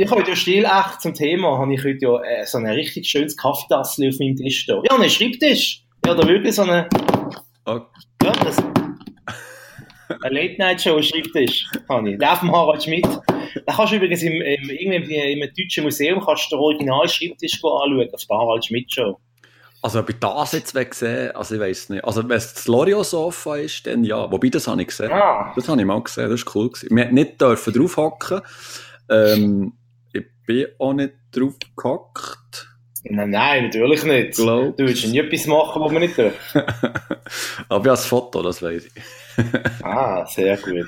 ich habe ja still echt zum Thema, habe ich heute ja äh, so ein richtig schönes Kaffeetassel auf meinem Tisch da. Ja, einen Schreibtisch. Ja, da wirklich so eine, Oh, ja, das, eine Late-Night-Show-Schreibtisch habe ich. Der vom Harald Schmidt. Da kannst du übrigens im, im, irgendwie im, im deutschen Museum kannst du den Original-Schreibtisch anschauen, auf der Harald Schmidt-Show. Also, ob ich das jetzt gesehen also ich weiß nicht. Also, wenn es das Loriot-Sofa ist, dann ja. Wobei, das habe ich gesehen. Ah, Das habe ich mal gesehen, das war cool. Gewesen. Wir nicht dürfen draufhocken. Ähm, bin auch nicht drauf gehockt. nein, nein, natürlich nicht. Glaub. Du willst nie etwas machen, was man nicht darf. Aber ja, das Foto, das weiß ich. Ah, sehr gut.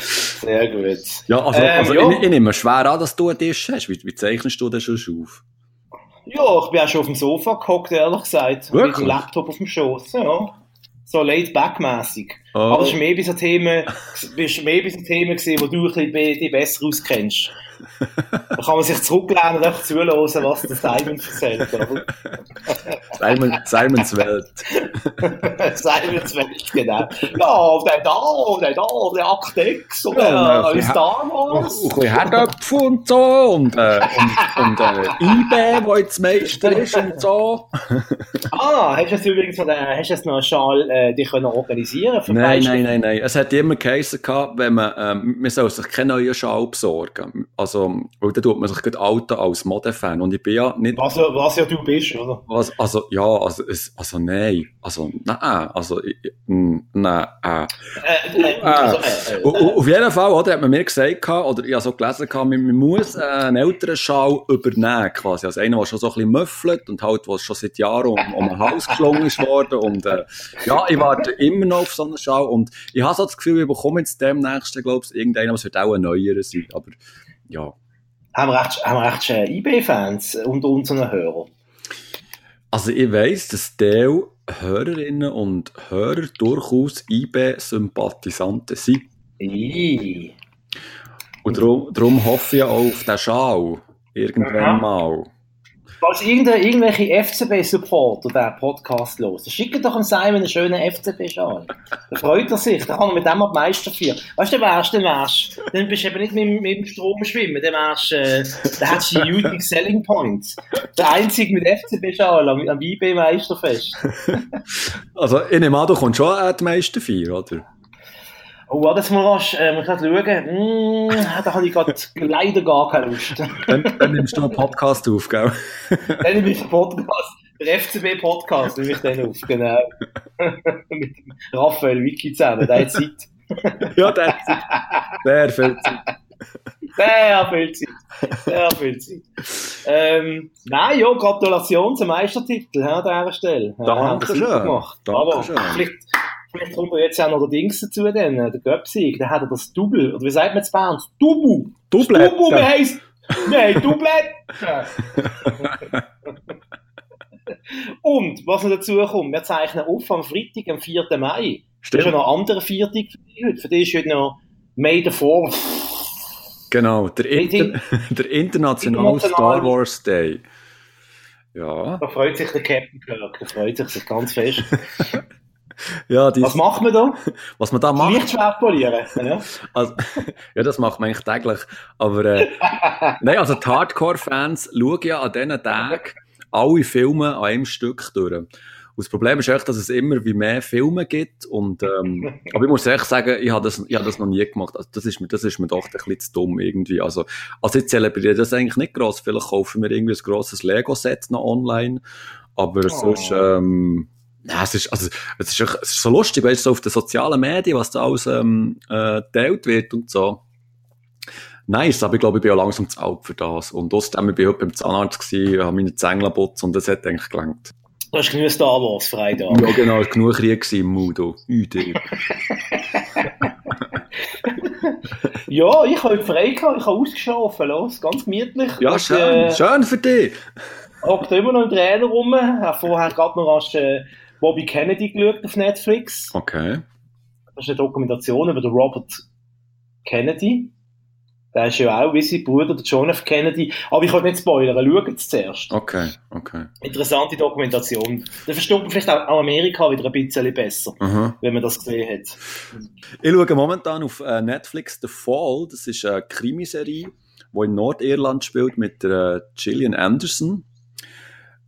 Sehr gut. Ja, also, Ähm, also ja. Ich, ich nehme schwer an, dass du einen Tisch hast. Wie, wie zeichnest du das schon auf? Ja, ich bin auch schon auf dem Sofa gehockt, ehrlich gesagt. Mit Wirklich? dem Laptop auf dem Schoß, ja. So laid-back-mässig. Oh. Aber das war mehr bei so Themen, mehr bei so Themen gewesen, wo du ein dich besser auskennst. Da kann man sich zurücklehnen und einfach zuhören, was der Simon erzählt, oder? Simon, Simons Welt. Simons Welt, genau. Ja, der da, der da, der Akt X, oder Ja, äh. Star Wars. Ein bisschen Herdöpfel und so. Und, äh, und, und äh, eBay, wo jetzt Meister ist und so. Ah, hast du jetzt übrigens noch, den- hast du jetzt noch einen Schal äh, dich können organisieren für Nein, nein, nein, nein. Es hat immer geheißen, gehabt, wenn man, ähm, man soll sich keinen neuen Schal besorgen. Also, weil dann tut man sich gerade Alten als Modefan. Und ich bin ja nicht, Was, ja- was ja du bist, oder? was, also, ja, also, es, also, nein. Also, nein, also, ich, mm, nein, äh. Äh, äh, also, äh, äh, Au- au- Auf jeden Fall, oder, hat man mir gesagt, oder ich habe so gelesen, man, man muss äh, einen älteren Schal übernehmen, quasi. Also einer, der schon so ein bisschen müffelt und halt, was schon seit Jahren um, um den Hals geschlungen ist worden. Und äh, ja, ich warte immer noch auf so einen Schal. Und ich habe so das Gefühl, ich bekomme jetzt demnächst, glaube ich, irgendeinen, was wird auch ein neuerer sein. Aber ja. haben wir echt, haben wir echt äh, eBay-Fans unter unseren Hörern? Also ich weiss, dass Teil Hörerinnen und Hörer durchaus IB-Sympathisanten sind. Ii. Und darum, darum hoffe ich auch auf den Schal. Irgendwann Aha. mal. Falls irgendwelche FCB-Supporter den Podcast los, schickt doch dem Simon einen schönen FCB-Schal. Dann freut er sich, dann kann er mit dem am meisten vier. Weißt du, dann wärst, dann wärst, dann bist du eben nicht mit, mit dem Strom schwimmen, dann wärst, äh, dann hättest du die unique selling points. Der einzige mit FCB-Schal am, am IB-Meisterfest. Also, ich nehme an, du kommst schon an die meisten vier, oder? Oh, warte jetzt mal rasch, äh, man kann schauen. Mm, da habe ich gerade leider gar keine Lust. Dann, dann nimmst du einen Podcast auf, gell? Dann nehme ich den Podcast, den FCB-Podcast, nehme ich den auf, genau. Mit dem Raphael Wiki zusammen, der hat Zeit. ja, der, der viel Zeit. Sehr viel Zeit. Sehr viel Zeit. Ähm, nein, ja, Gratulation zum Meistertitel ja, an dieser Stelle. Ja, Danke haben wir schön. super gemacht. Danke Aber schön. vielleicht, vielleicht kommt er jetzt auch noch der Dings dazu, dann, der Göpsig, dann hat das Double, oder wie sagt man jetzt bei uns? Double. Doublette. Double, wie heisst Nein, Doublette. Und, was noch dazu kommt, wir zeichnen auf am Freitag, am 4. Mai. Das ist ja Stimmt. noch ein anderer Viertag für dich heute. Für dich ist heute noch May the 4 Genau, der, Inter der internationale International- Star Wars Day. Ja, Da freut sich der Captain Kirk, da freut sich sich ganz fest. ja, dies, Was macht man da? was man da macht, Lichtschwert polieren. Ja. also, ja, das macht man eigentlich täglich. Aber, äh, nein, also die Hardcore-Fans schauen ja an diesen Tagen alle Filme an einem Stück durch. Und das Problem ist echt, dass es immer wie mehr Filme gibt. Und, ähm, aber ich muss echt sagen, ich habe das, ich habe das noch nie gemacht. Also das, ist mir, das ist mir doch ein bisschen zu dumm irgendwie. Also, also ich zelebriere das eigentlich nicht gross. Vielleicht kaufen wir irgendwie ein grosses Lego-Set noch online. Aber Oh. sonst, ähm, ja, es ist, also, es ist, es ist so lustig, weißt du, so auf den sozialen Medien, was da alles, ähm, äh, geteilt wird und so. Nice, aber ich glaube, ich bin auch langsam zu alt für das. Und außerdem, ich bin heute beim Zahnarzt gewesen, habe meine Zähne putzt und das hat eigentlich gelangt. Du hast genug Star Wars Freitag. Ja, genau, genug Krieg im Mudo. Üde. Ja, ich habe frei gehabt, ich habe ausgeschlafen, los, ganz gemütlich. Ja, Und, schön, Äh, schön für dich. hockt immer noch im Trainer rum. Habe vorher gerade noch rasch äh, Bobby Kennedy geschaut auf Netflix. Okay. Das ist eine Dokumentation über den Robert Kennedy. Der ist ja auch wie sein Bruder, der John F. Kennedy. Aber ich kann nicht spoilern, schaut es zuerst. Okay, okay. Interessante Dokumentation. Dann versteht man vielleicht auch Amerika wieder ein bisschen besser, Aha. wenn man das gesehen hat. Ich schaue momentan auf äh, Netflix The Fall. Das ist eine Krimiserie, wo in Nordirland spielt mit der äh, Gillian Anderson.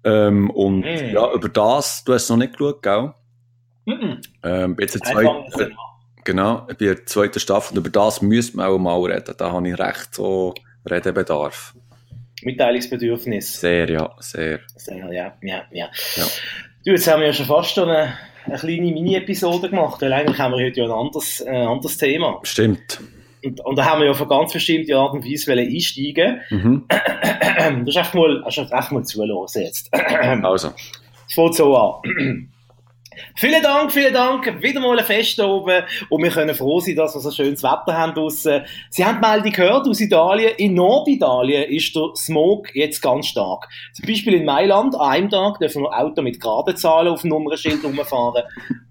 Ähm, und Mm. ja, über das, du hast es noch nicht geschaut, gell? Mhm. Ähm, jetzt in Einfach zwei, genau, bei der zweiten Staffel, und über das müsste man auch mal reden. Da habe ich recht so Redebedarf. Mitteilungsbedürfnis. Sehr, ja, sehr. Sehr, ja, ja, ja. Ja. Du, jetzt haben wir ja schon fast eine, eine kleine Mini-Episode gemacht, weil eigentlich haben wir heute ja ein anderes, äh, anderes Thema. Stimmt. Und, und da haben wir ja eine ganz bestimmte Art und Weise einsteigen. Mhm. Du hast einfach mal, hast einfach mal zuhören jetzt. Also, Es fängt so an. vielen Dank, vielen Dank. Wieder mal ein Fest oben. Und wir können froh sein, dass wir so schönes Wetter haben draussen. Sie haben die Meldung gehört aus Italien. In Norditalien ist der Smog jetzt ganz stark. Zum Beispiel in Mailand, an einem Tag dürfen nur Auto mit geraden Zahlen auf dem Nummernschild rumfahren.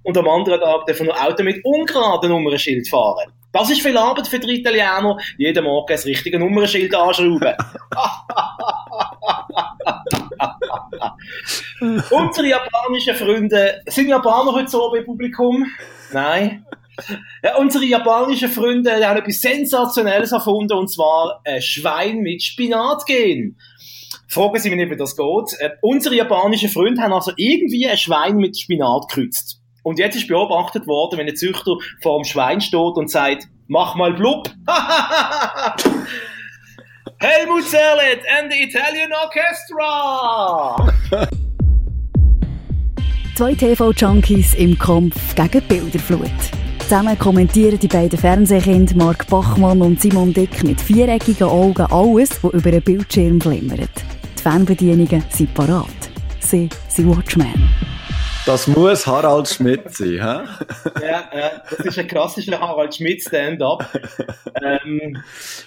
Und am anderen Tag dürfen nur Auto mit ungeraden Nummernschild fahren. Das ist viel Arbeit für die Italiener. Jeden Morgen das richtige Nummernschild anschrauben. Unsere japanischen Freunde, sind Japaner heute so im Publikum? Nein. Ja, unsere japanischen Freunde haben etwas Sensationelles erfunden, und zwar ein Schwein mit Spinat gehen. Fragen Sie mich nicht, wie das geht. Äh, unsere japanischen Freunde haben also irgendwie ein Schwein mit Spinat gekreuzt. Und jetzt ist beobachtet worden, wenn ein Züchter vor dem Schwein steht und sagt, mach mal blub. Helmut Zerlett and the Italian Orchestra! Zwei TV-Junkies im Kampf gegen Bilderflut. Zusammen kommentieren die beiden Fernsehkinder Mark Bachmann und Simon Dick mit viereckigen Augen alles, was über einen Bildschirm flimmert. Die Fernbedienungen sind parat. Sie sind Watchmen. Das muss Harald Schmidt sein, hä? ja, ja, das ist ein klassischer Harald Schmidt Stand-up. ähm,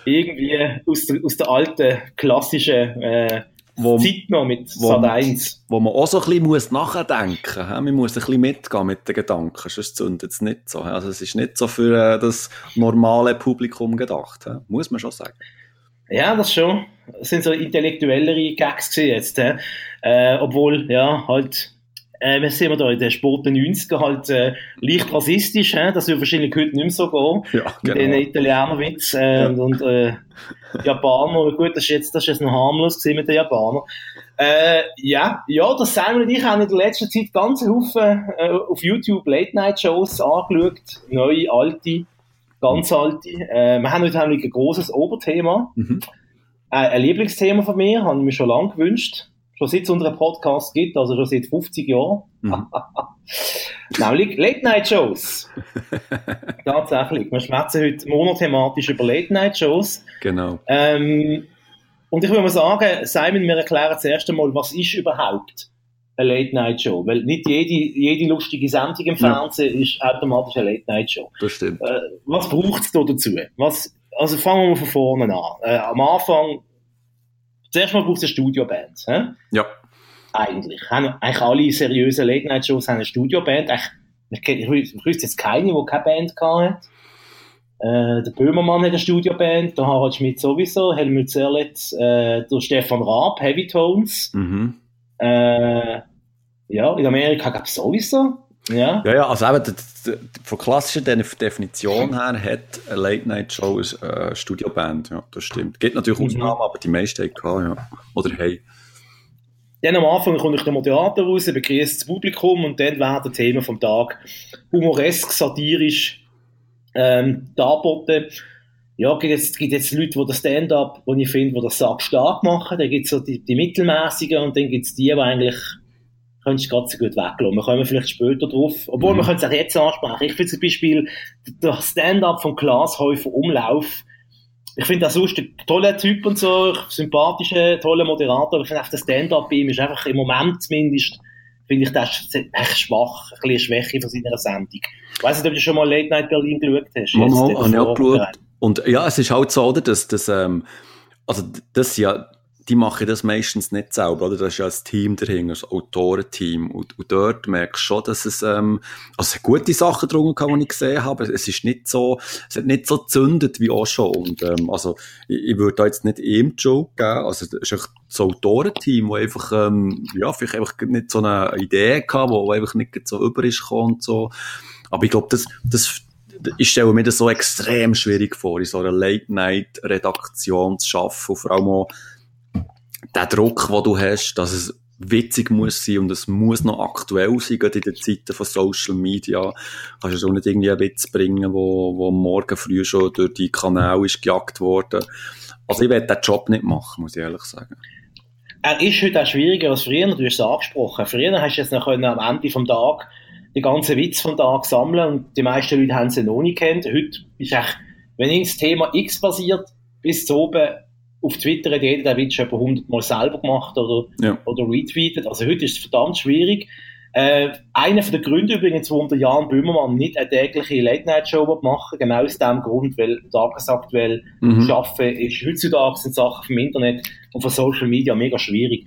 irgendwie aus der, aus der alten, klassischen äh, Wo, Zeit noch mit Sat 1. wo man auch so ein bisschen muss nachdenken muss. Man muss ein bisschen mitgehen mit den Gedanken, sonst zündet es nicht so. Also es ist nicht so für äh, das normale Publikum gedacht. hä? Muss man schon sagen. Ja, das schon. Das sind so intellektuellere Gags jetzt. Äh, obwohl, ja, halt, äh, wir sind wir da in den späten 90er halt äh, leicht rassistisch. Hä? Das wird wahrscheinlich heute nicht mehr so gehen. Ja, mit den Italienerwitz äh, Ja. und, äh, Japaner. Gut, das ist jetzt, das ist jetzt noch harmlos gewesen mit den Japanern. Äh, ja, ja, das Simon und ich haben in der letzten Zeit ganz Haufen äh, auf YouTube Late-Night-Shows angeschaut. Neue, alte, ganz alte. Äh, wir haben heute nämlich ein großes Oberthema. Mhm. Äh, ein Lieblingsthema von mir, habe ich mir schon lange gewünscht. Schon seit es unseren Podcast gibt, also schon seit 50 Jahren. Mhm. Nämlich Late-Night-Shows. Tatsächlich. Wir schwätzen heute monothematisch über Late-Night-Shows. Genau. Ähm, und ich würde mal sagen, Simon, wir erklären zuerst einmal, was ist überhaupt eine Late-Night-Show? Weil nicht jede, jede lustige Sendung im Ja. Fernsehen ist automatisch eine Late-Night-Show. Das stimmt. Äh, was braucht es da dazu? Was, also fangen wir mal von vorne an. Äh, am Anfang, zuerst mal braucht es eine Studioband. Hä? Ja. Eigentlich. Eigentlich alle seriösen Late-Night-Shows haben eine Studioband. Ich wüsste jetzt keine, die keine Band hatte. Äh, der Böhmermann hat eine Studioband, der Harald Schmidt sowieso, Helmut Zerlett, äh, der Stefan Raab, Heavy Tones. Mhm. Äh, ja, in Amerika gab es sowieso. Ja. Ja, ja, also eben, von klassischer De- Definition her hat eine Late-Night-Show eine äh, Studioband, ja, das stimmt. Gibt natürlich Mhm. Ausnahmen, aber die meisten haben gehabt, ja. Oder hey. Dann am Anfang kommt euch der Moderator raus, begrüßt das Publikum und dann werden die Themen vom Tag humoresk, satirisch ähm, darboten. Ja, gibt jetzt, gibt jetzt Leute, die das Stand-up, die ich finde, die das Sack stark machen. Dann gibt es so die, die mittelmäßigen und dann gibt es die, die eigentlich könntest du gerade so gut weglassen. Wir kommen vielleicht später drauf. Obwohl, Mhm. wir können es auch jetzt ansprechen. Ich finde zum Beispiel der Stand-up von Klaas Häufer Umlauf. Ich finde das sonst ein toller Typ und so, sympathischer, toller Moderator. Aber ich finde einfach, der Stand-up bei ihm ist einfach im Moment zumindest, finde ich, das echt schwach. Ein bisschen eine Schwäche von seiner Sendung. Ich weiss nicht, ob du schon mal Late Night Berlin geschaut hast. Mal, mal, habe ich auch geschaut. Und ja, es ist halt so, oder, dass, dass ähm, also das ja, die machen das meistens nicht selber, oder? Das ist ja ein Team dahinter, ein Autorenteam. Und, und dort merkst du schon, dass es, ähm, also es gute Sachen drunter gehabt, die ich gesehen habe. Es ist nicht so, es hat nicht so gezündet wie auch schon. Und, ähm, also, ich, ich würde da jetzt nicht ihm die Schuld geben. Also, es ist echt das Autorenteam, wo einfach, ähm, ja, vielleicht einfach nicht so eine Idee wo, wo einfach nicht so über ist und so. Aber ich glaube, das, das, ich stelle mir das so extrem schwierig vor, in so einer Late-Night-Redaktion zu arbeiten, und vor allem auch der Druck, den du hast, dass es witzig muss sein und es muss noch aktuell sein, gerade in den Zeiten von Social Media. Kannst du auch nicht irgendwie einen Witz bringen, wo, wo morgen früh schon durch die Kanäle ist gejagt worden. Also ich werde den Job nicht machen, muss ich ehrlich sagen. Er ist heute auch schwieriger als früher, du hast es angesprochen. Früher hast du jetzt noch am Ende vom Tag die ganzen Witz vom Tag sammeln und die meisten Leute haben sie noch nicht kennt. Heute ist echt, wenn ins Thema X passiert, bis zu oben auf Twitter hat jeder den Witz etwa 100 Mal selber gemacht oder, ja. oder retweetet. Also heute ist es verdammt schwierig. Äh, einer von den Gründen übrigens, warum der Jan Böhmermann nicht eine tägliche Late-Night-Show machen genau aus dem Grund, weil tagesaktuell mhm. arbeiten ist heutzutage sind Sachen vom Internet und von Social Media mega schwierig.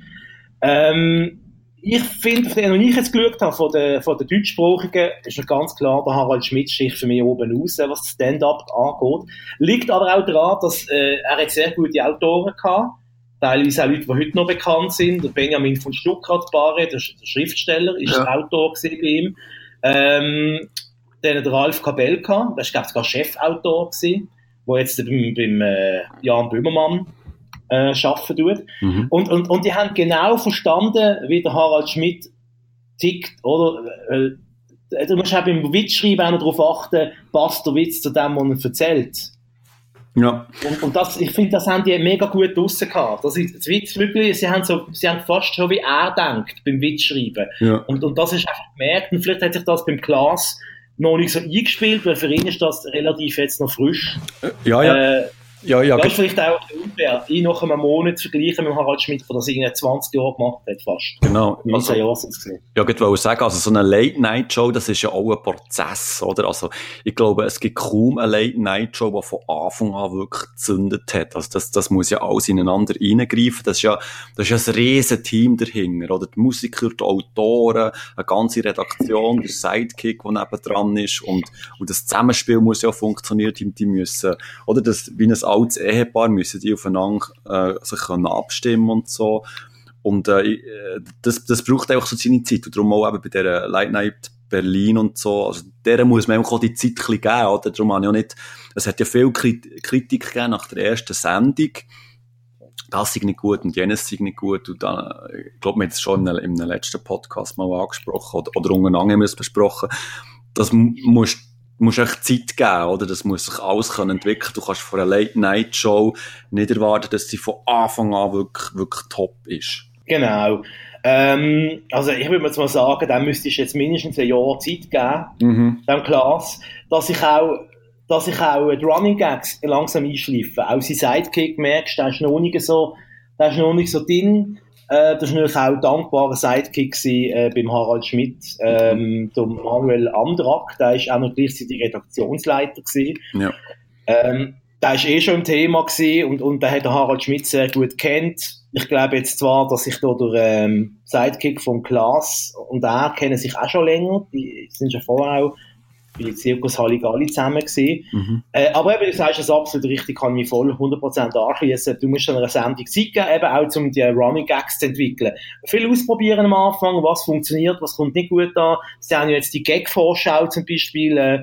Ähm, ich finde, die ich jetzt geschaut habe, von den, von den Deutschsprachigen, ist noch ganz klar, der Harald Schmidt sticht für mich oben raus, was das Stand-up angeht. Liegt aber auch daran, dass äh, er hat sehr gute Autoren hatte, teilweise auch Leute, die heute noch bekannt sind. Der Benjamin von Stuttgart-Barre, der, der, Schriftsteller, ist ja. Autor bei ihm. Ähm, dann der Ralf Kabelka, der ich, sogar Chefautor gewesen, der jetzt beim, beim äh, Jan Böhmermann äh, arbeiten tut. Mhm. Und, und, und die haben genau verstanden, wie der Harald Schmidt tickt, oder? Äh, du musst auch beim Witzschreiben auch noch darauf achten, passt der Witz zu dem, was er erzählt. Ja. Und, und das, ich finde, das haben die mega gut draussen gehabt. Das ist, das Witz wirklich, sie haben so, sie haben fast schon wie er denkt beim Witzschreiben. Ja. Und, und das ist einfach gemerkt. Und vielleicht hat sich das beim Klaas noch nicht so eingespielt, weil für ihn ist das relativ jetzt noch frisch. Ja, ja. Äh, ja, ja. Das ist vielleicht auch unfair, ihn nach einem Monat zu vergleichen mit Harald Schmidt, der das irgendwie 20 Jahre gemacht hat, fast. Genau. Also, Jahre gesehen. Ja, ich wollte sagen, also so eine Late-Night-Show, das ist ja auch ein Prozess, oder? Also, ich glaube, es gibt kaum eine Late-Night-Show, die von Anfang an wirklich gezündet hat. Also, das, das muss ja alles ineinander reingreifen. Das ist ja, das ist ja ein riesen Team dahinter, oder? Die Musiker, die Autoren, eine ganze Redaktion, der Sidekick, der nebendran ist, und, und das Zusammenspiel muss ja funktionieren, die, die müssen, oder? Das, wie ein altes Ehepaar müssen die aufeinander äh, sich abstimmen und so. Und äh, das, das braucht einfach so seine Zeit. Und darum auch eben bei dieser Light Night Berlin und so, also der muss man auch die Zeit geben, oder? Darum habe ich auch nicht, es hat ja viel Kritik gegeben nach der ersten Sendung. Das ist nicht gut und jenes ist nicht gut. Und dann, ich glaube, wir haben es schon in einem, letzten Podcast mal angesprochen oder, oder untereinander haben wir es besprochen. Das musst musst echt Zeit geben, oder? Das muss sich alles können entwickeln. Du kannst von einer Late-Night-Show nicht erwarten, dass sie von Anfang an wirklich, wirklich top ist. Genau. Ähm, also ich würde jetzt mal sagen, dann müsste ich jetzt mindestens ein Jahr Zeit geben, mhm. dem Klaas, dass ich auch dass ich auch die Running Gags langsam einschleife. Auch sein Sidekick merkst, der ist noch nicht so, der ist noch nicht so drin. Äh, das war natürlich auch ein dankbarer Sidekick gewesen, äh, beim Harald Schmidt, ähm, der Manuel Andrak, der ist auch noch gleichzeitig Redaktionsleiter gewesen. Ja. Ähm, der ist eh schon ein Thema gewesen und, und der hat Harald Schmidt sehr gut kennt. Ich glaube jetzt zwar, dass ich da der ähm, Sidekick von Klaas und er kennen sich auch schon länger, die sind schon vorher auch bei Zirkus Halligalli zusammen gesehen. Mhm. Äh, aber eben, du sagst es absolut richtig, kann mich voll 100% anschließen. Du musst dann eine Sendung Zeit geben, eben auch um die Running Gags zu entwickeln. Viel ausprobieren am Anfang, was funktioniert, was kommt nicht gut an. Sie haben jetzt die Gag-Vorschau zum Beispiel, äh,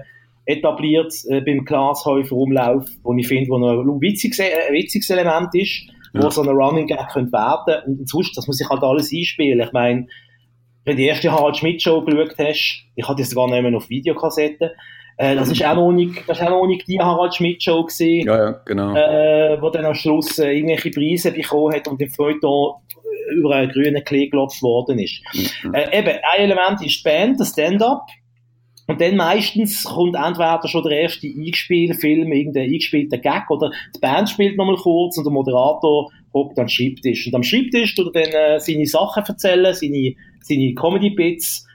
etabliert äh, beim Glashäufer Umlauf, wo ich finde, wo noch ein witziges, äh, witziges Element ist, ja. wo so eine Running Gag könnte werden. Und sonst, das muss ich halt alles einspielen. Ich meine, wenn du die erste Harald Schmidt Show geschaut hast, ich hatte das sogar nicht mehr auf Videokassette, äh, das ist auch noch nicht, das ist auch noch nicht die Harald Schmidt Show gewesen, ja, ja, genau. äh, wo dann am Schluss äh, irgendwelche Preise bekommen hat und im Feuilleton über einen grünen Klee gelopft worden ist. Mhm. Äh, eben, ein Element ist die Band, das Stand-up. Und dann meistens kommt entweder schon der erste eingespielte Film, irgendein eingespielter Gag, oder die Band spielt nochmal kurz und der Moderator hockt am Schreibtisch. Und am Schreibtisch tut er dann äh, seine Sachen erzählen, seine seine Comedy-Bits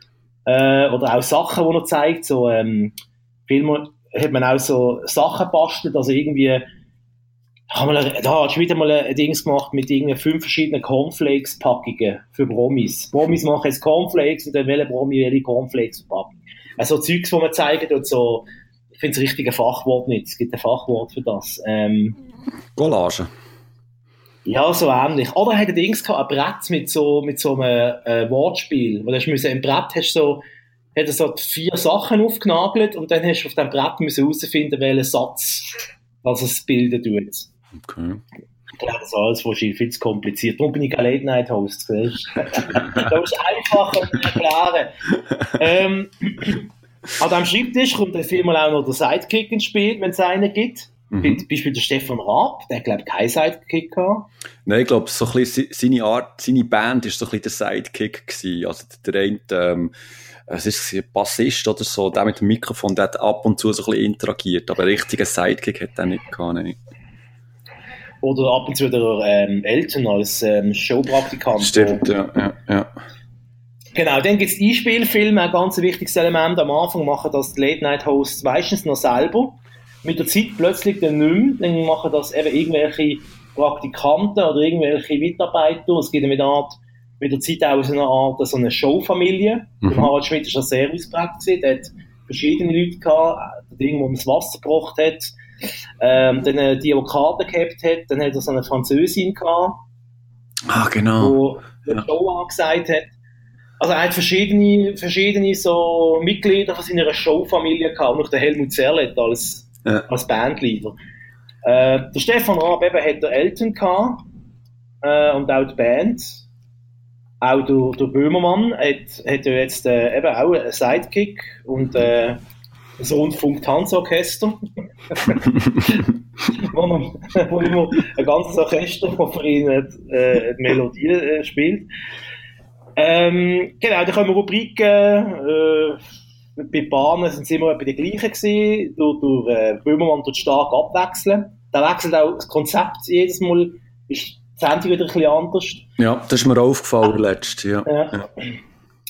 äh, oder auch Sachen, die er zeigt. So, ähm, Filme hat man auch so Sachen bastelt, also irgendwie da hast du wieder mal ein Dings gemacht mit fünf verschiedenen Cornflakes-Packungen für Promis. Promis machen jetzt Cornflakes und dann welche Promi welche Cornflakes packen. Also Zeugs, die man zeigen und so, ich finde das richtige Fachwort nicht. Es gibt ein Fachwort für das. Ähm, Collage. Ja, so ähnlich. Oder er hat ein Dings gehabt, ein Brett mit so, mit so einem äh, Wortspiel. Wo du im Brett hast so, hat er so vier Sachen aufgenagelt und dann hast du auf dem Brett müssen herausfinden, welchen Satz was es bilden tut. Okay. Ich glaube, das ist alles wahrscheinlich viel zu kompliziert. Darum bin ich ein Late-Night-Host. das ist einfacher zu erklären. Ähm, an diesem Schreibtisch kommt dann vielmal auch noch der Sidekick ins Spiel, wenn es einen gibt. Mhm. Zum Beispiel der Stefan Raab, der hat, glaube ich, keinen Sidekick gehabt. Nein, ich glaube, so ein bisschen se- seine Art, seine Band war so ein bisschen der Sidekick gewesen. Also der eine, ähm, es ist ein Bassist oder so, der mit dem Mikrofon, der hat ab und zu so ein bisschen interagiert, aber einen richtigen Sidekick hat er nicht gehabt, nein. Oder ab und zu der ähm, Elton als ähm, Showpraktikant. Stimmt, ja, ja, ja. Genau, dann gibt es Einspielfilme, ein ganz wichtiges Element. Am Anfang machen das die Late-Night-Hosts meistens noch selber. Mit der Zeit plötzlich dann nicht mehr. Dann machen das eben irgendwelche Praktikanten oder irgendwelche Mitarbeiter. Es gibt mit, Art, mit der Zeit auch so eine Art so eine Showfamilie. Mhm. Harald Schmidt ist ja sehr gewesen. Der hat verschiedene Leute gehabt. Der Ding, wo man das Wasser gebracht hat. Ähm, dann äh, die, die Karten gehabt hat. Dann hat er so eine Französin gehabt Ah, genau. wo der Ja. Show angesagt hat. Also er hat verschiedene, verschiedene so Mitglieder von seiner Showfamilie gehabt, noch der Helmut Zerlett als, Ja. als Bandleader. Äh, der Stefan Raab eben hat der Elton gehabt, äh, und auch die Band. Auch der, der Böhmermann hat, hat ja jetzt äh, eben auch einen Sidekick und äh, das Rundfunk Tanzorchester. wo, wo immer ein ganzes Orchester, das für ihn äh, die Melodie äh, spielt. Ähm, genau, da können wir Rubriken, äh, bei Bahnen sind es immer etwa die gleichen gewesen, durch, durch äh, Böhmermann tut stark abwechseln. Da wechselt auch das Konzept jedes Mal, ist die Sendung wieder ein bisschen anders. Ja, das ist mir aufgefallen letzt, ja. Ja.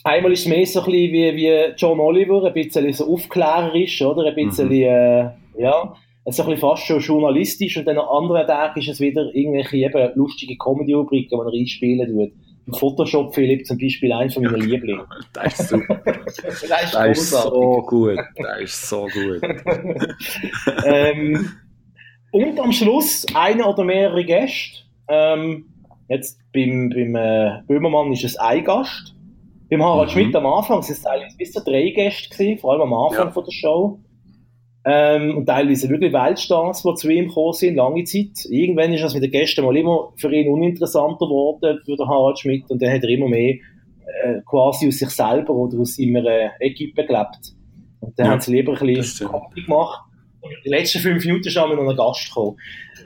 Einmal ist es mehr so ein bisschen wie, wie John Oliver, ein bisschen so aufklärerisch, oder? Ein bisschen, äh, ja, so ein bisschen fast schon journalistisch und dann an anderen Tagen ist es wieder irgendwelche eben lustige Comedy-Rubriken, die man reinspielen tut. Photoshop Philipp zum Beispiel eins von meinen Lieblingen. Das ist super. Das ist Das ist so gut. Das ist so gut. ähm, und am Schluss eine oder mehrere Gäste. Ähm, jetzt beim, beim äh, Böhmermann ist es ein Gast. Beim Harald Mhm. Schmidt am Anfang sind es teilweise bis zu drei Gäste gewesen, vor allem am Anfang Ja. von der Show. Ähm, und teilweise wirklich Weltstars, die zu ihm gekommen sind, lange Zeit. Irgendwann ist das mit den Gästen mal immer für ihn uninteressanter geworden, für den Harald Schmidt, und dann hat er immer mehr äh, quasi aus sich selber oder aus seiner äh, Equipe gelebt. Und dann Ja, haben sie lieber ein bisschen. Comedy gemacht. Und in den letzten fünf Minuten ist einmal noch ein Gast gekommen.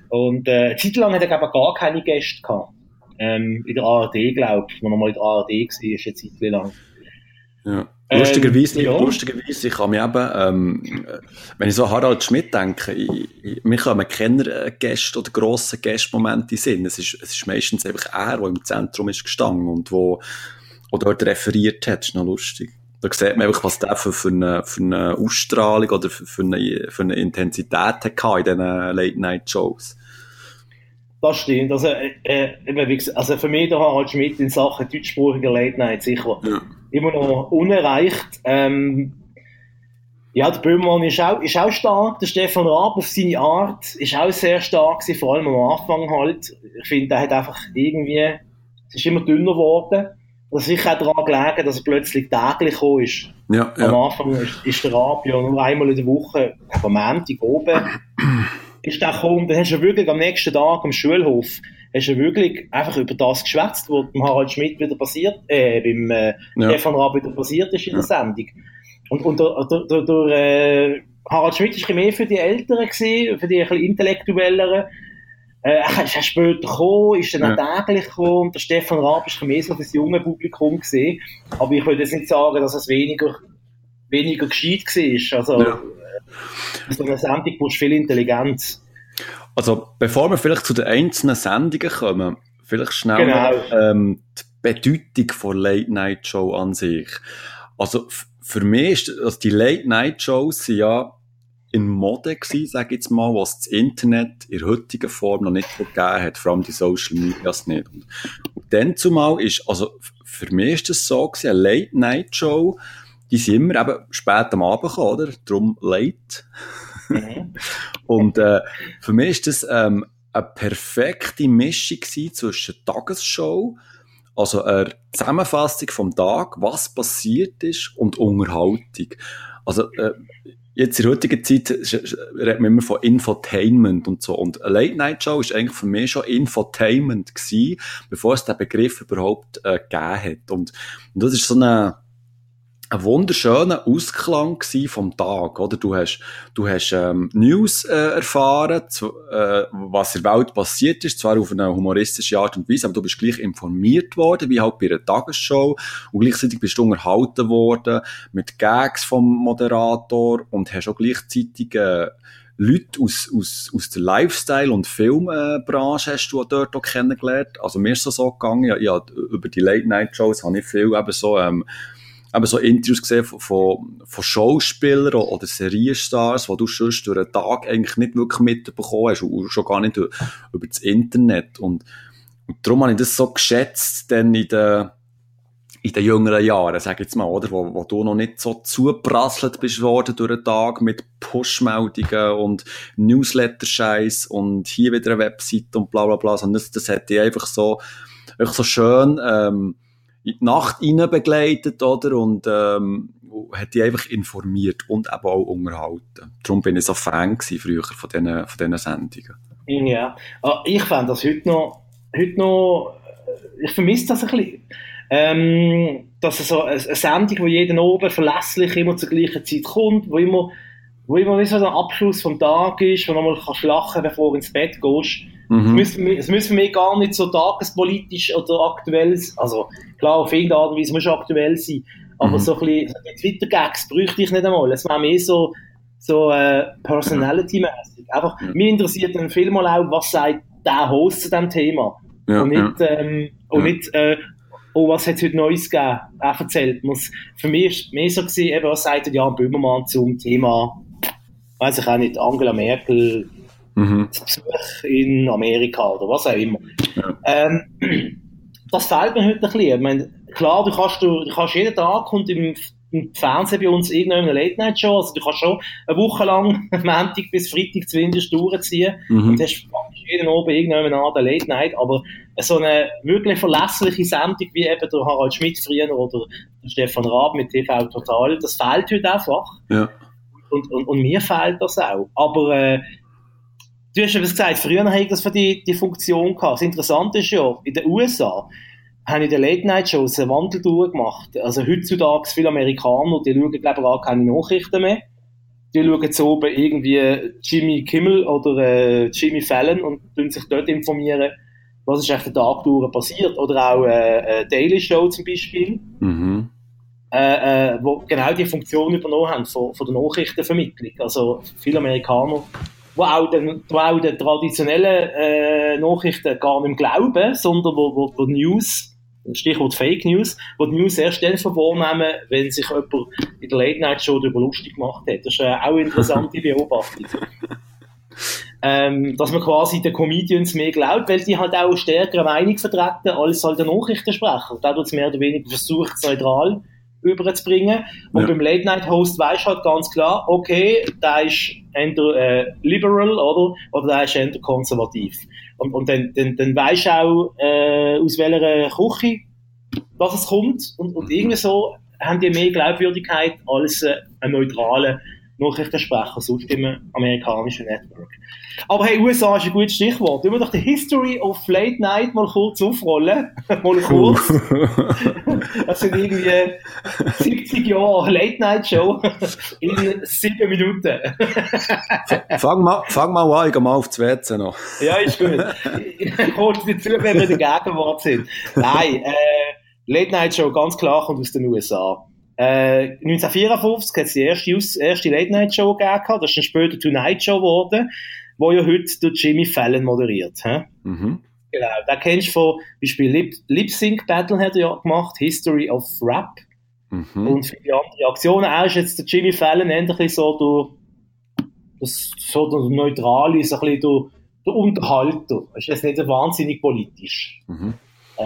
Und äh, eine Zeit lang hat er glaube ich, gar keine Gäste gehabt. Ähm, in der ARD, glaube ich, wo er mal in der ARD war, ist eine Zeit lang. Ja. Ähm, Lustigerweise, ja. lustigerweise, ich kann mich eben, ähm, äh, wenn ich so an Harald Schmidt denke, ich, ich, mir kommen keine äh, Gäste oder grosse Gästmomente in Sinn. Es ist, es ist meistens einfach er, der im Zentrum ist gestanden und wo, wo dort referiert hat. Das ist noch lustig. Da sieht man einfach, was der für, für, eine, für eine Ausstrahlung oder für, für, eine, für eine Intensität hatte in diesen Late-Night-Shows. Das stimmt. Also, äh, äh, eben, wie gesagt, also für mich der Harald Schmidt in Sachen deutschsprachiger Late Night sicher Ja. Immer noch unerreicht. Ähm, ja, der Böhmermann ist auch, ist auch stark. Der Stefan Raab auf seine Art ist auch sehr stark gewesen, vor allem am Anfang halt. Ich finde, der hat einfach irgendwie, es ist immer dünner geworden. Das ist sicher auch daran gelegen, dass er plötzlich täglich gekommen ist. Ja, Am ja. Anfang ist, ist der Raab ja nur einmal in der Woche, am Montag oben, ist der gekommen. Dann hast du wirklich am nächsten Tag am Schulhof, hast du wirklich einfach über das geschwätzt, was dem Harald Schmidt wieder passiert, äh, beim äh, Ja. Stefan Raab wieder passiert ist in der Sendung. Und, und der, der, der, der äh, Harald Schmidt war mehr für die Älteren, gewesen, für die ein bisschen intellektuelleren. Äh, er ist später gekommen, ist dann Ja. auch täglich gekommen. Der Stefan Raab bisschen mehr so für das junge Publikum gesehen. Aber ich würde jetzt nicht sagen, dass es weniger, weniger gescheit war. Also, Ja. äh, so einer Sendung brauchst viel Intelligenz. Also, bevor wir vielleicht zu den einzelnen Sendungen kommen, vielleicht schnell Genau. ähm, die Bedeutung von Late-Night-Show an sich. Also, für mich ist, also die Late-Night-Shows sind ja in Mode gewesen, sag ich jetzt mal, was das Internet in der heutigen Form noch nicht gegeben hat, vor allem die Social Medias nicht. Und, und dann zumal ist, also, für mich ist das so gewesen, eine Late-Night-Show, die sind immer eben spät am Abend gekommen, oder? Drum late. Und äh, für mich ist das ähm, eine perfekte Mischung zwischen Tagesshow, Also eine Zusammenfassung vom Tag, was passiert ist und Unterhaltung. Also äh, jetzt in der heutigen Zeit redet man immer von Infotainment und so. Und eine Late-Night-Show ist eigentlich für mich schon Infotainment gewesen, bevor es den Begriff überhaupt äh, gegeben hat. Und, und das ist so eine ein wunderschöner Ausklang vom Tag, oder? Du hast, du hast ähm, News äh, erfahren, zu, äh, was in der Welt passiert ist, zwar auf eine humoristische Art und Weise, aber du bist gleich informiert worden, wie halt bei einer Tagesshow, und gleichzeitig bist du unterhalten worden mit Gags vom Moderator und hast auch gleichzeitig äh, Leute aus, aus, aus der Lifestyle- und Filmbranche hast du dort auch kennengelernt. Also mir ist das so gegangen, ja, ja über die Late-Night-Shows habe ich viel eben so ähm, eben so Interviews gesehen von, von, von Schauspielern oder Serienstars, die du sonst durch den Tag eigentlich nicht wirklich mitbekommen hast und schon gar nicht über das Internet. Und, und darum habe ich das so geschätzt, dann in den, in den jüngeren Jahren, sag ich jetzt mal, oder? Wo, wo du noch nicht so zugeprasselt bist worden durch den Tag mit Push-Meldungen und Newsletter-Scheiß und hier wieder eine Webseite und bla bla bla, sondern das, das hätte ich einfach so, einfach so schön, ähm, in die Nacht rein begleitet, oder? Und, ähm, hat die einfach informiert und eben auch unterhalten. Darum bin ich so Fan früher von diesen, von diesen Sendungen. Ja, ah, ich fände das heute noch, heute noch, ich vermisse das ein bisschen. Ähm, dass so eine, eine Sendung, wo jeden oben verlässlich immer zur gleichen Zeit kommt, wo immer, wo immer so ein Abschluss vom Tag ist, wo du nochmal kannst lachen, bevor du ins Bett gehst. Mhm. Es, müsste, es für mich gar nicht so tagespolitisch oder aktuell sein. Also, klar, auf irgendeine Art und Weise muss es aktuell sein. Aber mhm. so ein bisschen Twitter-Gags bräuchte ich nicht einmal. Es wäre mehr so, so äh, Personality-mäßig. Einfach, ja. mich interessiert dann viel mal auch, was sagt der Host zu diesem Thema. Ja, und nicht, ja. ähm, und nicht äh, oh, was hat es heute Neues gegeben? Er erzählt mir's. Für mich ist mehr so gewesen, eben, was sagt Jan Böhmermann zum Thema, weiß ich auch nicht, Angela Merkel, mhm. Besuch in Amerika oder was auch immer. Ja. Ähm, das fehlt mir heute ein bisschen. Ich meine, klar, du kannst, du, du kannst jeden Tag und im, im Fernsehen bei uns irgendeine Late-Night-Show, also du kannst schon eine Woche lang, Montag bis Freitag zumindest durchziehen mhm. und hast jeden oben irgendeine Art Late-Night, aber so eine wirklich verlässliche Sendung wie eben der Harald Schmidt früher oder der Stefan Raab mit TV Total, das fehlt heute einfach. Ja. Und, und, und mir fehlt das auch. Aber äh, Du hast etwas gesagt, früher hatte das für die, die Funktion gehabt. Das Interessante ist ja, in den USA haben in den Late-Night-Shows einen Wandel durchgemacht. Also heutzutage viele Amerikaner, die schauen, glaube ich, gar keine Nachrichten mehr. Die schauen zu oben irgendwie Jimmy Kimmel oder äh, Jimmy Fallon und tun sich dort informieren, was ist eigentlich den Tag durch passiert. Oder auch äh, äh, Daily Show zum Beispiel. Mhm. Äh, äh, wo genau die Funktion übernommen haben von, von der Nachrichtenvermittlung. Also viele Amerikaner wo auch den, wo auch den traditionellen äh, Nachrichten gar nicht glauben, sondern wo, wo, wo News, Stichwort Fake News, wo die News erst dann verwahrnehmen, wenn sich jemand in der Late Night Show darüber lustig gemacht hat. Das ist äh, auch eine interessante Beobachtung. ähm, dass man quasi den Comedians mehr glaubt, weil die halt auch stärkere Meinung vertreten als halt der Nachrichtensprecher. Da tut es mehr oder weniger versucht, neutral überzubringen. Und ja. beim Late Night Host weisst halt ganz klar, okay, da ist entweder äh, liberal oder, oder da ist entweder konservativ. Und, und dann, dann, dann weisst auch, äh, aus welcher Küche dass es kommt. Und, und irgendwie so haben die mehr Glaubwürdigkeit als äh, ein neutraler Nachrichtensprecher, sonst im amerikanischen Network. Aber hey, USA ist ein gutes Stichwort. Wir doch die History of Late Night mal kurz aufrollen? mal kurz. das sind irgendwie 70 Jahre Late Night Show in sieben Minuten. fang, mal, fang mal an, ich gehe mal auf das WC noch. ja, ist gut. Ich hole dir zu, wenn wir in der Gegenwart sind. Nein, äh, Late Night Show ganz klar kommt aus den USA. Äh, 1954 hat es die erste, erste Late-Night-Show gegeben, das ist dann später Tonight Show geworden, wo ja heute durch Jimmy Fallon moderiert. He? Mhm. Genau, da kennst du von Beispiel Lip, Lip Sync Battle hat er ja gemacht, History of Rap mhm. und viele andere Aktionen. Auch ist jetzt der Jimmy Fallon endlich so durch das, so der neutrale, so ein bisschen der, der Unterhalter. Ist jetzt nicht wahnsinnig politisch. Mhm. Äh,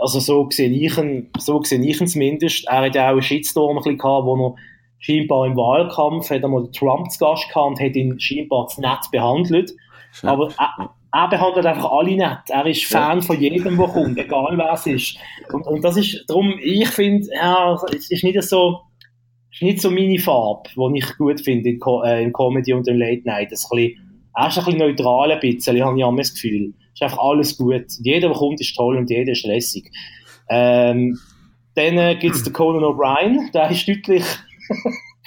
also so sehe ich ihn, so sehe ich ihn zumindest. Er hat ja auch einen Shitstorm ein bisschen gehabt, wo er scheinbar im Wahlkampf hat er mal Trump zu Gast gehabt und hat ihn scheinbar zu nett behandelt. Ja. Aber er behandelt einfach alle nett. Er ist Fan ja. von jedem, der kommt, egal wer es ist. Und, und das ist, darum, ich finde, ja, es ist nicht so, ist nicht so meine Farbe, die ich gut finde in, äh, in Comedy und in Late Night. Das ist ein bisschen, er ist ein bisschen neutral ein bisschen, habe ich das Gefühl. Ist einfach alles gut. Jeder, der kommt, ist toll und jeder ist lässig. Ähm, dann äh, gibt es den Conan O'Brien, der ist deutlich,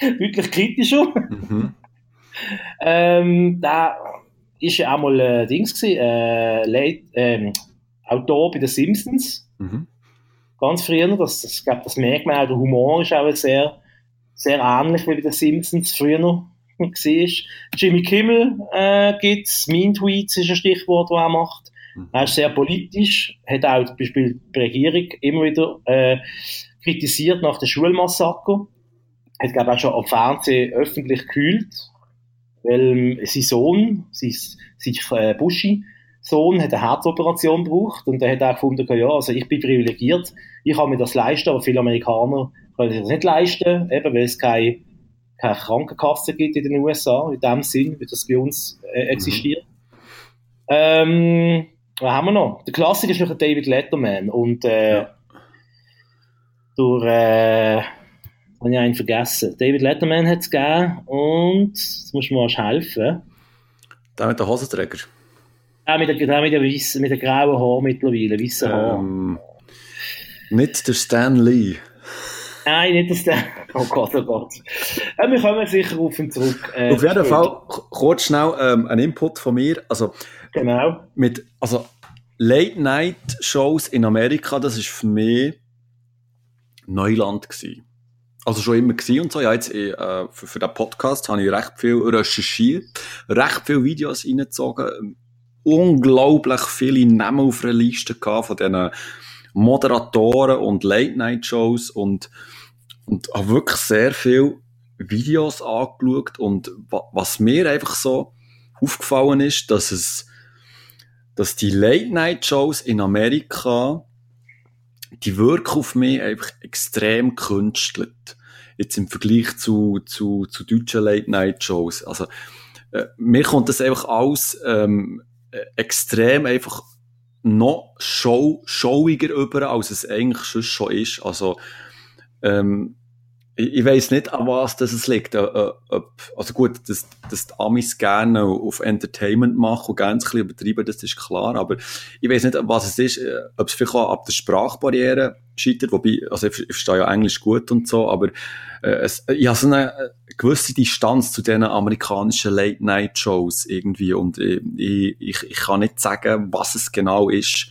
deutlich kritischer. Mhm. ähm, der ist ja auch mal äh, Dings gewesen, äh, late, ähm, Autor bei den Simpsons. Mhm. Ganz früher, das, das, glaub, das merkt man auch, der Humor ist auch sehr, sehr ähnlich wie bei den Simpsons früher noch war. Jimmy Kimmel äh, gibt es, Mean Tweets ist ein Stichwort, das er macht. Mhm. Er ist sehr politisch, hat auch zum Beispiel die Regierung immer wieder äh, kritisiert nach dem Schulmassaker. Hat, glaube ich, auch schon am Fernsehen öffentlich gekühlt, weil sein Sohn, sein, sein äh, Buschi, Sohn hat eine Herzoperation gebraucht und er hat auch gefunden, ja, also ich bin privilegiert, ich kann mir das leisten, aber viele Amerikaner können sich das nicht leisten, eben weil es keine, keine Krankenkasse gibt in den USA, in dem Sinn, wie das bei uns äh, existiert. Mhm. Ähm, was haben wir noch? Der Klassiker ist noch David Letterman und äh, ja. durch äh, habe ich einen vergessen. David Letterman hat es gegeben und jetzt musst du mir mal helfen. Der mit der Hosenträger. Der mit der, der mit der, weiss, mit der grauen Haar mittlerweile, weißen Haar. Ähm, nicht der Stan Lee. Nein, nicht der Stan. Oh Gott, oh Gott. Ja, wir kommen sicher auf ihn zurück. Äh, auf jeden Fall, kurz schnell ähm, ein Input von mir. Also, genau. Mit, also, Late-Night-Shows in Amerika, das ist für mich Neuland gewesen also schon immer gewesen und so. Ja, jetzt äh, für, für den Podcast habe ich recht viel recherchiert, recht viele Videos reingezogen, unglaublich viele Namen auf der Liste gehabt von diesen Moderatoren und Late-Night-Shows und, und habe wirklich sehr viele Videos angeschaut und was mir einfach so aufgefallen ist, dass es, dass die Late-Night-Shows in Amerika die wirken auf mich einfach extrem künstelt. Jetzt im Vergleich zu, zu, zu deutschen Late-Night-Shows. Also, äh, mir kommt das einfach alles ähm, äh, extrem einfach noch show, showiger über, als es eigentlich schon ist. Also, ähm, ich, ich weiß nicht, an was das liegt. Äh, äh, also gut, dass, dass die Amis gerne auf Entertainment machen und gerne ein bisschen übertreiben, das ist klar. Aber ich weiß nicht, was es ist, äh, ob es vielleicht auch ab der Sprachbarriere scheitert. Wobei, also ich, ich verstehe ja Englisch gut und so, aber es, ich habe so eine gewisse Distanz zu diesen amerikanischen Late-Night-Shows irgendwie und ich, ich, ich kann nicht sagen, was es genau ist.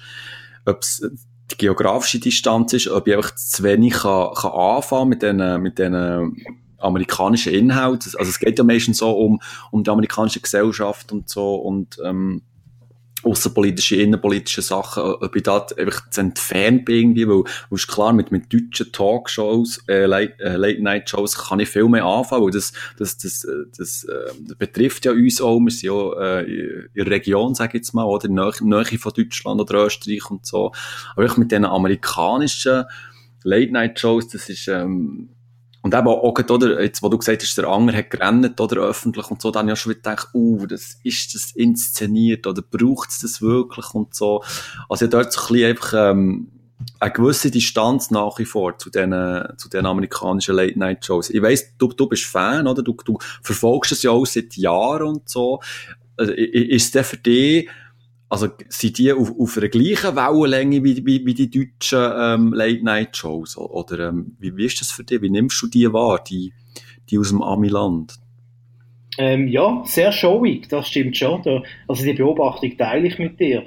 Ob es die geografische Distanz ist, ob ich einfach zu wenig kann, kann anfangen mit diesen, mit diesen amerikanischen Inhalten. Also es geht ja meistens so um, um die amerikanische Gesellschaft und so und ähm, außenpolitische, innenpolitische Sachen, ob ich da einfach zu entfernt bin irgendwie, weil, weil ist klar, mit, mit deutschen Talkshows, äh, Late-Night-Shows äh, kann ich viel mehr anfangen, weil das, das, das, äh, das, äh, betrifft ja uns auch, wir sind ja äh, in der Region, sage ich jetzt mal, oder? In der Nähe von Deutschland oder Österreich und so, aber ich mit den amerikanischen Late-Night-Shows, das ist, ähm, und eben auch, oder, jetzt, wo du gesagt hast, der Anger hat gerannt, oder, öffentlich und so, dann ja schon wieder gedacht, uh, das, ist das inszeniert, oder braucht es das wirklich und so. Also, ja, dort so ein bisschen einfach, ähm, eine gewisse Distanz nach wie vor zu den, zu den amerikanischen Late-Night-Shows. Ich weiss, du, du bist Fan, oder? Du, du verfolgst es ja auch seit Jahren und so. Also, ist der für dich, also sind die auf, auf einer gleichen Wellenlänge wie, wie, wie die deutschen ähm, Late-Night-Shows? Oder ähm, wie, wie ist das für dich? Wie nimmst du die wahr, die, die aus dem Amiland? Ähm, ja, sehr showig, das stimmt schon. Da, also die Beobachtung teile ich mit dir.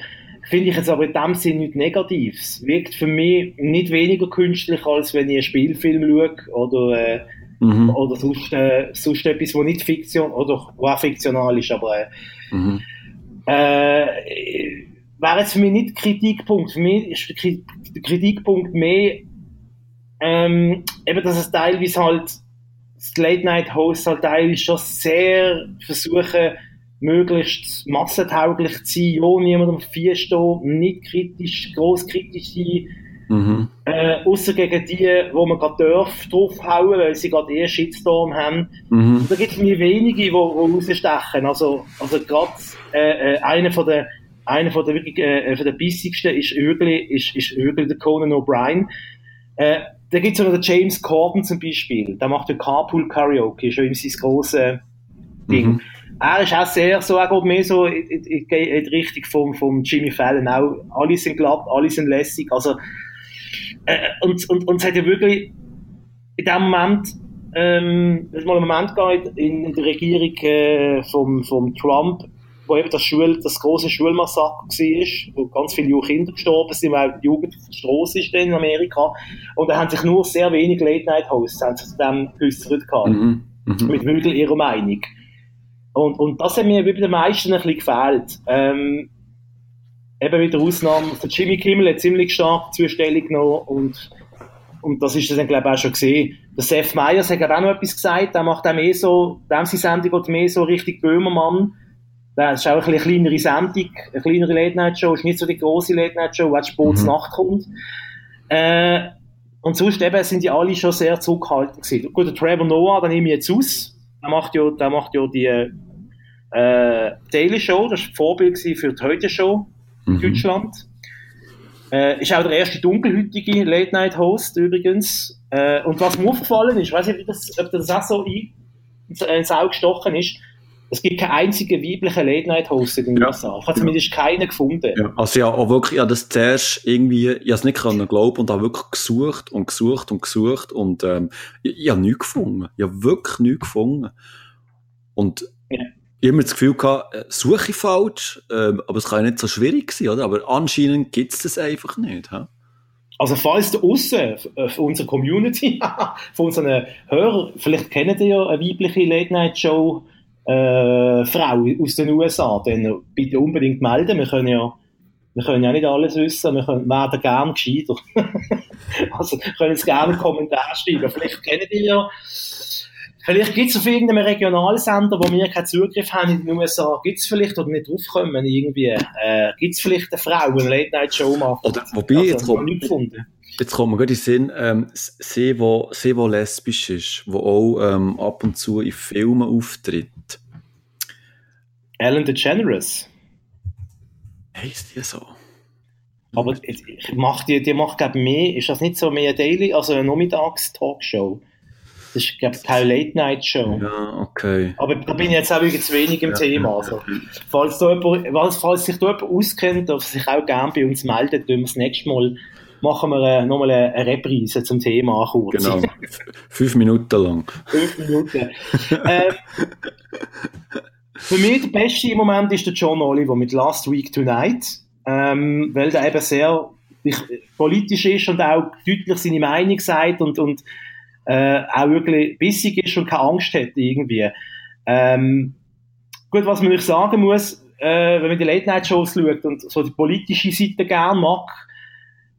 Finde ich jetzt aber in dem Sinne nichts Negatives. Wirkt für mich nicht weniger künstlich, als wenn ich einen Spielfilm schaue oder, äh, mhm. oder sonst, äh, sonst etwas, wo nicht Fiktion, oder wo auch fiktional ist, aber äh, mhm äh, wäre jetzt für mich nicht Kritikpunkt. Für mich ist der Kritikpunkt mehr, ähm, eben, dass es teilweise halt, das Late-Night-Host halt teilweise schon sehr versuchen, möglichst massentauglich zu sein, ohne niemandem vier stehen, nicht kritisch, gross kritisch sein, mhm. äh, außer gegen die, wo man gerade darf, draufhauen, weil sie gerade eher Shitstorm haben. Mhm. da gibt es mir wenige, die, rausstechen. Also, also gerade äh, äh, einer von der einer von der wirklich, äh, von der bissigsten ist wirklich, ist, ist wirklich der Conan O'Brien. Äh, da gibt's noch den James Corden zum Beispiel. Der macht ja Carpool Karaoke, schon sein grosses Ding. Mhm. Er ist auch sehr, so, er geht mehr so in, in, in die Richtung vom, vom Jimmy Fallon. Auch, alle sind glatt, alle sind lässig. Also, äh, und, und, und es hat ja wirklich in dem Moment, ähm, es mal einen Moment gegeben in, in der Regierung äh, vom, vom Trump, wo eben das, Schul, das große Schulmassaker war, wo ganz viele junge Kinder gestorben sind, weil die Jugend auf der Straße ist in Amerika. Und da haben sich nur sehr wenige Late-Night-Hosts zu dem geäußert mhm. mhm. mit wirklich ihrer Meinung. Und, und das hat mir bei den meisten ein bisschen gefehlt. Ähm, eben mit der Ausnahme, der Jimmy Kimmel hat ziemlich stark Zustellung genommen und, und das ist das dann, glaube ich, auch schon gesehen. Der Seth Meyers hat auch noch etwas gesagt, der macht auch mehr so, dem seine Sendung geht mehr so richtig Böhmermann. Das ist auch ein eine kleinere Sendung, eine kleinere Late-Night-Show, ist nicht so die große Late-Night-Show, wo Sport mhm. Nacht kommt. Äh, und sonst eben sind die alle schon sehr zurückhaltend gewesen. Gut, der Trevor Noah, den nehme ich jetzt aus. Der macht ja, der macht ja die äh, Daily Show, das war Vorbild für die Heute Show mhm. Deutschland. Äh, ist auch der erste dunkelhütige Late-Night-Host übrigens. Äh, und was mir aufgefallen ist, ich weiß nicht, ob das, ob das auch so ein, ins Auge gestochen ist, es gibt keinen einzigen weiblichen Late-Night-Host in den ja. USA. Ich habe zumindest keinen gefunden. Ja. Also ja, auch wirklich, ja, das zuerst irgendwie, ich habe es nicht können glauben und habe wirklich gesucht und gesucht und gesucht und ähm, ich, ich habe nichts gefunden. Ich habe wirklich nichts gefunden. Und ja ich habe das Gefühl gehabt, äh, suche ich falsch, ähm, aber es kann ja nicht so schwierig sein, oder? Aber anscheinend gibt es das einfach nicht. He? Also falls da aussen, äh, von unserer Community, von unseren Hörern, vielleicht kennt ihr ja eine weibliche Late-Night-Show, äh, Frau aus den USA, dann bitte unbedingt melden. Wir können ja, wir können ja nicht alles wissen, wir können, werden gerne gescheiter. also können es gerne einen Kommentar schreiben. Vielleicht kennt ihr ja Vielleicht gibt es auf irgendeinem Regionalsender, wo wir keinen Zugriff haben in den USA, gibt es vielleicht, oder nicht draufkommen, irgendwie, äh, gibt es vielleicht eine Frau, die eine Late-Night-Show macht? Oder, wobei, also, jetzt kommt, jetzt kommt mir gerade in den Sinn, ähm, sie, wo, sie, wo lesbisch ist, die auch ähm, ab und zu in Filmen auftritt. Ellen DeGeneres. Heißt die so? Aber ich mach die, die macht, glaube ich, mehr, ist das nicht so mehr Daily, also eine Nachmittags-Talkshow? Das ist, glaube ich, keine Late-Night-Show. Ja, okay. Aber da bin ich jetzt auch zu wenig im ja, Thema. Also, falls, da jemand, falls sich da jemand auskennt, darf sich auch gerne bei uns melden, tun wir das nächste Mal machen wir äh, nochmal eine, eine Reprise zum Thema kurz. Genau. Fünf Minuten lang. Fünf Minuten. äh, für mich der Beste im Moment ist der John Oliver mit Last Week Tonight, ähm, weil der eben sehr politisch ist und auch deutlich seine Meinung sagt und, und äh, auch wirklich bissig ist und keine Angst hat irgendwie. Ähm, gut, was man nicht sagen muss, äh, wenn man die Late-Night-Shows schaut und so die politische Seite gerne mag,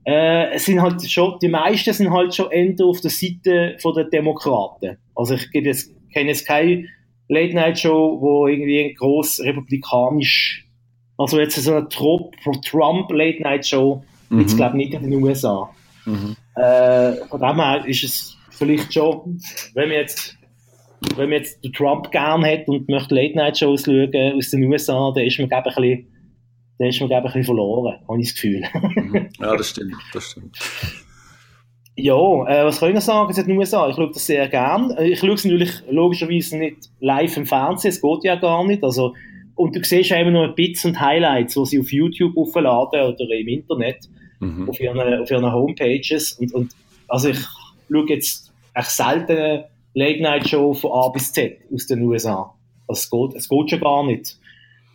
äh, sind halt schon, die meisten sind halt schon eher auf der Seite von der Demokraten. Also ich jetzt, kenne jetzt keine Late-Night-Show, wo irgendwie gross republikanisch, also jetzt so eine Trump-Late-Night-Show, mhm. jetzt glaube ich nicht in den USA. Mhm. Äh, von dem her ist es vielleicht schon, wenn man jetzt, wenn man jetzt den Trump gern hat und möchte Late-Night-Shows schauen aus den USA, dann ist man, glaube ich, ein bisschen, dann ist man, glaube ich, ein bisschen verloren, habe ich das Gefühl. Mhm. ja, das stimmt, das stimmt. Ja, äh, was kann ich noch sagen zu den USA? Ich schaue das sehr gern. Ich schaue es natürlich logischerweise nicht live im Fernsehen, es geht ja gar nicht. Also, und du siehst eben nur Bits und Highlights, die sie auf YouTube aufladen oder im Internet, mhm. auf, ihren, auf ihren Homepages. Und, und also ich schaue jetzt echt selten Late-Night-Show von A bis Z aus den USA. Also es geht, es geht schon gar nicht.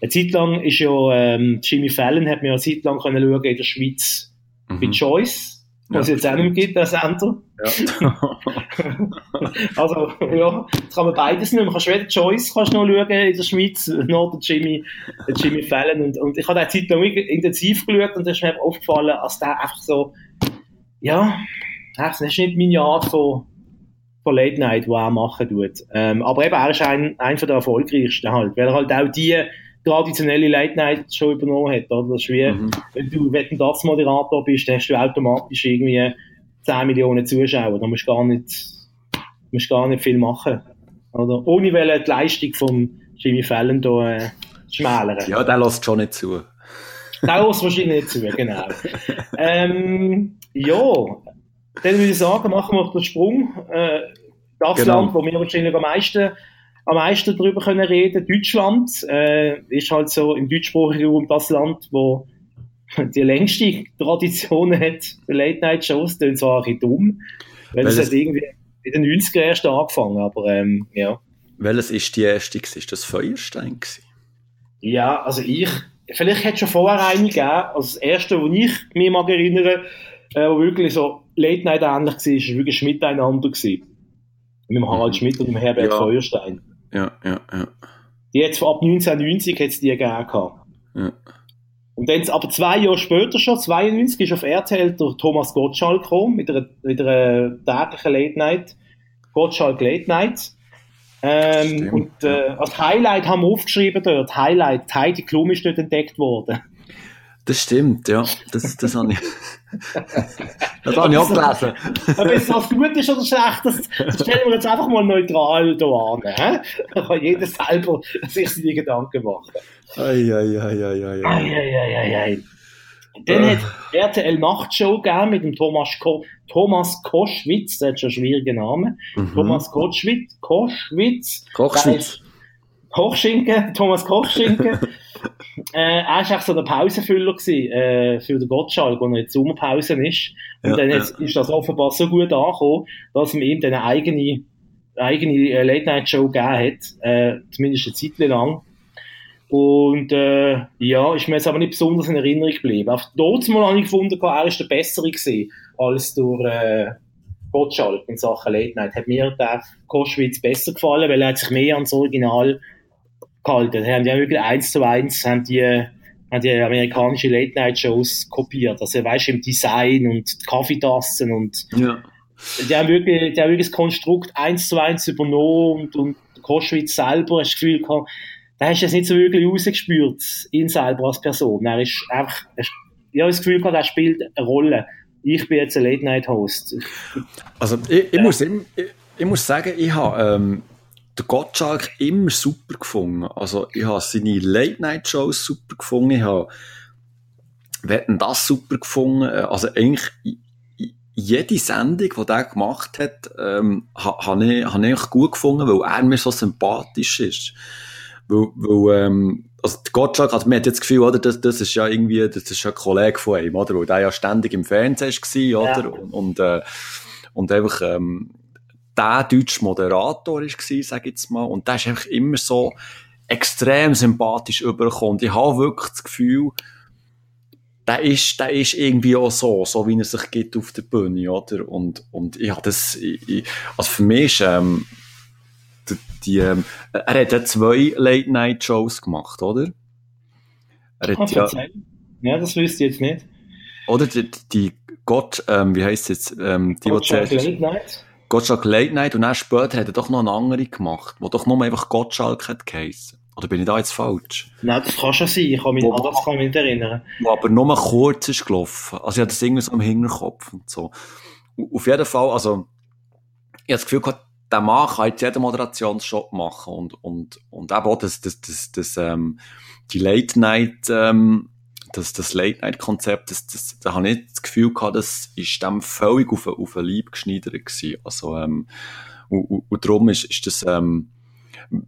Eine Zeit lang ist ja, ähm, Jimmy Fallon hat mir eine Zeit lang können schauen in der Schweiz mhm. bei Choice, was ja, es jetzt auch nicht mehr gibt, der Sender. Ja. also, ja, jetzt kann man beides nicht. Man kann weder Choice kannst noch schauen in der Schweiz, noch der Jimmy, der Jimmy Fallon. Und, und ich habe eine Zeit lang intensiv geschaut und es ist mir aufgefallen, als der einfach so, ja, das ist nicht meine Art von, von Late Night, die er machen tut. Ähm, aber eben, er ist ein, ein von der erfolgreichsten halt, weil er halt auch die traditionelle Late Night schon übernommen hat, oder? Das ist wie, mhm. wenn du Wetten das Moderator bist, dann hast du automatisch irgendwie 10 Millionen Zuschauer, da musst du gar nicht, musst gar nicht viel machen, oder? Ohne die Leistung von Jimmy Fallon da, äh, schmälern. Ja, der lässt schon nicht zu. Dauert wahrscheinlich nicht zu, genau. ähm, ja, dann würde ich sagen, machen wir den Sprung. Äh, das genau. Land, wo wir wahrscheinlich am meisten, am meisten darüber können reden, Deutschland, äh, ist halt so im deutschsprachigen Raum das Land, wo die längste Tradition hat für Late-Night-Shows, das zwar ein bisschen dumm, weil es hat irgendwie in den 90er erst angefangen, aber ähm, ja. Welches ist die erste? Ist das Feuerstein? Gewesen? Ja, also ich, vielleicht hätte es schon vorher eine gegeben. Also das erste, wo ich mich mag erinnere, äh, wo wirklich so Late Night ähnlich war, war wirklich Schmiteinander. Gewesen. Mit dem Harald mhm. Schmidt und dem Herbert ja. Feuerstein. Ja, ja, ja. Die jetzt ab 1990 hat es die gegeben. Ja. Und dann, aber zwei Jahre später schon, 92, ist auf RTL der Thomas Gottschalk gekommen, mit einer, mit einer täglichen Late Night. Gottschalk Late Night. Ähm, und äh, als Highlight haben wir aufgeschrieben dort, Highlight, Heidi Klum ist dort entdeckt worden. Das stimmt, ja. Das, das habe ich, das habe ich auch gelesen. Ob es was gut ist oder schlecht, das, das stellen wir jetzt einfach mal neutral da an. He? Da kann jeder selber sich seine Gedanken machen. Eieieiei. Ei, ei, ei, dann hat RTL Nachtshow gegeben mit dem Thomas, Ko Thomas Koschwitz, der hat schon einen schwierigen Namen. Mhm. Thomas Koschwitz, Koschwitz. Kochschwitz. Kochschinken, Thomas Kochschinken. äh, er war so ein Pausenfüller gewesen, äh, für den Gottschalk, wo er jetzt Sommerpause ist. Und ja, dann ja. ist das offenbar so gut angekommen, dass man ihm dann eine eigene, eigene äh, Late-Night-Show gegeben hat, äh, zumindest eine Zeit lang. Und äh, ja, ist mir jetzt aber nicht besonders in Erinnerung geblieben. Auf dort mal habe ich gefunden, er war der bessere gewesen, als durch äh, Gottschalk in Sachen Late Night. Hat mir der Koschwitz besser gefallen, weil er hat sich mehr ans Original gehalten. haben ja wirklich eins zu eins haben die, haben die amerikanische Late Night Shows kopiert. Also weißt du, im Design und Kaffeetassen und ja. die haben wirklich, die haben wirklich das Konstrukt eins zu eins übernommen und, und Koschwitz selber hast das Gefühl gehabt, da hast du es nicht so wirklich rausgespürt, ihn selber als Person. Er ist einfach, er, ich habe das Gefühl gehabt, er spielt eine Rolle. Ich bin jetzt ein Late-Night-Host. Also, ich, ich, muss, ich, ich, muss sagen, ich habe ähm, den Gottschalk immer super gefunden. Also, ich habe seine Late-Night-Shows super gefunden. Ich habe Wetten das super gefunden. Also, eigentlich jede Sendung, die er gemacht hat, ähm, habe ich, hab ich gut gefunden, weil er mir so sympathisch ist. Weil, weil ähm, also der Gottschalk, also man hat jetzt das Gefühl, oder, das, das ist ja irgendwie, das ist ja ein Kollege von ihm, oder? Weil der ja ständig im Fernsehen war, oder? Ja. Und, und, äh, und einfach, ähm, der deutsche Moderator war, sag ich jetzt mal. Und der ist einfach immer so extrem sympathisch übergekommen. Und ich habe wirklich das Gefühl, der ist, der ist irgendwie auch so, so wie er sich gibt auf der Bühne, oder? Und, und ich habe das, ich, also für mich ist, ähm, die, die ähm, er hat ja zwei Late-Night-Shows gemacht, oder? Er hat ja, ja, das wüsste ich jetzt nicht. Oder die, die Gott, ähm, wie heisst es jetzt? Ähm, die, Gottschalk Late Night? Gottschalk Late Night und dann später hat er doch noch eine andere gemacht, wo doch nur einfach Gottschalk hat geheissen. Oder bin ich da jetzt falsch? Nein, das kann schon sein. Ich kann mich, wo, das kann mich nicht erinnern. Wo aber nur kurz ist gelaufen. Also ich hatte das irgendwie so im Hinterkopf und so. Auf jeden Fall, also, ich habe das Gefühl gehabt, der Mann kann jetzt jeden Moderationsjob machen und, und, und eben auch das, das, das, das, ähm, die Late Night, ähm, das, das Late Night Konzept, das, das, da habe ich das Gefühl gehabt, das ist dem völlig auf, auf ein Leib geschneidert gewesen. Also, ähm, und, und, und darum ist, ist das, ähm,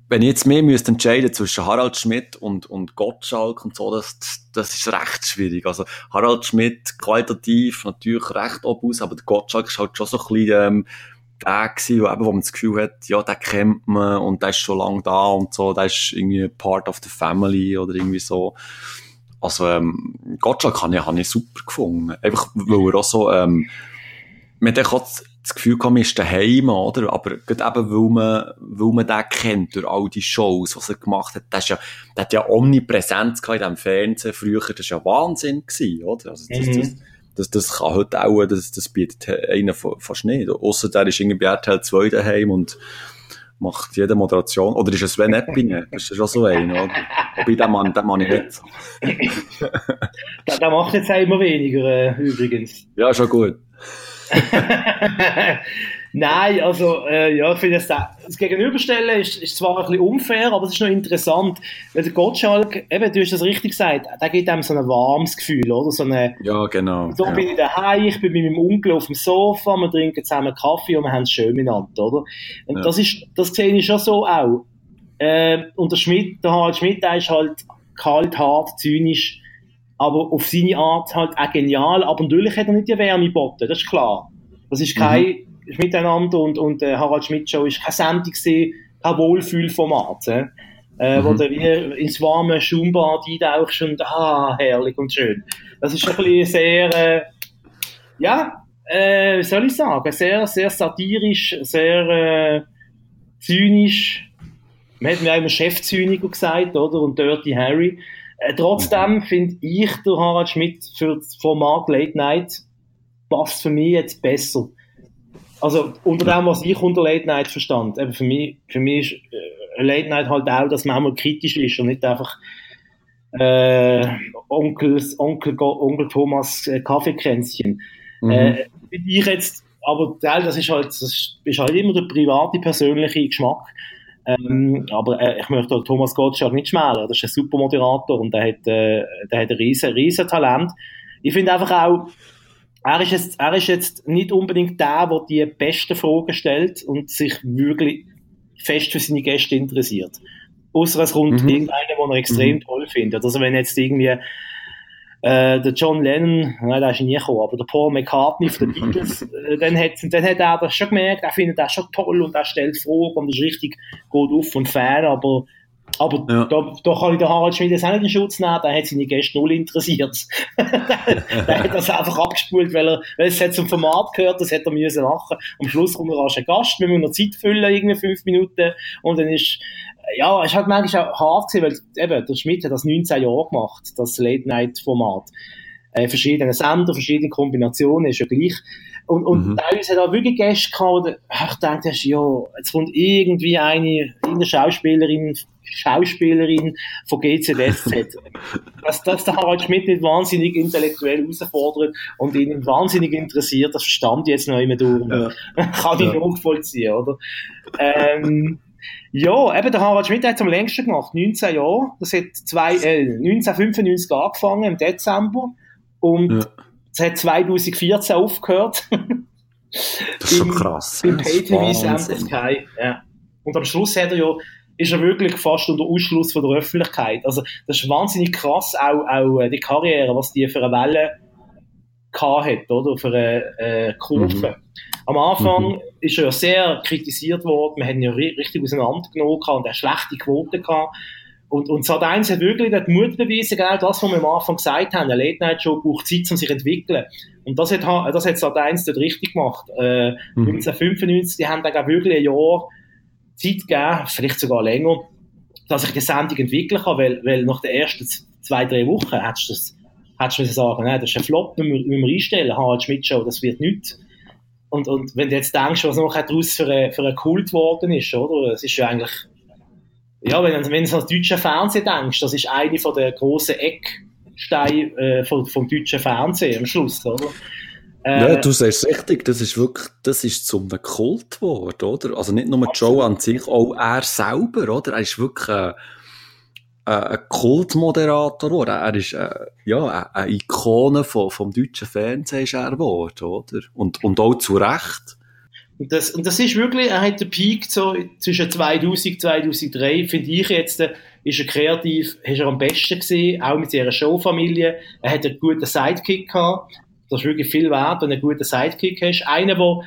wenn ich jetzt mehr müsste entscheiden zwischen Harald Schmidt und, und Gottschalk und so, das, das ist recht schwierig. Also, Harald Schmidt qualitativ natürlich recht obus, aber der Gottschalk ist halt schon so ein bisschen, ähm, der gewesen, wo, eben, wo man das Gefühl hat, ja, den kennt man und der ist schon lange da und so, der ist irgendwie part of the family oder irgendwie so. Also, ähm, Gottschalk habe ich, habe ich super gefunden. Einfach, weil er auch so, ähm, man hat auch das Gefühl gehabt, man ist daheim, oder? Aber gerade eben, weil man, weil man den kennt durch all die Shows, was er gemacht hat, der, ist ja, der hat ja Omnipräsenz gehabt in diesem Fernsehen früher, das war ja Wahnsinn gewesen, oder? Also, das, mhm. das, das, das kann heute auch, das, das bietet einer fast nicht. Ausser der ist irgendwie RTL 2 daheim und macht jede Moderation. Oder ist es Sven Eppingen? Das ist schon so ein, oder? Wobei, den Mann, den Mann ich nicht. der, der macht jetzt auch immer weniger, äh, übrigens. Ja, schon gut. Nein, also, äh, ja, ich finde, das, das Gegenüberstellen ist, ist zwar ein bisschen unfair, aber es ist noch interessant, weil der Gottschalk, eben, du hast das richtig gesagt, der gibt einem so ein warmes Gefühl, oder? So eine, ja, genau. So ja. bin ich daheim, ich bin mit meinem Onkel auf dem Sofa, wir trinken zusammen Kaffee und wir haben es schön miteinander, oder? Und ja. das ist, das sehe ich schon so auch. Äh, und der Schmidt, der Harald Schmidt, der ist halt kalt, hart, zynisch, aber auf seine Art halt auch genial, aber natürlich hat er nicht die Wärme geboten, das ist klar. Das ist kein, mhm miteinander und, und äh, Harald Schmidt Show ist keine Sendung gewesen, kein Wohlfühlformat, äh, mhm. wo du wie ins warme Schaumbad eintauchst und ah, herrlich und schön. Das ist ein bisschen sehr, äh, ja, äh, wie soll ich sagen, sehr, sehr satirisch, sehr äh, zynisch. Man hat mir immer Chefzyniker gesagt, oder? Und Dirty Harry. Äh, trotzdem finde ich, der Harald Schmidt für das Format Late Night passt für mich jetzt besser. Also unter dem, was ich unter Late Night verstand. Eben für mich, für mich ist äh, Late Night halt auch, dass man auch mal kritisch ist und nicht einfach äh, Onkel, Onkel, Onkel Thomas äh, Kaffeekränzchen. Mhm. Äh, ich jetzt, aber das ist halt, das ist halt immer der private, persönliche Geschmack. Ähm, aber äh, ich möchte Thomas Gottschalk nicht schmälern. Das ist ein super Moderator und der hat, äh, der hat ein riesen, riesen Talent. Ich finde einfach auch, er ist jetzt, er ist jetzt nicht unbedingt der, der die besten Fragen stellt und sich wirklich fest für seine Gäste interessiert. Außer es kommt mhm. irgendeiner, den er extrem mhm. toll findet. Also wenn jetzt irgendwie äh, der John Lennon, nein, der ist nie gekommen, aber der Paul McCartney von den Beatles, äh, dann, hat, dann hat er das schon gemerkt, er findet das schon toll und er stellt Fragen und ist richtig gut auf und fair, aber aber ja. da, da kann ich den Harald Schmidt jetzt auch nicht in Schutz nehmen, der hat seine Gäste null interessiert. der, hat das einfach abgespult, weil er, weil es hat zum Format gehört, das hätte er müssen machen. Am Schluss kommt er als ein Gast, wir müssen noch Zeit füllen, irgendwie fünf Minuten, und dann ist, ja, es halt manchmal auch hart gewesen, weil eben, der Schmidt hat das 19 Jahre gemacht, das Late-Night-Format. Äh, verschiedene Sender, verschiedene Kombinationen, ist ja gleich. Und, und mhm. teilweise hat er wirklich Gäste gehabt, ich dachte, ja, jetzt kommt irgendwie eine, eine Schauspielerin, Schauspielerin von GZSZ. dass, dass der Harald Schmidt nicht wahnsinnig intellektuell herausfordert und ihn wahnsinnig interessiert, das verstand ich jetzt noch immer durch. Ja. Kann ich ja. nachvollziehen, oder? Ähm, ja, eben der Harald Schmidt hat es am längsten gemacht, 19 Jahre. Das hat zwei, äh, 1995 angefangen, im Dezember. Und ja. es hat 2014 aufgehört. das ist schon krass. Im Pay-TV-Sender Sky. Ja. Und am Schluss hat er ja, ist er wirklich fast unter Ausschluss von der Öffentlichkeit. Also, das ist wahnsinnig krass, auch, auch äh, die Karriere, was die für eine Welle hat, oder? Für eine äh, Kurve. Mhm. Am Anfang mhm. ist er ja sehr kritisiert worden, wir haben ihn ja richtig auseinandergenommen und er schlechte Quoten gehabt. Und, und Sat 1 hat wirklich den Mut bewiesen, genau das, was wir am Anfang gesagt haben. Eine Late-Night-Show braucht Zeit, um sich zu entwickeln. Und das hat, das hat Sat 1 dort richtig gemacht. Äh, mhm. 1995, die haben dann auch wirklich ein Jahr Zeit gegeben, vielleicht sogar länger, dass ich die Sendung entwickeln kann, weil, weil nach den ersten zwei, drei Wochen hättest du das, hättest du sagen, nein, das ist ein Flop, müssen wir, einstellen, Harald Schmidt Show, das wird nichts. Und, und wenn du jetzt denkst, was noch daraus für ein, für ein Kult geworden ist, oder? Es ist ja eigentlich, ja, wenn, wenn du ans deutsche Fernsehen denkst, das ist eine von der grossen Ecksteine äh, vom, vom deutschen Fernsehen am Schluss, oder? Äh, ja, du sagst richtig, das ist wirklich, das ist zum Kult geworden, oder? Also nicht nur Joe an sich, auch er selber, oder? Er ist wirklich äh, ein Kultmoderator geworden. Er ist äh, ja, eine Ikone vom, vom deutschen Fernsehen ist er geworden, oder? Und, und auch zu Recht. Und das, und das ist wirklich, er hat den Peak so zwischen 2000 2003, finde ich jetzt, äh, ist er kreativ, ist er am besten gesehen, auch mit seiner Showfamilie. Er hat einen guten Sidekick gehabt. Das ist wirklich viel wert, wenn du einen guten Sidekick hast. Einer, der,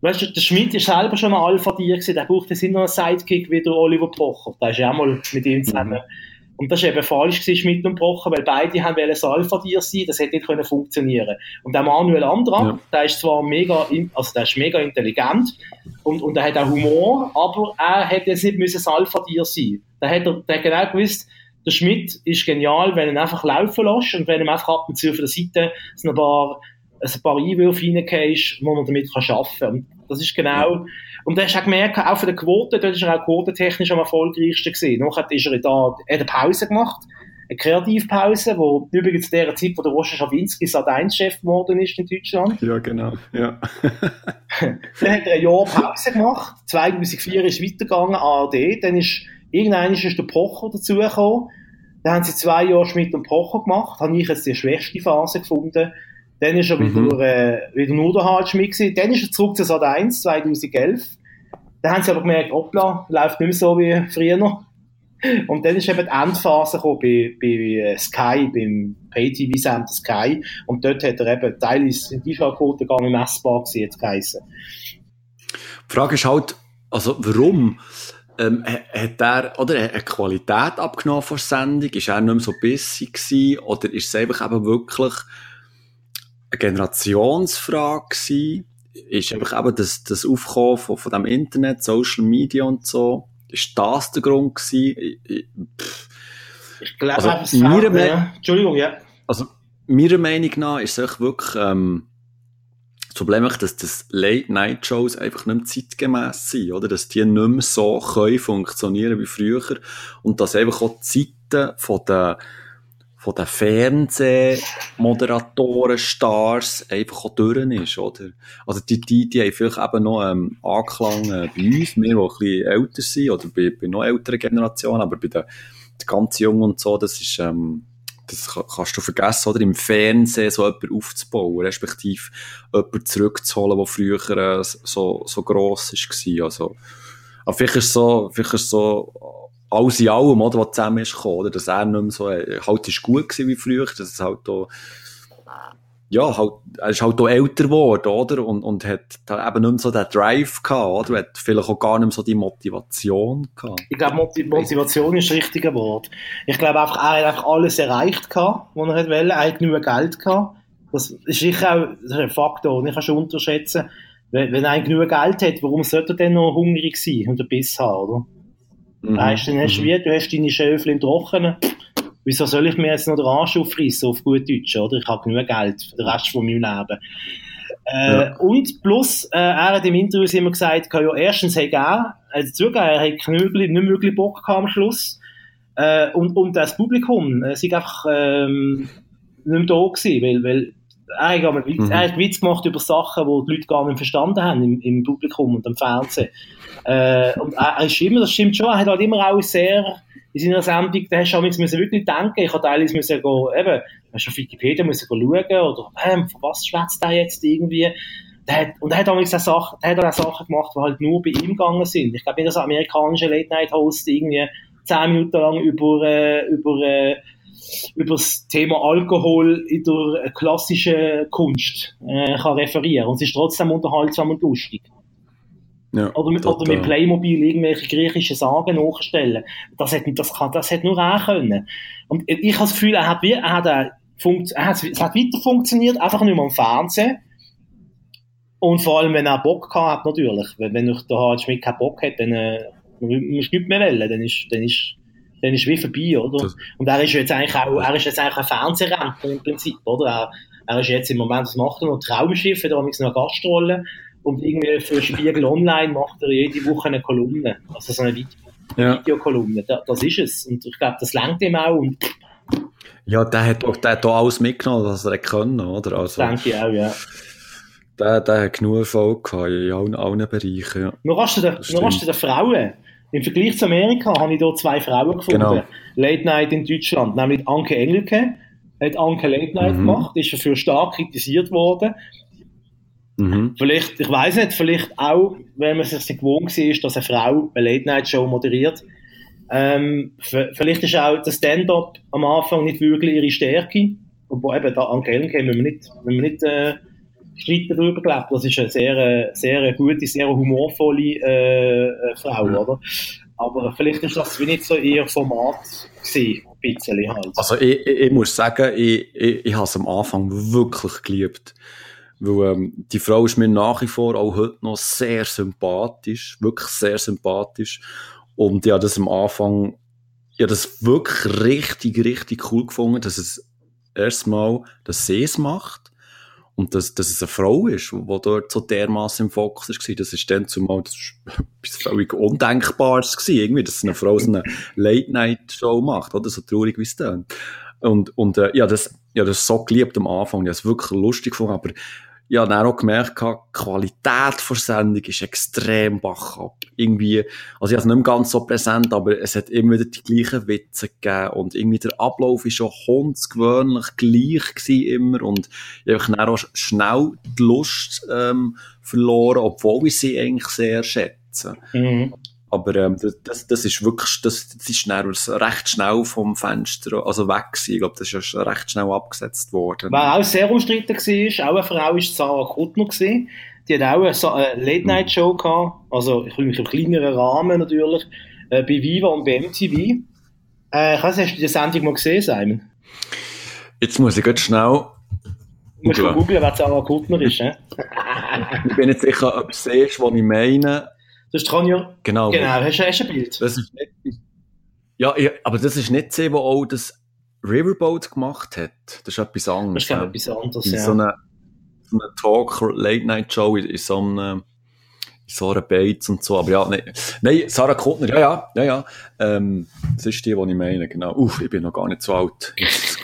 weißt du, der Schmidt ist selber schon ein Alpha-Tier gewesen, der braucht jetzt noch einen Sidekick wie der Oliver Pocher. Der ist ja auch mal mit ihm zusammen. Mhm. Und das war eben falsch gewesen, Schmidt und Pocher, weil beide haben wollen Alpha-Tier sein, das hätte nicht können funktionieren. Und der Manuel Andra, ja. der ist zwar mega, also der ist mega intelligent und, und er hat auch Humor, aber er hätte jetzt nicht müssen Alpha-Tier sein. Da hat er, der hat genau gewusst, der Schmidt ist genial, wenn er einfach laufen lässt und wenn er einfach ab und zu auf der Seite ein paar, ein paar Einwürfe reingehst, wo man damit kann arbeiten kann. Und das ist genau, und da hast du auch gemerkt, auch für die Quote, dort ist er auch quotentechnisch am erfolgreichsten gewesen. Nachher ist er da, er hat eine Pause gemacht, eine Kreativpause, wo übrigens in der Zeit, wo der Roger Schawinski Sat1-Chef geworden ist in Deutschland. Ja, genau, ja. dann hat er ein Jahr Pause gemacht, 2004 ist weitergegangen, ARD, dann ist, irgendwann ist der Pocher dazugekommen, dann haben sie zwei Jahre Schmidt und Pocher gemacht, habe ich jetzt die schwächste Phase gefunden, dann ist er wieder, Mhm. äh, wieder nur der Harald Schmidt gewesen. Dann ist er zurück zu Sat 1, 2011. Dann haben sie aber gemerkt, hoppla, läuft nicht mehr so wie früher. Und dann ist eben die Endphase gekommen bei, bei äh, Sky, beim Pay-TV-Sender Sky. Und dort hat er eben teilweise in die Einschaltquote gar nicht messbar gewesen, jetzt geheissen. Die Frage ist halt, also warum ähm, ha- hat er, oder hat Qualität abgenommen von der Sendung? Ist er nicht mehr so busy gewesen? Oder ist es einfach eben wirklich eine Generationsfrage gewesen? Ist einfach eben das, das Aufkommen von, von dem Internet, Social Media und so? Ist das der Grund gewesen? Ich- ich- pff. Ich glaube, Also, meiner Me- ja. Entschuldigung, ja. Also, meiner Meinung nach ist es wirklich, ähm, Problem ist, dass das Late-Night-Shows einfach nicht mehr zeitgemäß sind, oder? Dass die nicht mehr so können funktionieren wie früher. Und dass einfach auch die Zeiten von den, von den Fernsehmoderatoren, Stars einfach auch durch ist, oder? Also, die, die, die haben vielleicht eben noch, ähm, Anklang äh, bei uns, wir, die ein bisschen älter sind, oder bei, bei noch älteren Generationen, aber bei den, den ganz Jungen und so, das ist, ähm, das ka- kannst du vergessen, oder? Im Fernsehen so jemanden aufzubauen, respektive jemanden zurückzuholen, der früher äh, so, so gross war. Also, aber vielleicht ist so, vielleicht ist so, alles in allem, oder, was zusammen ist gekommen, oder? Dass er nicht mehr so, äh, halt ist gut gewesen wie früher, dass es halt auch, ja, halt, er ist halt auch älter geworden, oder? Und, und hat eben nicht mehr so den Drive gehabt, oder? Hat vielleicht auch gar nicht mehr so die Motivation gehabt. Ich glaube, Moti- Motivation ist das richtige Wort. Ich glaube einfach, er hat einfach alles erreicht gehabt, was er wollte. Er hat genug Geld gehabt. Das ist sicher auch das ist ein Faktor, den ich kannst unterschätzen. Wenn, wenn er genug Geld hat, warum sollte er denn noch hungrig sein und einen Biss haben, oder? Mhm. Weißt du, dann hast du wie, du hast deine Schöfel im Trockenen. Wieso soll ich mir jetzt noch den Arsch aufreißen, auf gut Deutsch, oder? Ich habe genug Geld für den Rest von meinem Leben. Äh, Ja. Und plus, äh, er hat im Interview immer gesagt, ja, erstens hat er, also zugegeben, er hat nicht wirklich, nicht wirklich Bock gehabt am Schluss. Äh, und, und das Publikum, äh, sind einfach, ähm, nicht mehr da gewesen, weil, weil, er hat, Witz, Mhm. er hat Witz gemacht über Sachen, die die Leute gar nicht verstanden haben im, im Publikum und am Fernsehen. Äh, und er, er ist immer, das stimmt schon, er hat halt immer auch sehr, in seiner Sendung, da hast du auch müssen wirklich denken, ich habe teilweise müssen gehen, eben, hast auf Wikipedia müssen schauen, oder, ähm, von was schwätzt der jetzt irgendwie? Der hat, und er hat auch Sachen, hat auch Sachen gemacht, die halt nur bei ihm gegangen sind. Ich glaube nicht, dass ein amerikanischer Late-Night-Host irgendwie zehn Minuten lang über, äh, über, äh, über das Thema Alkohol in der klassischen Kunst äh, kann referieren. Und es ist trotzdem unterhaltsam und lustig. Ja, Oder mit, oder mit Playmobil irgendwelche griechischen Sagen nachstellen. Das hat, das kann, das hat nur er können. Und ich habe das Gefühl, er hat, wie, er hat, äh, er hat, es hat weiter funktioniert, einfach nicht mehr am Fernsehen. Und vor allem, wenn er Bock gehabt hat, natürlich. Wenn, wenn der Harald Schmidt keinen Bock hat, dann, äh, musst du nichts mehr wählen. Dann ist, dann ist, dann ist wie vorbei, oder? Das- Und er ist jetzt eigentlich auch, er ist jetzt eigentlich ein Fernsehrentner im Prinzip, oder? Er, er ist jetzt im Moment, was macht er noch? Traumschiff, hat er noch eine Gastrolle. Und irgendwie für Spiegel Online macht er jede Woche eine Kolumne. Also so eine Video Ja. Videokolumne. Da, das ist es. Und ich glaube, das langt ihm auch. Und Ja, der hat auch, der hat auch alles mitgenommen, was er können, oder? Also, denke ich auch, ja. der, der hat genug Erfolg gehabt in allen, allen Bereichen, ja. Noch hast du den, noch hast du den Frauen. Im Vergleich zu Amerika habe ich dort zwei Frauen gefunden. Genau. Late Night in Deutschland. Nämlich Anke Engelke. Hat Anke Late Night Mhm. gemacht. Ist dafür stark kritisiert worden. Mhm. Vielleicht, ich weiß nicht, vielleicht auch, wenn man sich gewohnt war, dass eine Frau eine Late-Night-Show moderiert. Ähm, vielleicht ist auch das Stand-up am Anfang nicht wirklich ihre Stärke. Obwohl eben da an Gellen müssen wir nicht, müssen wir nicht äh, streiten darüber, glaube Das ist eine sehr, äh, sehr gute, sehr humorvolle äh, Frau, Ja. oder? Aber vielleicht ist das wie nicht so ihr Format gewesen, ein bisschen halt. Also ich, ich, ich muss sagen, ich, ich, ich habe es am Anfang wirklich geliebt. Weil ähm, die Frau ist mir nach wie vor auch heute noch sehr sympathisch, wirklich sehr sympathisch. Und habe das am Anfang, habe das wirklich richtig, richtig cool gefunden, dass es erstmal, dass sie es macht und dass, dass es eine Frau ist, die dort so dermaßen im Fokus war, das ist dann zumal das ist etwas völlig Undenkbares gewesen, irgendwie, dass eine Frau so eine Late-Night-Show macht, oder? So traurig wie es dann. Und, und, äh, ja, das, ja, das so geliebt am Anfang. Ich habe es wirklich lustig gefunden, aber ja, dann auch gemerkt, die Qualität der Sendung ist extrem bach ab. Irgendwie, also ich habe nicht mehr ganz so präsent, aber es hat immer wieder die gleichen Witze gegeben und irgendwie der Ablauf ist schon hundsgewöhnlich gleich gewesen immer und ich habe dann auch schnell die Lust ähm, verloren, obwohl ich sie eigentlich sehr schätze. Mhm. Aber ähm, das, das ist wirklich, das, das ist dann recht schnell vom Fenster, also weg gewesen. Ich glaube, das ist recht schnell abgesetzt worden. Wer auch sehr umstritten war, auch eine Frau, ist Sarah Kuttner gewesen. Die hat auch eine Late-Night-Show gehabt, also im kleineren Rahmen natürlich, äh, bei Viva und bei MTV. Äh, ich weiß, hast du die Sendung mal gesehen, Simon? Jetzt muss ich ganz schnell Du musst googeln, wer Sarah Kuttner ist. ich bin nicht sicher, ob du siehst, was ich meine. Das ist Tronja. Genau. Genau, hast du ein Bild? Das ist nicht, ja, ja, aber das ist nicht sie, die auch das Riverboat gemacht hat. Das ist etwas anderes. Das ist etwas anderes, ja. So eine, so eine Talk, Late-Night-Show in, in so einem, einer Bates und so. Aber ja, nein, nein Sarah Kuttner, ja, ja, ja, ja. Ähm, das ist die, die ich meine, genau. Uff, ich bin noch gar nicht so alt.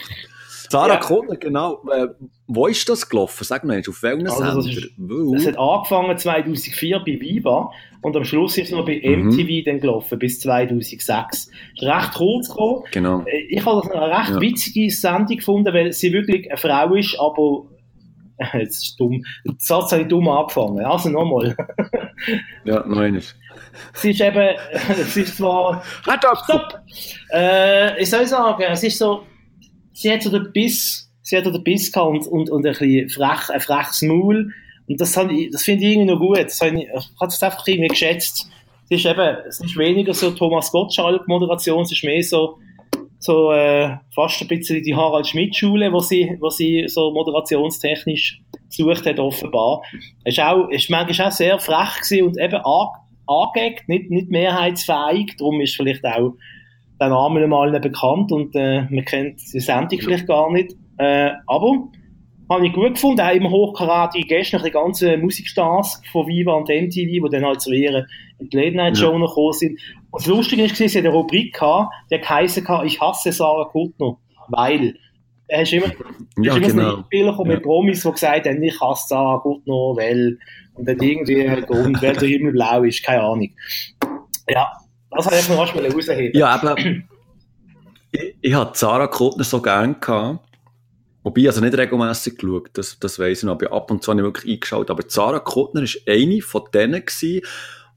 Sarah ja. Kuttner, genau. Äh, wo ist das gelaufen? Sag mal, auf welchen also, das, ist, das hat angefangen 2004 bei Viva und am Schluss ist es noch bei MTV mhm. dann gelaufen, bis 2006. Das ist recht kurz gekommen. Genau. Äh, ich habe das eine recht ja. witzige Sendung gefunden, weil sie wirklich eine Frau ist, aber jetzt ist dumm. Der Satz habe ich dumm angefangen. Also nochmal. ja, noch eines. Sie ist eben, es ist zwar. Halt up! Stopp! Äh, ich soll sagen, es ist so, sie hat so den Biss, sie hat so den Biss gehabt und, und, und ein bisschen frech, ein freches Maul. Und das, ich, das finde ich irgendwie noch gut. Das habe ich, ich habe es einfach irgendwie geschätzt. Es ist eben, es ist weniger so Thomas Gottschalk-Moderation, es ist mehr so, so äh, fast ein bisschen die Harald Schmidt-Schule, wo sie, wo sie so moderationstechnisch gesucht hat, offenbar. Es ist auch, ist manchmal auch sehr frech gewesen und eben angeeckt, nicht, nicht mehrheitsfähig, darum ist vielleicht auch der Name mal nicht bekannt und äh, man kennt die Sendung vielleicht gar nicht. Äh, aber habe ich gut gefunden, auch im hochkarätigen Gäste, die ganzen Musikstars von Viva und MTV, die dann halt zu ihren Late Night Show ja. noch gekommen sind. Und das Lustige ist, sie hat eine Rubrik gehabt, der geheißen ich hasse Sarah Kuttner, weil er ist immer, ja, ist immer genau. ein Spiel ja. mit Promis, die gesagt haben, ich hasse Sarah Kuttner, weil, und dann irgendwie ein Grund, weil der Himmel blau ist, keine Ahnung. Ja, das habe ich noch mal rausheben. Ja, aber ich, ich hatte Sarah Kuttner so gerne gehabt. Wobei, also nicht regelmässig geschaut, das, das weiss ich noch, aber ab und zu habe ich wirklich eingeschaut. Aber Sarah Kuttner war eine von denen gewesen,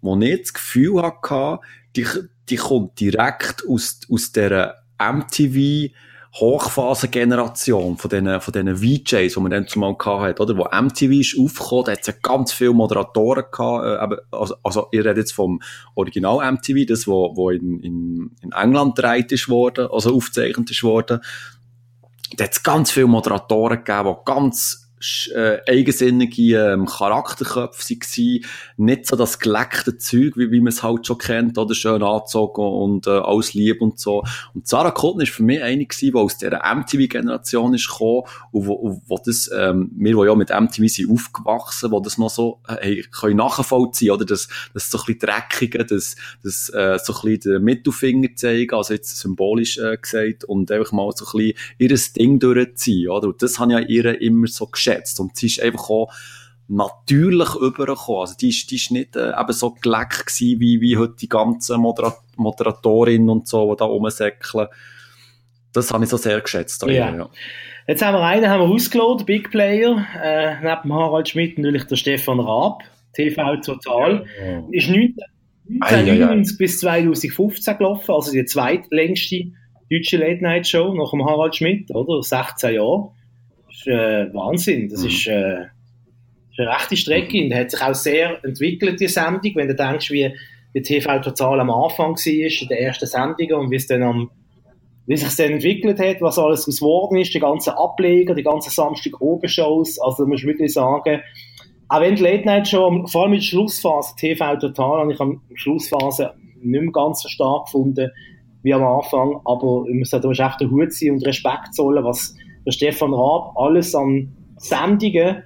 wo ich das Gefühl hatte, die, die kommt direkt aus, aus dieser MTV, Hochphasengeneration von diesen, von diesen VJs, die man dann zumal hatte, oder? Wo MTV ist aufgekommen, da hat es ja ganz viele Moderatoren gehabt, äh, also, also, ihr redet jetzt vom Original MTV, das, wo, wo in, in, in England gedreht ist worden, also aufgezeichnet ist worden. Da hat es ganz viele Moderatoren gegeben, die ganz äh, eigensinnige ähm, Charakterköpfe waren. Nicht so das geleckte Zeug, wie, wie man es halt schon kennt, oder schön angezogen und äh, alles lieb und so. Und Sarah Cotton ist für mich eine gewesen, die aus dieser MTV-Generation ist gekommen und wo, wo das, ähm, wir, die ja mit MTV sind aufgewachsen, wo das noch so äh, hey, können nachvollziehen, oder? Das, das so ein bisschen dreckige, das, das äh, so ein bisschen den Mittelfinger zeigen, also jetzt symbolisch äh, gesagt, und einfach mal so ein bisschen ihr Ding durchziehen, oder? Und das habe ich ja ihr immer so geschätzt geschätzt. Und sie ist einfach auch natürlich übergekommen. Also die ist, die ist nicht äh, eben so geleckt gewesen, wie, wie heute die ganzen Moderat Moderatorinnen und so, die da rumsäckeln. Das habe ich so sehr geschätzt. Ja. ja. Jetzt haben wir einen haben wir ausgelotet, Big Player, äh, neben Harald Schmidt natürlich der Stefan Raab, TV Total. Ja. Ist 1999 bis 2015 gelaufen, also die zweitlängste deutsche Late-Night-Show nach dem Harald Schmidt, oder? 16 Jahre ist äh, Wahnsinn. Das mhm. ist, äh, eine rechte Strecke und hat sich auch sehr entwickelt, die Sendung. Wenn du denkst, wie die TV Total am Anfang war, in der ersten Sendung und wie es dann am wie sich dann entwickelt hat, was alles daraus geworden ist, die ganzen Ableger, die ganzen Samstag oben Shows, also da muss ich wirklich sagen, auch wenn die Late Night Show, vor allem in der Schlussphase, TV Total, habe ich am Schlussphase nicht mehr ganz so stark gefunden wie am Anfang, aber ich muss echt der Hut sein und Respekt zollen, was der Stefan Raab alles an Sendungen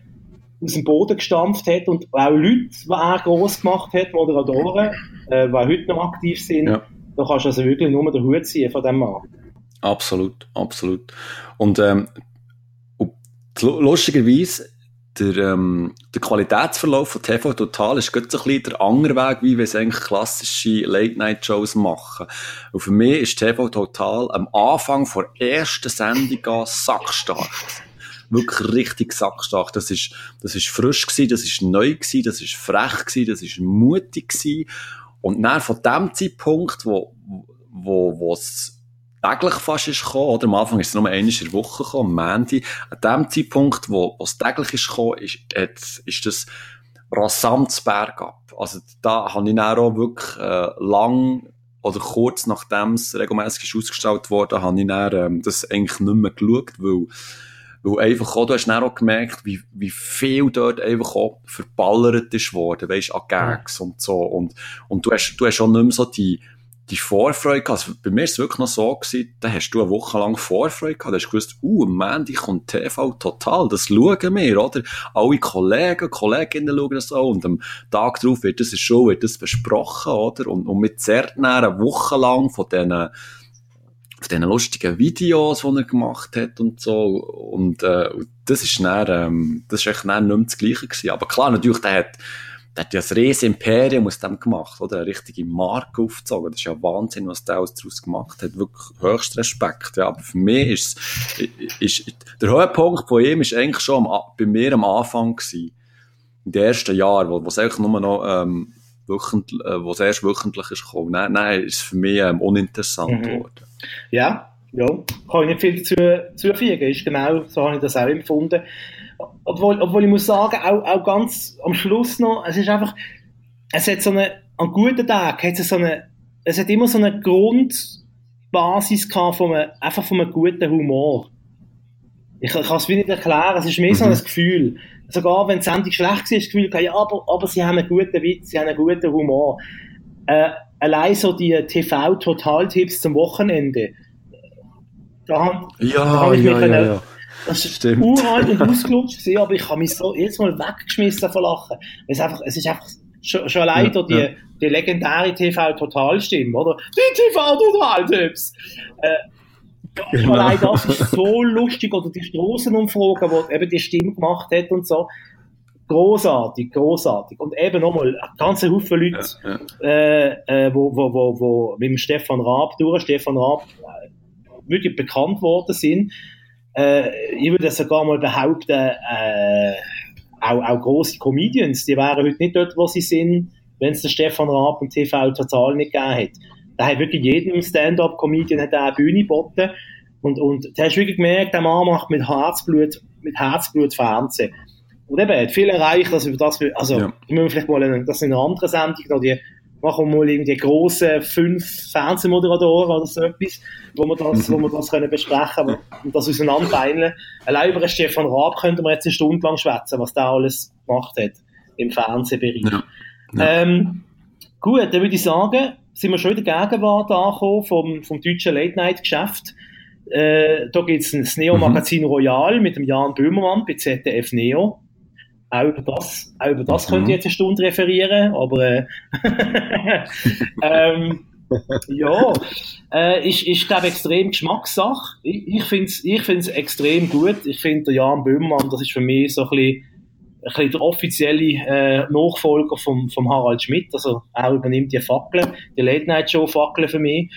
aus dem Boden gestampft hat und auch Leute, die er gross gemacht hat, Moderatoren, äh, die heute noch aktiv sind, ja. da kannst du also wirklich nur den Hut ziehen von dem Mann. Absolut, absolut. Und ähm, lustigerweise der, ähm, der Qualitätsverlauf von TV Total ist gerade so ein bisschen der andere Weg, wie wir es eigentlich klassische Late-Night-Shows machen. Und für mich ist TV Total am Anfang der ersten Sendung an sackstark. Wirklich richtig sackstark. Das ist, das ist frisch gewesen, das ist neu gewesen, das ist frech gewesen, das ist mutig gewesen. Und dann von dem Zeitpunkt, wo, wo, wo es täglich fast ist gekommen, oder? Am Anfang ist es nur einmal in der Woche gekommen, am Mandy. An dem Zeitpunkt, wo, wo es täglich ist gekommen, ist, hat, ist das rasant bergab. Also, da habe ich dann auch wirklich, äh, lang, oder kurz nachdem es regelmäßig ausgestellt wurde, habe ich dann, ähm, das eigentlich nicht mehr geschaut, weil, weil einfach auch, du hast dann auch gemerkt, wie, wie viel dort einfach auch verballert ist worden, weisst, an Gags und so. Und, und du hast, du hast auch nicht mehr so die, die Vorfreude gehabt. Also bei mir ist es wirklich noch so gewesen, da hast du eine Woche lang Vorfreude gehabt, da hast du gewusst, uh, am Montag kommt TV total, das schauen wir, oder? Alle Kollegen, Kolleginnen schauen das auch und am Tag darauf wird das schon, wird das besprochen, oder? Und, und mit zerrt eine Woche lang von diesen, von diesen lustigen Videos, die er gemacht hat und so. Und, äh, das ist dann, ähm, das ist echt dann nicht mehr das Gleiche gewesen. Aber klar, natürlich, der hat, der hat ja ein riesen Imperium aus dem gemacht, oder? Eine richtige Marke aufgezogen. Das ist ja Wahnsinn, was der alles daraus gemacht hat. Wirklich höchst Respekt, ja. Aber für mich ist, ist, der Höhepunkt von ihm ist eigentlich schon am, bei mir am Anfang gewesen. In den ersten Jahren, wo, wo es eigentlich nur noch, ähm, wöchentlich, äh, wo es erst wöchentlich ist gekommen. Nein, nein, ist für mich ähm, uninteressant mhm. geworden. Ja, ja. Kann ich nicht viel dazu zufügen. Ist genau, so habe ich das auch empfunden obwohl, obwohl ich muss sagen, auch, auch ganz am Schluss noch, es ist einfach, es hat so eine, an guten Tagen hat es so eine, es hat immer so eine Grundbasis gehabt von einem, einfach von einem guten Humor. Ich, ich kann es nicht erklären, es ist mehr mhm. so ein Gefühl. Sogar wenn die Sendung schlecht war, ist das Gefühl, ja, aber, aber sie haben einen guten Witz, sie haben einen guten Humor. Äh, allein so die TV-Total-Tipps zum Wochenende. Da, ja, da habe ich ja, mich ja, ja. Das ist Stimmt. uralt und ausgelutscht gewesen, aber ich habe mich so jedes Mal weggeschmissen von Lachen. Es ist einfach, es ist einfach schon, schon allein ja, die, ja. die legendäre TV-Total-Stimme, oder? Die TV-Total-Tipps! Äh, genau. Allein das ist so lustig, oder die Strassenumfragen, wo eben die Stimme gemacht hat und so. Großartig, großartig. Und eben nochmal, ein ganzer Haufen Leute, ja, ja. Äh, äh, wo, wo, wo, wo mit dem Stefan Raab durch, Stefan Raab, äh, wirklich bekannt worden sind äh, ich würde sogar mal behaupten, äh, auch, auch große Comedians, die wären heute nicht dort, wo sie sind, wenn es den Stefan Raab und TV total nicht gegeben hätte. Da hat wirklich jedem Stand-up-Comedian eine Bühne geboten. Und, und da hast du wirklich gemerkt, der Mann macht mit Herzblut, mit Herzblut Fernsehen. Und eben, hat viel erreicht, also über das, also, ja. müssen wir vielleicht mal, das in einer anderen Sendung noch die machen wir mal irgendwie große fünf Fernsehmoderatoren oder so etwas, wo wir das, wo wir das können besprechen und das auseinanderbeineln. Allein über Stefan Raab könnte man jetzt eine Stunde lang schwätzen, was der alles gemacht hat im Fernsehbereich. Ja. Ja. Ähm, gut, dann würde ich sagen, sind wir schon in der Gegenwart angekommen vom, vom deutschen Late-Night-Geschäft. Äh, da gibt es das Neo-Magazin mhm. Royal mit dem Jan Böhmermann bei ZDF Neo auch über das, auch über das mhm. könnte ich jetzt eine Stunde referieren, aber äh, ähm, ja, äh, ist, ist glaube extrem Geschmackssache. Ich, ich finde es ich find's extrem gut. Ich finde, der Jan Böhmermann, das ist für mich so ein bisschen, ein bisschen der offizielle äh, Nachfolger vom, vom Harald Schmidt. Also er übernimmt die Fackel, die Late-Night-Show-Fackel für mich.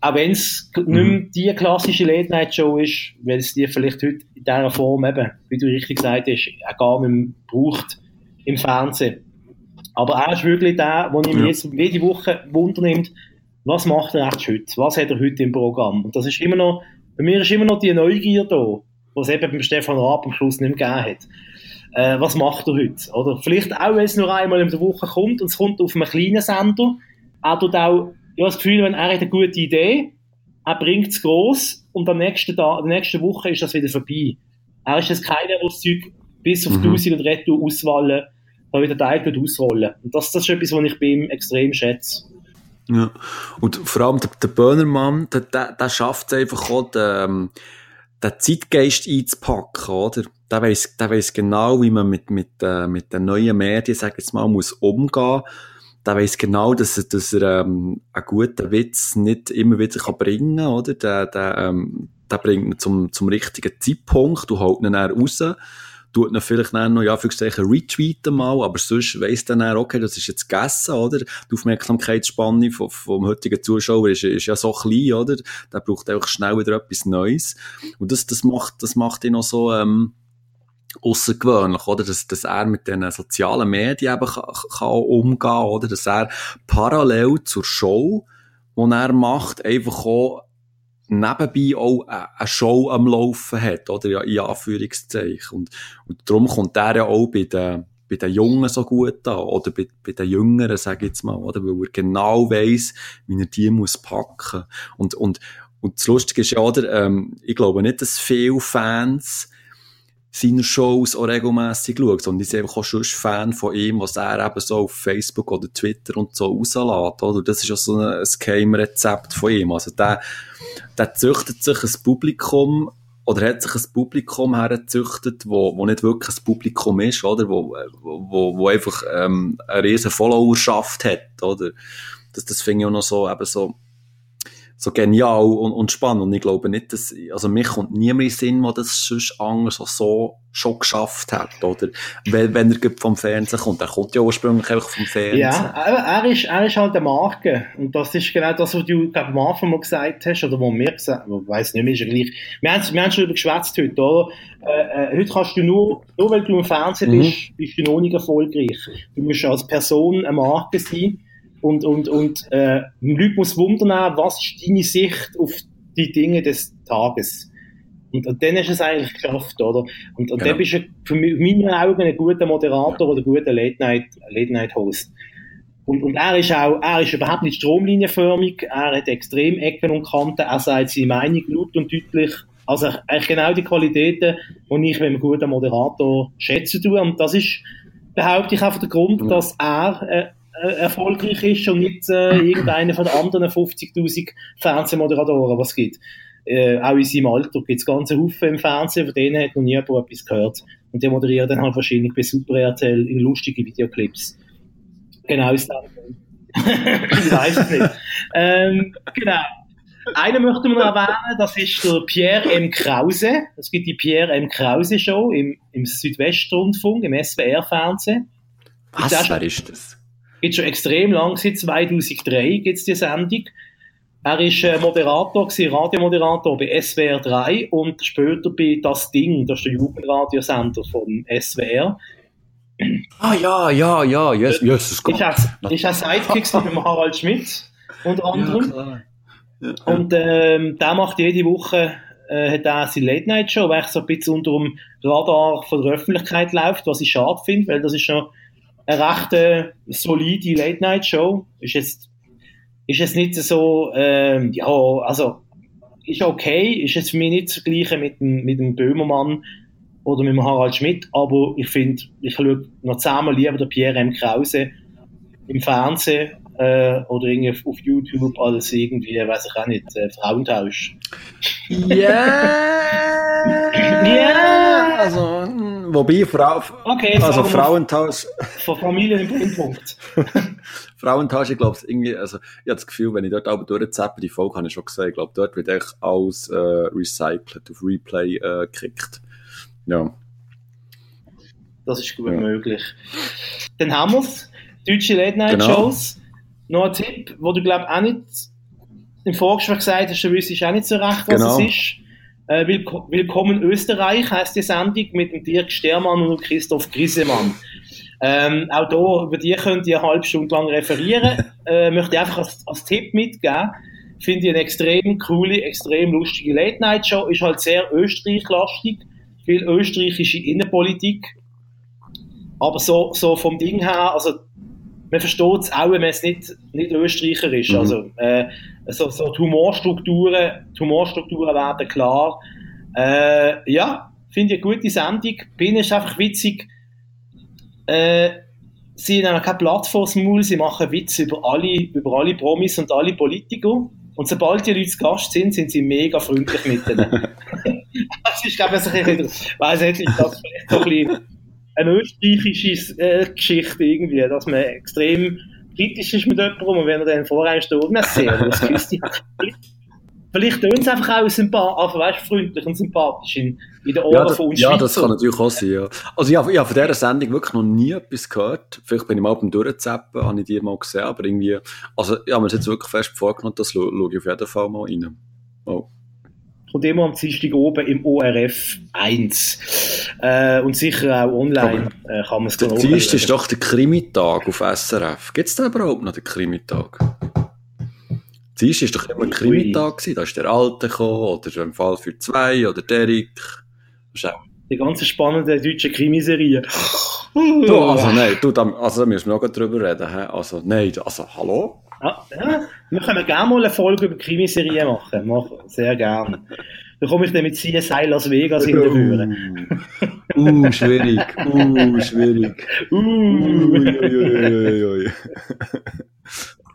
Auch wenn es mhm. nicht mehr die klassische Late-Night-Show ist, weil es die vielleicht heute in dieser Form eben, wie du richtig gesagt hast, auch gar nicht mehr braucht im Fernsehen. Aber er ist wirklich der, der mich ja. jetzt jede Woche wundernimmt, was macht er echt heute? Was hat er heute im Programm? Und das ist immer noch, bei mir ist immer noch die Neugier da, was es eben beim Stefan Raab am Schluss nicht mehr gegeben hat. Äh, was macht er heute? Oder vielleicht auch, wenn es nur einmal in der Woche kommt und es kommt auf einem kleinen Sender, er tut auch ich habe das Gefühl, wenn er hat eine gute Idee, er bringt es gross und am nächsten Tag, der nächsten Woche ist das wieder vorbei. Er ist jetzt keiner, der das Zeug bis auf mhm. 1000 und Retour auswählen, da wieder Teig ausrollen. Und das, das ist etwas, was ich bei ihm extrem schätze. Ja. Und vor allem der, der Böhnermann, der, der, der schafft es einfach auch, der, ähm, den Zeitgeist einzupacken, oder? Der weiss, der weiss genau, wie man mit, mit, äh, mit den neuen Medien, sag jetzt mal, muss umgehen. Der weiss genau, dass er, dass er, ähm, einen guten Witz nicht immer wieder kann bringen, oder? Der, der, ähm, der bringt ihn zum, zum richtigen Zeitpunkt, du haut ihn dann raus tut ihn vielleicht dann noch, ja, für retweeten mal, aber sonst weiss dann auch, okay, das ist jetzt gegessen, oder? Die Aufmerksamkeitsspanne vom, vom heutigen Zuschauer ist, ist ja so klein, oder? Der braucht einfach schnell wieder etwas Neues. Und das, das macht, das macht ihn noch so, ähm, außergewöhnlich, oder? Dass, dass er mit den sozialen Medien eben kann, kann umgehen, oder? Dass er parallel zur Show, die er macht, einfach auch nebenbei auch eine Show am Laufen hat, oder? Ja, in Anführungszeichen. Und, und darum kommt der ja auch bei den, bei den Jungen so gut an, oder bei, bei den Jüngeren, sag ich jetzt mal, oder? Weil er genau weiss, wie er die muss packen. Und, und, und das Lustige ist ja, oder? Ähm, ich glaube nicht, dass viele Fans seine Shows auch regelmässig schaut, sondern ich bin einfach auch schon Fan von ihm, was er eben so auf Facebook oder Twitter und so rauslässt, oder? Das ist ja so ein, ein Geheimrezept von ihm. Also der, der züchtet sich ein Publikum, oder hat sich ein Publikum hergezüchtet, wo, wo nicht wirklich ein Publikum ist, oder? Wo, wo, wo einfach, ähm, eine riesen Followerschaft hat, oder? Das, das finde ich auch noch so, eben so, so genial und, und spannend. Und ich glaube nicht, dass, also mir kommt niemand in den Sinn, der das sonst anders so schon geschafft hat, oder? Wenn, wenn er vom Fernsehen kommt. Er kommt ja ursprünglich einfach vom Fernsehen. Ja, er, ist, er ist halt eine Marke. Und das ist genau das, was du, glaube am Anfang mal gesagt hast, oder wo wir gesagt haben, ich weiss nicht mehr, ist ja gleich. Wir haben, wir haben schon über geschwätzt heute, oder? Äh, äh, heute kannst du nur, nur weil du im Fernsehen mhm. bist, bist du noch nicht erfolgreich. Du musst als Person eine Marke sein und, und, und äh, Leute muss wundern, was ist deine Sicht auf die Dinge des Tages. Und, und dann hast du es eigentlich geschafft, oder? Und, und genau. dann bist du für mich, in meinen Augen ein guter Moderator oder ein guter Late-Night-Host. und, und er ist auch, er ist überhaupt nicht stromlinienförmig, er hat extrem Ecken und Kanten, er sagt seine Meinung laut und deutlich. Also eigentlich genau die Qualitäten, die ich mit einem guten Moderator schätzen tue. Und das ist, behaupte ich, einfach der Grund, dass er äh, erfolgreich ist und nicht äh, irgendeiner von den anderen 50.000 Fernsehmoderatoren, was es gibt. Äh, auch in seinem Alter gibt es ganze Haufen im Fernsehen, von denen hat noch nie jemand etwas gehört. Und die moderieren dann halt wahrscheinlich bei Super RTL in lustigen Videoclips. Genau ist das. ich weiß es nicht. Ähm, genau. Einen möchte man noch erwähnen, das ist der Pierre M. Krause. Es gibt die Pierre M. Krause Show im, im Südwestrundfunk, im SWR-Fernsehen. Was? Wer ist das? Gibt schon extrem lang, seit 2003 gibt es die Sendung. Er war äh, Moderator, gewesen, Radiomoderator bei SWR 3 und später bei Das Ding, das ist der Jugendradiosender von SWR. Ah ja, ja, ja, yes, Jesus Gott. Ist er, ist er Sidekick mit Harald Schmidt unter anderem. Ja, ja. Und ähm, der macht jede Woche äh, hat er seine Late-Night-Show, weil so ein bisschen unter dem Radar von der Öffentlichkeit läuft, was ich schade finde, weil das ist schon eine recht äh, solide Late-Night-Show. Ist jetzt, ist jetzt nicht so, ähm, ja, also, ist okay, ist jetzt für mich nicht das Gleiche mit dem, mit dem Böhmermann oder mit dem Harald Schmidt, aber ich finde, ich schaue noch zehnmal lieber den Pierre M. Krause im Fernsehen äh, oder irgendwie auf YouTube als irgendwie, weiß ich auch nicht, äh, Frauentausch. Ja! ja! Also, wobei Frau, okay, also Frauentausch. Von Familien im Brennpunkt. Frauentausch, ich glaube, irgendwie, also, ich habe das Gefühl, wenn ich dort aber durchzappe, die Folge habe ich schon gesehen, ich glaube, dort wird echt alles äh, recycelt, auf Replay äh, gekickt. Ja. Das ist gut ja. möglich. Dann haben wir es. Deutsche Late Night genau. Shows. Noch ein Tipp, wo du, glaube auch nicht im Vorgespräch gesagt hast, du wüsstest auch nicht so recht, was genau. es ist. Äh, Willkommen Österreich heißt die Sendung mit dem Dirk Stermann und Christoph Grisemann. Ähm, auch da, über die könnt ihr eine halbe Stunde lang referieren. äh, möchte ich einfach als, als Tipp mitgeben. Finde ich eine extrem coole, extrem lustige Late-Night-Show. Ist halt sehr Österreich-lastig. Viel österreichische Innenpolitik. Aber so, so vom Ding her, also, man versteht es auch, wenn man es nicht, nicht Österreicher ist. Mhm. Also, äh, so, so die Humorstrukturen, die Humorstrukturen werden klar. Äh, ja, finde ich eine gute Sendung. Bin ist einfach witzig. Äh, sie haben kein Platz Maul, sie machen Witze über alle, über alle Promis und alle Politiker. Und sobald die Leute zu Gast sind, sind sie mega freundlich mit denen. ist, glaube ich, ein bisschen, weiss nicht, das vielleicht so ein bisschen eine österreichische äh, Geschichte irgendwie, dass man extrem kritisch ist mit jemandem und wenn er dann vorher steht, na sehr, das küsst Vielleicht tun sie einfach auch sympathisch, also, weißt, freundlich und sympathisch in, in den Ohren ja, von uns Ja, das kann natürlich auch sein, ja. Also ich habe, ich habe von dieser Sendung wirklich noch nie etwas gehört. Vielleicht bin ich mal beim Durchzappen, habe ich die mal gesehen, aber irgendwie, also ich habe mir jetzt wirklich fest vorgenommen, das schaue ich auf jeden Fall mal rein. Oh. Kommt immer am Dienstag oben im ORF 1. Äh, und sicher auch online äh, kann man es Der Dienstag ist doch der Krimitag auf SRF. Gibt es da überhaupt noch den Krimitag? Dienstag ist doch immer ein Krimitag gewesen. Da ist der Alte gekommen, oder im Fall für zwei, oder Derek. Die ganze spannende deutsche Krimiserie. Du, also nein, du, da, also da müssen wir noch drüber reden. He? Also nein, also hallo? Ja, ja, wir können gerne mal eine Folge über Krimiserien machen. Mach, sehr gerne. Dann komme ich dann mit CSI Las Vegas hinterführen. Uh, uh, schwierig. Uh, schwierig. Uh, ui,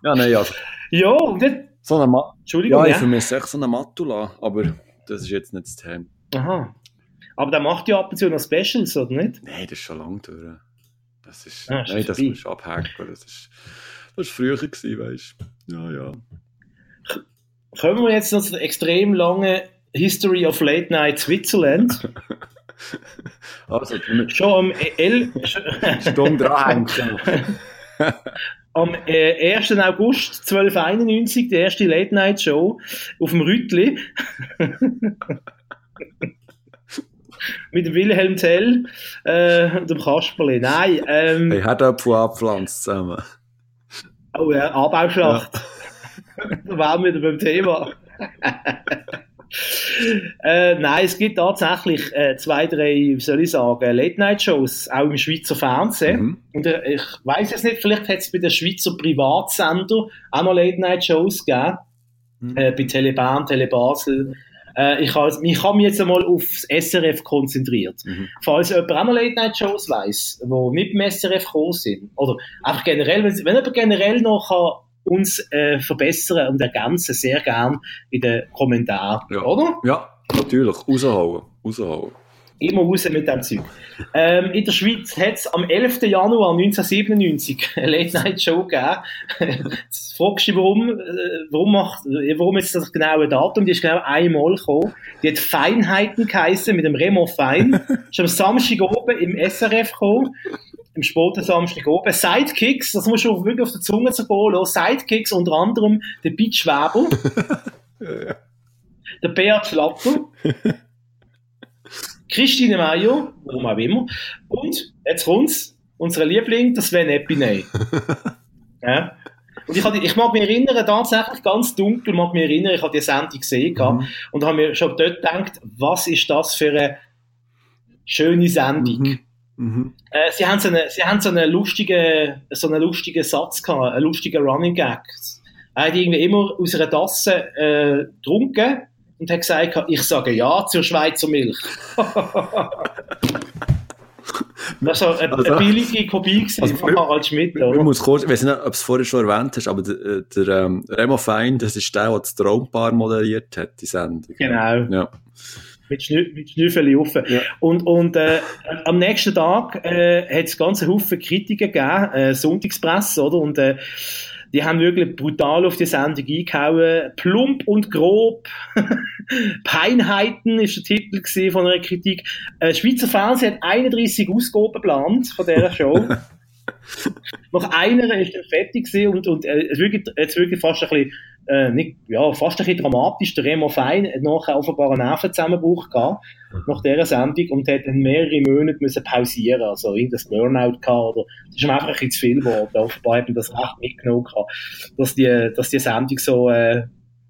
ja, nein, also. Ja, und jetzt... So eine Ma Entschuldigung, ja, ich ja? vermisse echt so eine Matula, aber das ist jetzt nicht das Thema. Aha. Aber der macht ja ab und zu noch Specials, oder nicht? Nein, das ist schon lange durch. Das ist, Ah, nein, das vorbei. musst du abhaken. Das ist, das ist früher gewesen, weißt du. Ja, ja. Kommen wir jetzt noch zu der extrem langen History of Late Night Switzerland. Also, Schon am El Stunde dranhängen. am äh, 1. August 1291, die erste Late Night Show auf dem Rütli. Mit dem Wilhelm Tell äh, und dem Kasperli. Nein, ähm, Hey, hat Apfel abpflanzt zusammen. Oh ja, Anbauschlacht. da waren wir wieder beim Thema. äh, nein, es gibt tatsächlich äh, zwei, drei, wie soll ich sagen, Late-Night-Shows, auch im Schweizer Fernsehen. Mhm. Und äh, ich weiß es nicht, vielleicht hat es bei den Schweizer Privatsender auch noch Late-Night-Shows gegeben. Mhm. Äh, bei Telebahn, Telebasel. Äh, ich habe ich hab mich jetzt einmal aufs SRF konzentriert. Mhm. Falls jemand auch noch Late-Night-Shows weiss, die nicht beim SRF gekommen sind, oder einfach generell, wenn, wenn jemand generell noch kann, uns äh, verbessern und ergänzen, sehr gern in den Kommentaren, Ja. oder? Ja, natürlich. Raushauen. Raushauen. Immer raus mit dem Zeug. Ähm, in der Schweiz hat es am 11. Januar 1997 eine Late-Night-Show gegeben. Jetzt fragst du warum, äh, warum, macht, äh, warum jetzt das genaue Datum? Die ist genau einmal gekommen. Die hat Feinheiten geheissen mit dem Remo Fein. ist am Samstag oben im SRF gekommen. Im späten Samstag oben. Sidekicks, das musst du wirklich auf der Zunge zergehen lassen. Sidekicks unter anderem der Beat Schwäber. der Beat Schlatter. Christine Mayo, warum auch immer. Und, jetzt kommt's, unser Liebling, der Sven Epiney. ja. Und ich, hatte, ich mag mich erinnern, tatsächlich ganz dunkel mag mich erinnern, ich habe die Sendung gesehen Mhm. und habe mir schon dort gedacht, was ist das für eine schöne Sendung. Mhm. Mhm. Äh, sie haben so einen, sie haben so einen lustigen, so einen lustigen Satz gehabt, einen lustigen Running Gag. Er hat irgendwie immer aus einer Tasse äh, getrunken und hat gesagt, ich sage ja zur Schweizer Milch. das war eine, Also- eine billige Kopie Also, von Harald Schmidt, Ich oder? muss kurz, ich weiß nicht, ob du es vorher schon erwähnt hast, aber der, der ähm, Remo Fein, das ist der, der das Traumpaar moderiert hat, die Sendung. Genau. Ja. Mit, Schnü mit Schnüffeli offen. Ja. Und, und äh, am nächsten Tag äh, hat es ganze Haufen Kritiken gegeben, äh, Sonntagspresse, oder? Und äh, die haben wirklich brutal auf die Sendung eingehauen. Plump und grob. Peinheiten ist der Titel gewesen von einer Kritik. Äh, Schweizer Fernsehen hat 31 Ausgaben geplant von dieser Show. Nach einer ist dann fertig gewesen und, und äh, es wirklich, jetzt wirklich fast ein bisschen, äh, nicht, ja, fast ein bisschen dramatisch. Der Remo Fein hat nachher offenbar einen Nervenzusammenbruch gehabt, nach dieser Sendung, und hat dann mehrere Monate müssen pausieren, also irgendein Burnout gehabt, oder, das ist ihm einfach ein bisschen zu viel geworden. Offenbar hat ihm das recht mitgenommen gehabt, dass die, dass die Sendung so, äh,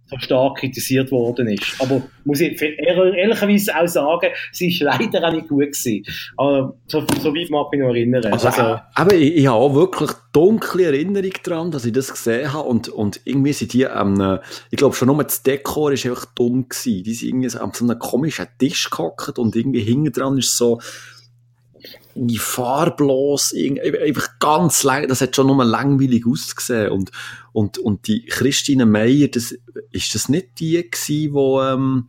so stark kritisiert worden ist. Aber muss ich ehr- ehrlicherweise auch sagen, sie ist leider auch nicht gut gewesen. Aber so, so weit mag ich mich noch erinnern. Also, Also, äh, aber ich, ich habe auch wirklich dunkle Erinnerung daran, dass ich das gesehen habe und, und irgendwie sind die am, äh, ich glaube schon nur das Dekor ist einfach dumm gewesen. Die sind irgendwie an so einem komischen Tisch gehockt und irgendwie hinten dran ist so irgendwie farblos, irgendwie, einfach ganz lang, das hat schon nur langweilig ausgesehen und, und, und die Christine Meyer, das, ist das nicht die gewesen, wo, ähm,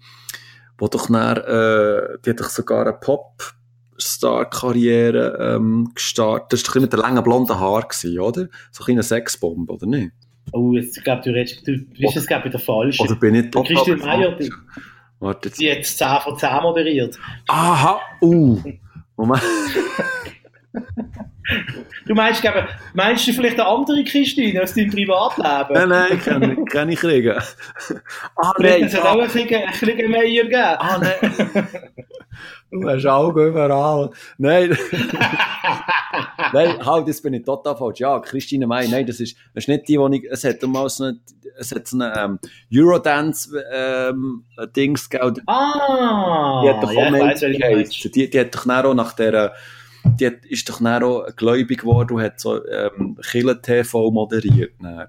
wo doch dann, äh, die hat doch sogar eine Popstar-Karriere ähm, gestartet. Das war doch mit den langen blonden Haaren, gewesen, oder? So eine Sexbombe, oder nicht? Oh, jetzt, ich glaube, du redest, du bist jetzt, glaube ich, der Falsche. Oder bin ich total Christian Meier, die, Warte jetzt. die hat 10 von 10 moderiert. Aha, uh. Moment. Du meinst, glaube, meinst du vielleicht eine andere Christine aus deinem Privatleben? Nein, nein, kann ich kriegen. Ah, nein. hat es auch ein bisschen, ein bisschen Meier gegeben. Ah, nein. Du hast Augen überall. Nein. nein, halt, das bin ich total falsch. Ja, Christine May, nein, das ist, das ist nicht die, die ich, es hat mal so eine, es hat so eine, ähm, Eurodance, ähm, gegeben. Ah, Die hat doch ja, auch ich geheißen. Die, die hat doch auch nach der, die hat, ist doch dann auch gläubig geworden und hat so, ähm, Kille TV moderiert. Dann.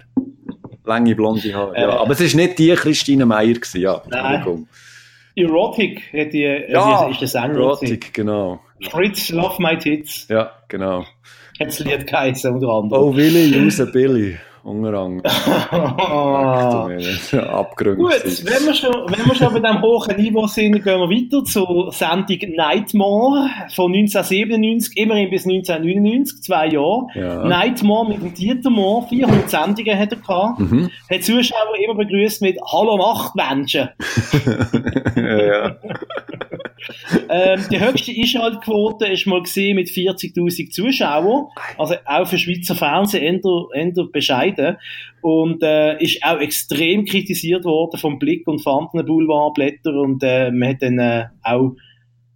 Lange blonde Haare. Ja. Äh. Aber es war nicht die Christine Meyer gewesen, ja. Nein. Erotic hat die, Ja, also ist der Sänger. gewesen. Erotic, genau. Fritz, Love My Tits. Ja, genau. Hat das Lied geheißen, unter anderem. Oh, Willi, Use Billy. Ah. Abgründe. Gut, wenn wir, schon, wenn wir schon bei diesem hohen Niveau sind, gehen wir weiter zur Sendung Nightmare von 1997, immerhin bis 1999, zwei Jahre. Ja. Nightmare mit dem Dieter Moore, 400 Sendungen hat er gehabt. Mhm. Hat Zuschauer immer begrüßt mit Hallo Nachtmenschen. ja, ja. ähm, die höchste Einschaltquote ist mal gesehen mit 40.000 Zuschauern. Also auch für Schweizer Fernsehen eher, bescheiden. Und äh, ist auch extrem kritisiert worden vom Blick und von anderen Boulevardblättern. Und äh, man hat dann äh, auch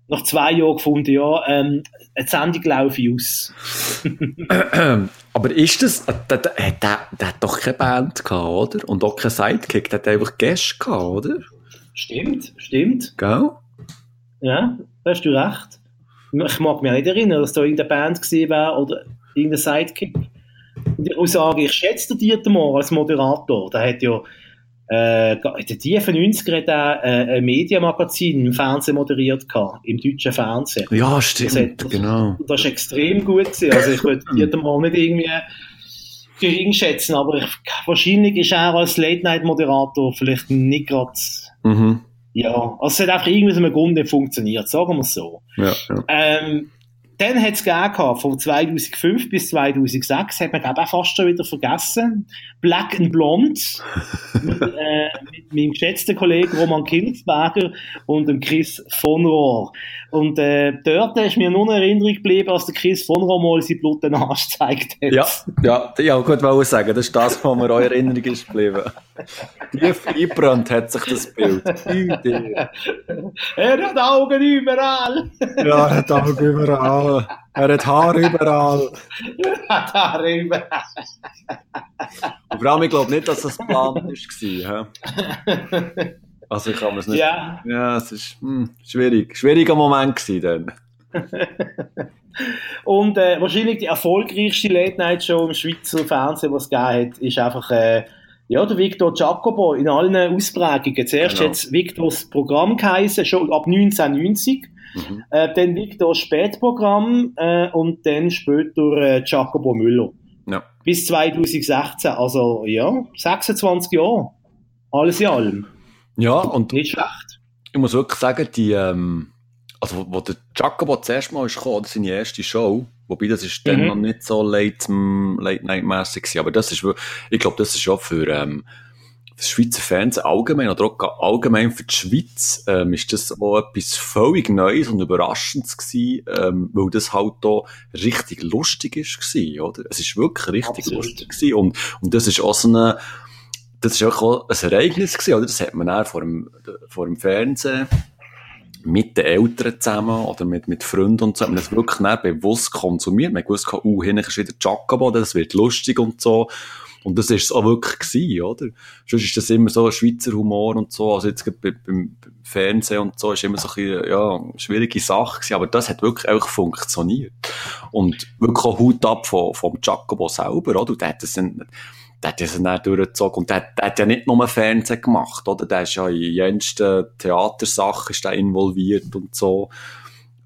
nach zwei Jahren gefunden, ja, ähm, eine Sendung laufe ich aus. Aber ist das, der, der, der, der hat doch keine Band gehabt, oder? Und auch kein Sidekick, der hat einfach Gäste gehabt, oder? Stimmt, stimmt. Gell? Ja, da hast du recht. Ich mag mich nicht erinnern, dass da irgendeine Band gesehen wäre oder irgendein Sidekick. Und ich muss sagen, ich schätze den Dieter Mohr als Moderator. Der hat ja äh, in den tiefen 90er hat er äh, ein Medienmagazin im Fernsehen moderiert gehabt, im deutschen Fernsehen. Ja, Das, stimmt, hat, genau. das ist extrem gut gewesen. Also ich würde Dieter Mohr nicht irgendwie gering schätzen, aber ich, wahrscheinlich ist er als Late-Night-Moderator vielleicht nicht gerade Mhm. Ja, also es hat einfach irgendwie aus einem Grund nicht funktioniert, sagen wir es so. Ja, ja. Ähm, dann hat es gegeben, gehabt, von 2005 bis 2006, hat man, glaube auch fast schon wieder vergessen. Black and Blonde, mit, äh, mit meinem geschätzten Kollegen Roman Kilsberger und dem Chris von Rohr. Und äh, dort ist mir nur eine Erinnerung geblieben, als der Chris von mal seinen blutigen Arsch gezeigt hat. Ja, ja, ja, gut wollte sagen, das ist das, was mir in Erinnerung ist geblieben. Tief eingebrannt hat sich das Bild. Er hat Augen überall. Ja, er hat Augen überall. Er hat Haar überall. Er hat Haare überall. Und vor allem, ich glaube nicht, dass das geplant war. Also ich kann mir es nicht... Ja. Ja, es ist hm, schwierig. Schwieriger Moment gewesen dann. Und äh, wahrscheinlich die erfolgreichste Late-Night-Show im Schweizer Fernsehen, was es gegeben hat, ist einfach äh, ja, der Victor Giacobo in allen Ausprägungen. Zuerst Genau. hat es Victors Programm geheißen, schon ab 1990. Mhm. Äh, dann Victor Spätprogramm äh, und dann später äh, Giacobo Müller. Ja. Bis 2016, also ja, 26 Jahre. Alles in allem. Ja, und Nicht schlecht. ich muss wirklich sagen, die, ähm, also wo der Jacobo zuerst mal ist gekommen, seine erste Show, wobei das ist dann Mhm. noch nicht so late, mm, late night gewesen, aber das ist ich glaube, das ist auch für, ähm, für Schweizer Fernsehen allgemein oder auch allgemein für die Schweiz ähm, ist das auch etwas völlig Neues und Überraschendes gewesen, ähm, weil das halt da richtig lustig ist gewesen, oder? Es ist wirklich richtig Absolut. lustig gewesen und, und das ist auch so eine, das ist auch ein Ereignis gewesen, oder? Das hat man dann vor dem, vor dem Fernsehen mit den Eltern zusammen oder mit, mit Freunden und so, hat man das wirklich bewusst konsumiert. Man gewusst, uh, hinten ist wieder Jacobo, das wird lustig und so. Und das ist es auch wirklich gewesen, oder? Sonst ist das immer so ein Schweizer Humor und so, also jetzt bei- beim Fernsehen und so, ist immer so ein bisschen, ja, eine schwierige Sache gewesen, aber das hat wirklich auch funktioniert. Und wirklich auch Hut ab vom, vom Jacobo selber, oder? Und der hat das der hat das dann durchgezogen. Und der, der hat ja nicht nur Fernsehen gemacht, oder? Der ist ja in jensten Theatersachen ist der involviert und so.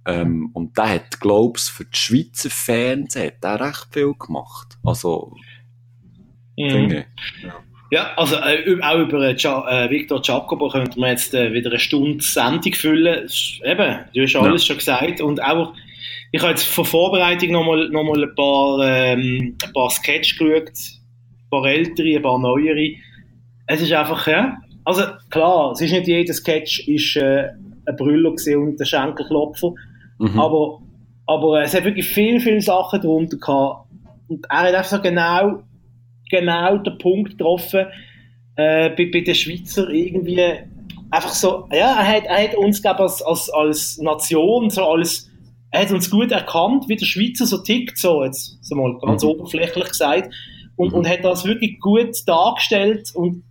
Ähm, und der hat, glaub's, für die Schweizer Fernsehen hat der recht viel gemacht. Also, Mhm. finde ich. Ja, Ja, also äh, auch über äh, äh, Victor Jacobo könnte man jetzt äh, wieder eine Stunde Sendung füllen. Eben, du hast alles ja. schon gesagt. Und auch, ich habe jetzt vor Vorbereitung nochmal noch mal ein paar, ähm, ein paar Sketch geschaut, paar ältere, ein paar neuere. Es ist einfach, ja, also klar, es ist nicht jeder Sketch ist äh, ein Brüller und ein Schenkelklopfer, mhm. aber, aber es hat wirklich viel, viele Sachen darunter gehabt. Und er hat einfach so genau, genau den Punkt getroffen, äh, bei, bei den Schweizer irgendwie einfach so, ja, er hat, er hat uns, glaube als, als, als Nation, so als, er hat uns gut erkannt, wie der Schweizer so tickt, so jetzt, so mal ganz mhm. oberflächlich gesagt, und, mhm. und hat das wirklich gut dargestellt und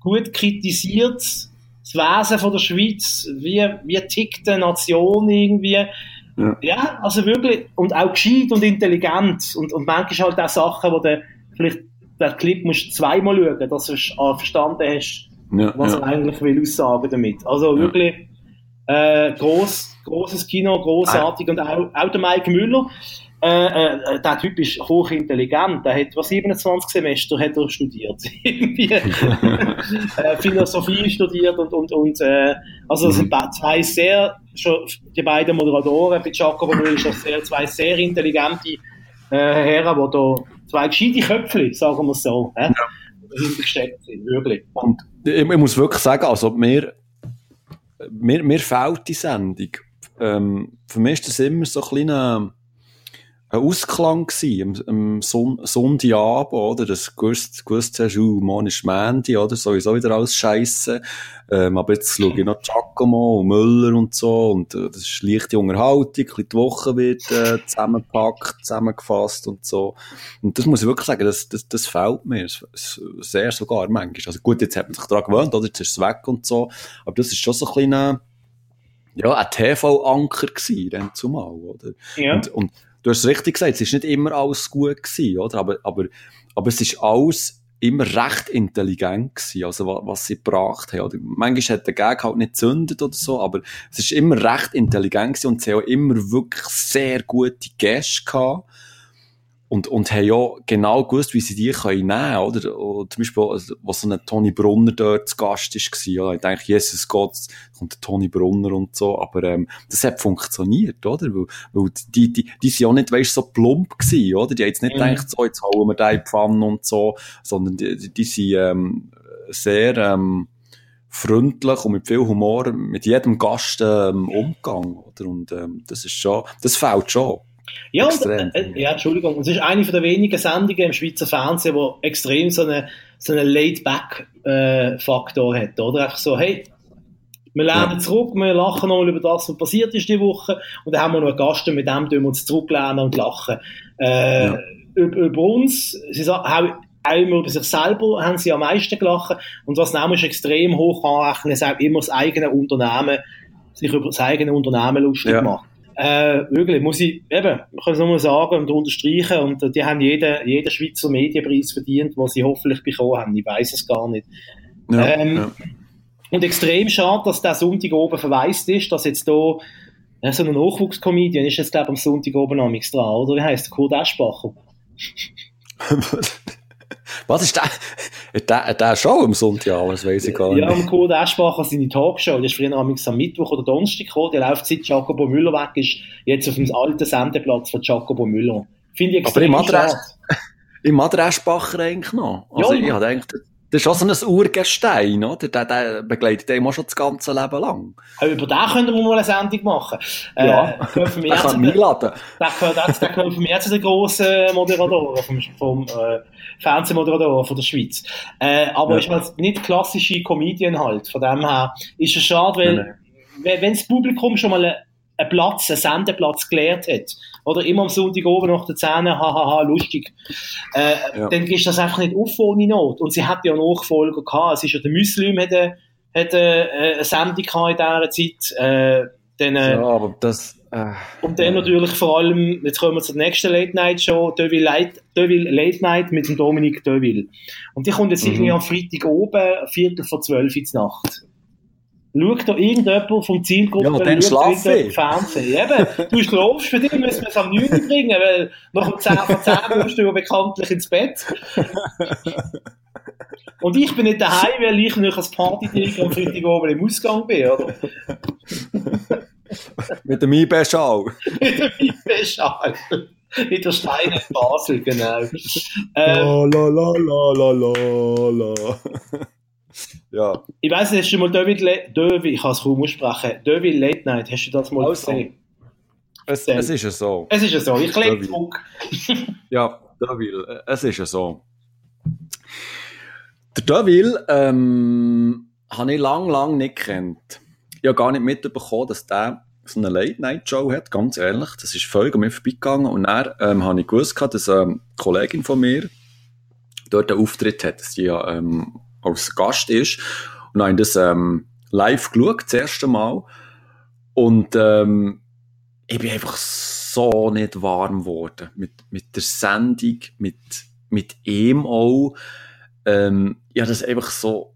gut kritisiert, das Wesen von der Schweiz, wie, wie tickt eine Nation irgendwie. Ja. ja. also wirklich, und auch gescheit und intelligent. Und, und manchmal halt auch Sachen, wo du vielleicht den Clip musst zweimal schauen, dass du äh, verstanden hast, ja, was ja. er eigentlich will aussagen damit. Also wirklich äh, groß, großes Kino, großartig. Und auch, auch der Mike Müller, äh, äh, der Typ ist hochintelligent. Der hat was 27 Semester hat er studiert, äh, Philosophie studiert und und und äh, also das sind mhm. zwei sehr schon die beiden Moderatoren bei Jacobo Müller sind sehr zwei sehr intelligente äh, Herren, die da zwei gescheite Köpfe, sagen wir es so, äh, ja. hintergesteckt sind, wirklich. Und ich, ich, muss wirklich sagen, also mir mir, mir fehlt die Sendung. Ähm, für mich ist das immer so ein kleiner ein Ausklang gewesen, am, am Son Sonntagabend, oder? Das gewusst, gewusst hast, uh, morgen ist Mandy, oder? Sowieso wieder alles Scheisse. Ähm, aber jetzt schaue ich noch Giacomo und Müller und so, und äh, das ist leichte Unterhaltung, ein die Woche wird äh, zusammengepackt, zusammengefasst und so. Und das muss ich wirklich sagen, das, das, das fehlt mir sehr sogar manchmal. Also gut, jetzt hat man sich daran gewöhnt, oder? Jetzt ist es weg und so, aber das ist schon so ein kleiner, ja, ein TV-Anker gewesen, dann zumal, oder? Ja. Und, und du hast richtig gesagt, es ist nicht immer alles gut gewesen, oder? Aber, aber, aber es ist alles immer recht intelligent gewesen, also was, was sie gebracht haben. Oder manchmal hat der Gag halt nicht zündet oder so, aber es ist immer recht intelligent gewesen und sie haben immer wirklich sehr gute Gäste gehabt und, und haben ja genau gewusst, wie sie die können nehmen, oder? oder zum Beispiel, also, was so ein Toni Brunner dort zu Gast ist, ja, ich denke, Jesus Gott, kommt der Toni Brunner und so, aber, ähm, das hat funktioniert, oder? Weil, weil die, die, die sind ja nicht, weißt, so plump gewesen, oder? Die haben jetzt nicht mhm. gedacht, so, jetzt hauen wir die Pfanne und so, sondern die, die, die sind, ähm, sehr, ähm, freundlich und mit viel Humor mit jedem Gast ähm, umgegangen, oder? Und ähm, das ist schon, das fällt schon. Ja, und, äh, äh, ja, Entschuldigung. Es ist eine der wenigen Sendungen im Schweizer Fernsehen, die extrem so einen so eine Laid-Back-Faktor äh, hat, oder? Einfach so, hey, wir lernen ja. zurück, wir lachen nochmal über das, was passiert ist die Woche, und dann haben wir noch einen Gast, mit dem wir uns zurücklernen und lachen. Äh, ja. über, über, uns, sie sagen, auch, auch immer über sich selber haben sie am meisten gelacht, und was nämlich extrem hoch anrechnen, ist auch immer das eigene Unternehmen, sich über das eigene Unternehmen lustig ja. macht. Äh, wirklich, muss ich, eben, ich kann es nur sagen und unterstreichen, und äh, die haben jeden, jeden Schweizer Medienpreis verdient, den sie hoffentlich bekommen haben. Ich weiß es gar nicht. Ja, ähm, ja. Und extrem schade, dass der Sonntag oben verweist ist, dass jetzt da ja, so ein Nachwuchskomedian ist jetzt, glaube ich, am Sonntag oben am dran, oder? Wie heisst der? Kurt Eschbacher. Was ist der? Der, der schon am Sonntag, das weiß ich gar nicht. Ja, am Kurt Eschbacher seine Talkshow, die ist früher am Mittwoch oder Donnerstag gekommen, die läuft seit Jacobo Müller weg ist, jetzt auf dem alten Sendeplatz von Jacobo Müller. Finde ich extrem Aber im Adress, im Adressbacher eigentlich noch. Also ja, ich habe eigentlich, das ist auch so ein Urgestein, oder? Der, der begleitet auch schon das ganze Leben lang. über den können wir mal eine Sendung machen. Ja, äh, den kann ich einladen. Gehört für mich zu den grossen Moderatoren vom, vom äh, Fernsehmoderatoren von der Schweiz. Äh, aber ja. ist halt nicht klassische Comedian halt. Von dem her ist es schade, weil, wenn, wenn das Publikum schon mal einen Platz, einen Sendeplatz gelehrt hat, oder immer am Sonntag oben nach der Zähne, hahaha, lustig, äh, ja. dann ist das einfach nicht auf ohne Not. Und sie hat ja Nachfolger gehabt. Es ist ja der Muslim, hat, eine, hat eine, eine Sendung gehabt in dieser Zeit. Äh, dann, äh, ja, aber das, äh, und dann natürlich vor allem, jetzt kommen wir zur nächsten Late Night Show, Deville Late, Deville Late Night mit dem Dominik Deville. Und die kommt jetzt mhm. irgendwie am Freitag oben, Viertel vor zwölf in Nacht. Schaut da irgendjemand vom Zielgruppe ja, dann schlafe Fernsehen. Eben, du schlafst, für dich müssen wir es am 9 bringen, weil nach dem 10 von 10 musst du ja bekanntlich ins Bett. Und ich bin nicht daheim, weil ich noch als Party am Freitag oben im Ausgang bin, oder? Mit dem IB-Schal. Mit dem IB-Schal. Mit der Steine in Basel, genau. Ähm, la, la, la, la, la, la. Ja. Ich weiss nicht, hast du mal David, Le David ich kann es kaum aussprechen, David Late Night, hast du das mal also, gesehen? Es, es, ist ja so. Es ist ja so, ich lege zurück. ja, David, es ist ja so. Der Deville ähm, habe ich lang, lang nicht kennt. Ich habe gar nicht mitbekommen, dass der so eine Late-Night-Show hat, ganz ehrlich. Das ist völlig an mir vorbeigegangen. Und dann ähm, habe ich gewusst, dass eine Kollegin von mir dort einen Auftritt hat, dass sie ja ähm, als Gast ist. Und habe ich das ähm, live geschaut, das erste Mal. Und ähm, ich bin einfach so nicht warm geworden mit, mit der Sendung, mit, mit ihm auch ähm, ja, das einfach so,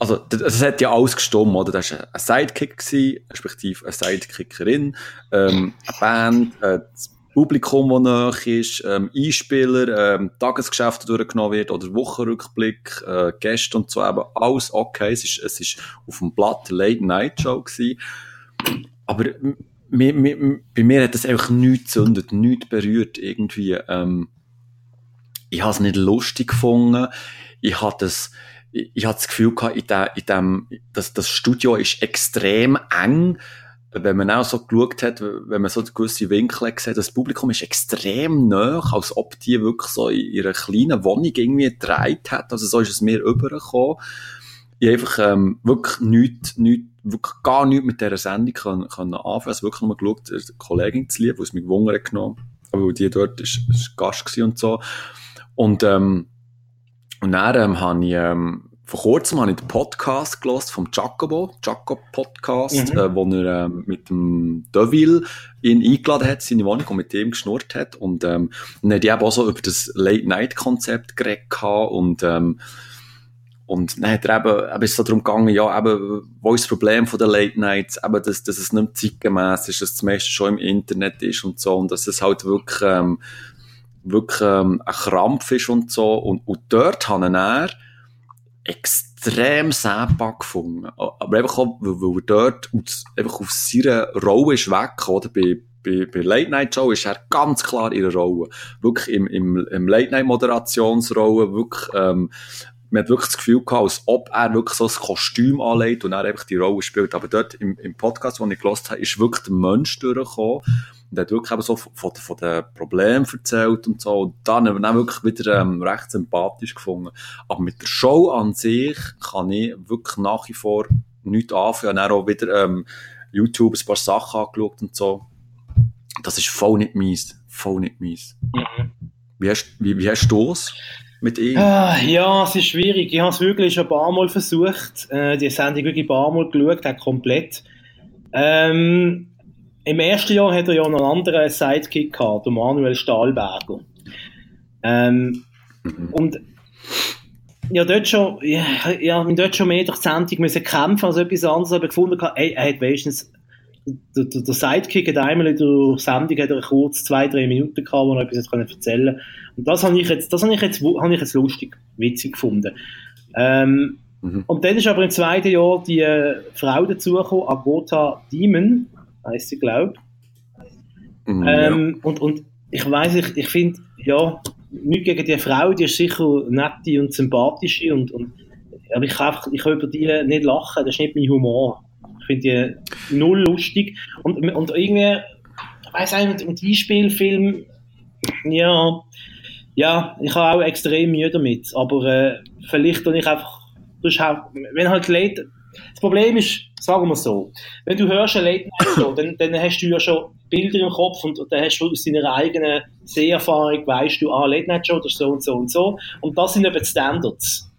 also, das hat ja alles gestummt, oder? Das war ein Sidekick, gewesen, respektive eine Sidekickerin, ähm, eine Band, äh, das Publikum, das nahe ist, ähm, Einspieler, ähm, Tagesgeschäfte durchgenommen wird, oder Wochenrückblick, äh, Gäste und so, eben alles okay. Es ist, es ist auf dem Blatt Late Night Show gewesen. Aber, bei mir hat das einfach nichts gezündet, nichts berührt, irgendwie, ähm, ich habe es nicht lustig gefunden. Ich hatte das, ich, ich hatte das Gefühl gehabt, in, der, in dem, das, das Studio ist extrem eng. Wenn man auch so geschaut hat, wenn man so gewisse Winkel sieht, das Publikum ist extrem nah, als ob die wirklich so in ihrer kleinen Wohnung irgendwie gedreht hat. Also so ist es mir übergekommen. Ich einfach ähm, wirklich nichts, nichts, wirklich gar nichts mit dieser Sendung können, können anfangen. Also wirklich nur geschaut, eine Kollegin zu lieben, die es mich gewundert genommen aber die dort ist, ist Gast und so. Und, ähm, und dann ähm, habe ich, ähm, vor kurzem habe ich den Podcast gelost vom Jacobo, Jacob Podcast, mhm. äh, wo er ähm, mit dem Deville ihn eingeladen hat, seine Wohnung und mit dem geschnurrt hat. Und, ähm, und dann hat eben auch so über das Late-Night-Konzept geredet und, ähm, und dann hat er eben, eben ist so darum gegangen, ja, eben, wo ist das Problem von den Late Nights? Eben, dass, dass es nicht zeitgemäß ist, dass das meiste schon im Internet ist und so, und dass es halt wirklich, ähm, wirklich ähm, ein Krampf ist und so. Und, und dort ich er extrem Säpa gefunden. Aber einfach auch, weil, er dort einfach auf seiner Rolle ist weg, oder? Bei, bei, bei Late Night Show ist er ganz klar in der Rolle. Wirklich im, im, im Late Night Moderationsrolle, wirklich, ähm, man hat wirklich das Gefühl gehabt, als ob er wirklich so ein Kostüm anlegt und er einfach die Rolle spielt. Aber dort im, im Podcast, den ich gelost habe, ist wirklich der Mensch durchgekommen und hat wirklich eben so von, von den Problemen erzählt und so. Und dann haben wir wirklich wieder ähm, recht sympathisch gefunden. Aber mit der Show an sich kann ich wirklich nach wie vor nichts anfangen. Ich habe auch wieder ähm, YouTube ein paar Sachen angeschaut und so. Das ist voll nicht mies. Voll nicht mies. Mhm. Wie hast, wie, wie hast du es? Mit ihm? Ah, ja, es ist schwierig. Ich habe es wirklich schon ein paar Mal versucht. Äh, die Sendung wirklich ein paar Mal geschaut, auch komplett. Ähm, im ersten Jahr hat er ja noch einen anderen Sidekick gehabt, der Manuel Stahlberger. Ähm, mhm. Und ja, dort schon, ja, ja, dort schon mehr durch die Sendung müssen kämpfen als etwas anderes, aber gefunden, ey, er hat wenigstens, der, der, der Sidekick hat einmal in der Sendung hat er kurz zwei, drei Minuten gehabt, wo er etwas erzählen konnte. Und das habe ich jetzt, das habe ich jetzt, habe ich jetzt lustig, witzig gefunden. Ähm, mhm. Und dann ist aber im zweiten Jahr die äh, Frau dazugekommen, Agota Demon, heißt sie, glaube mhm, ähm, ja. und, und ich weiß, ich, ich finde, ja, nicht gegen die Frau, die ist sicher nette und sympathische und, und aber ich kann, einfach, ich kann über die nicht lachen, das ist nicht mein Humor. Ich finde die null lustig und, und irgendwie, ich weiß eigentlich, mit dem Spielfilm, ja, ja, ich habe auch extrem Mühe damit, aber äh, vielleicht tue ich einfach, wenn halt Leute, das Problem ist, sagen wir so, wenn du hörst eine Late Night Show, dann, dann hast du ja schon Bilder im Kopf und, dann hast du aus deiner eigenen Seherfahrung, weißt du, ah, Late Night Show, ist so und so und so. Und das sind eben Standards.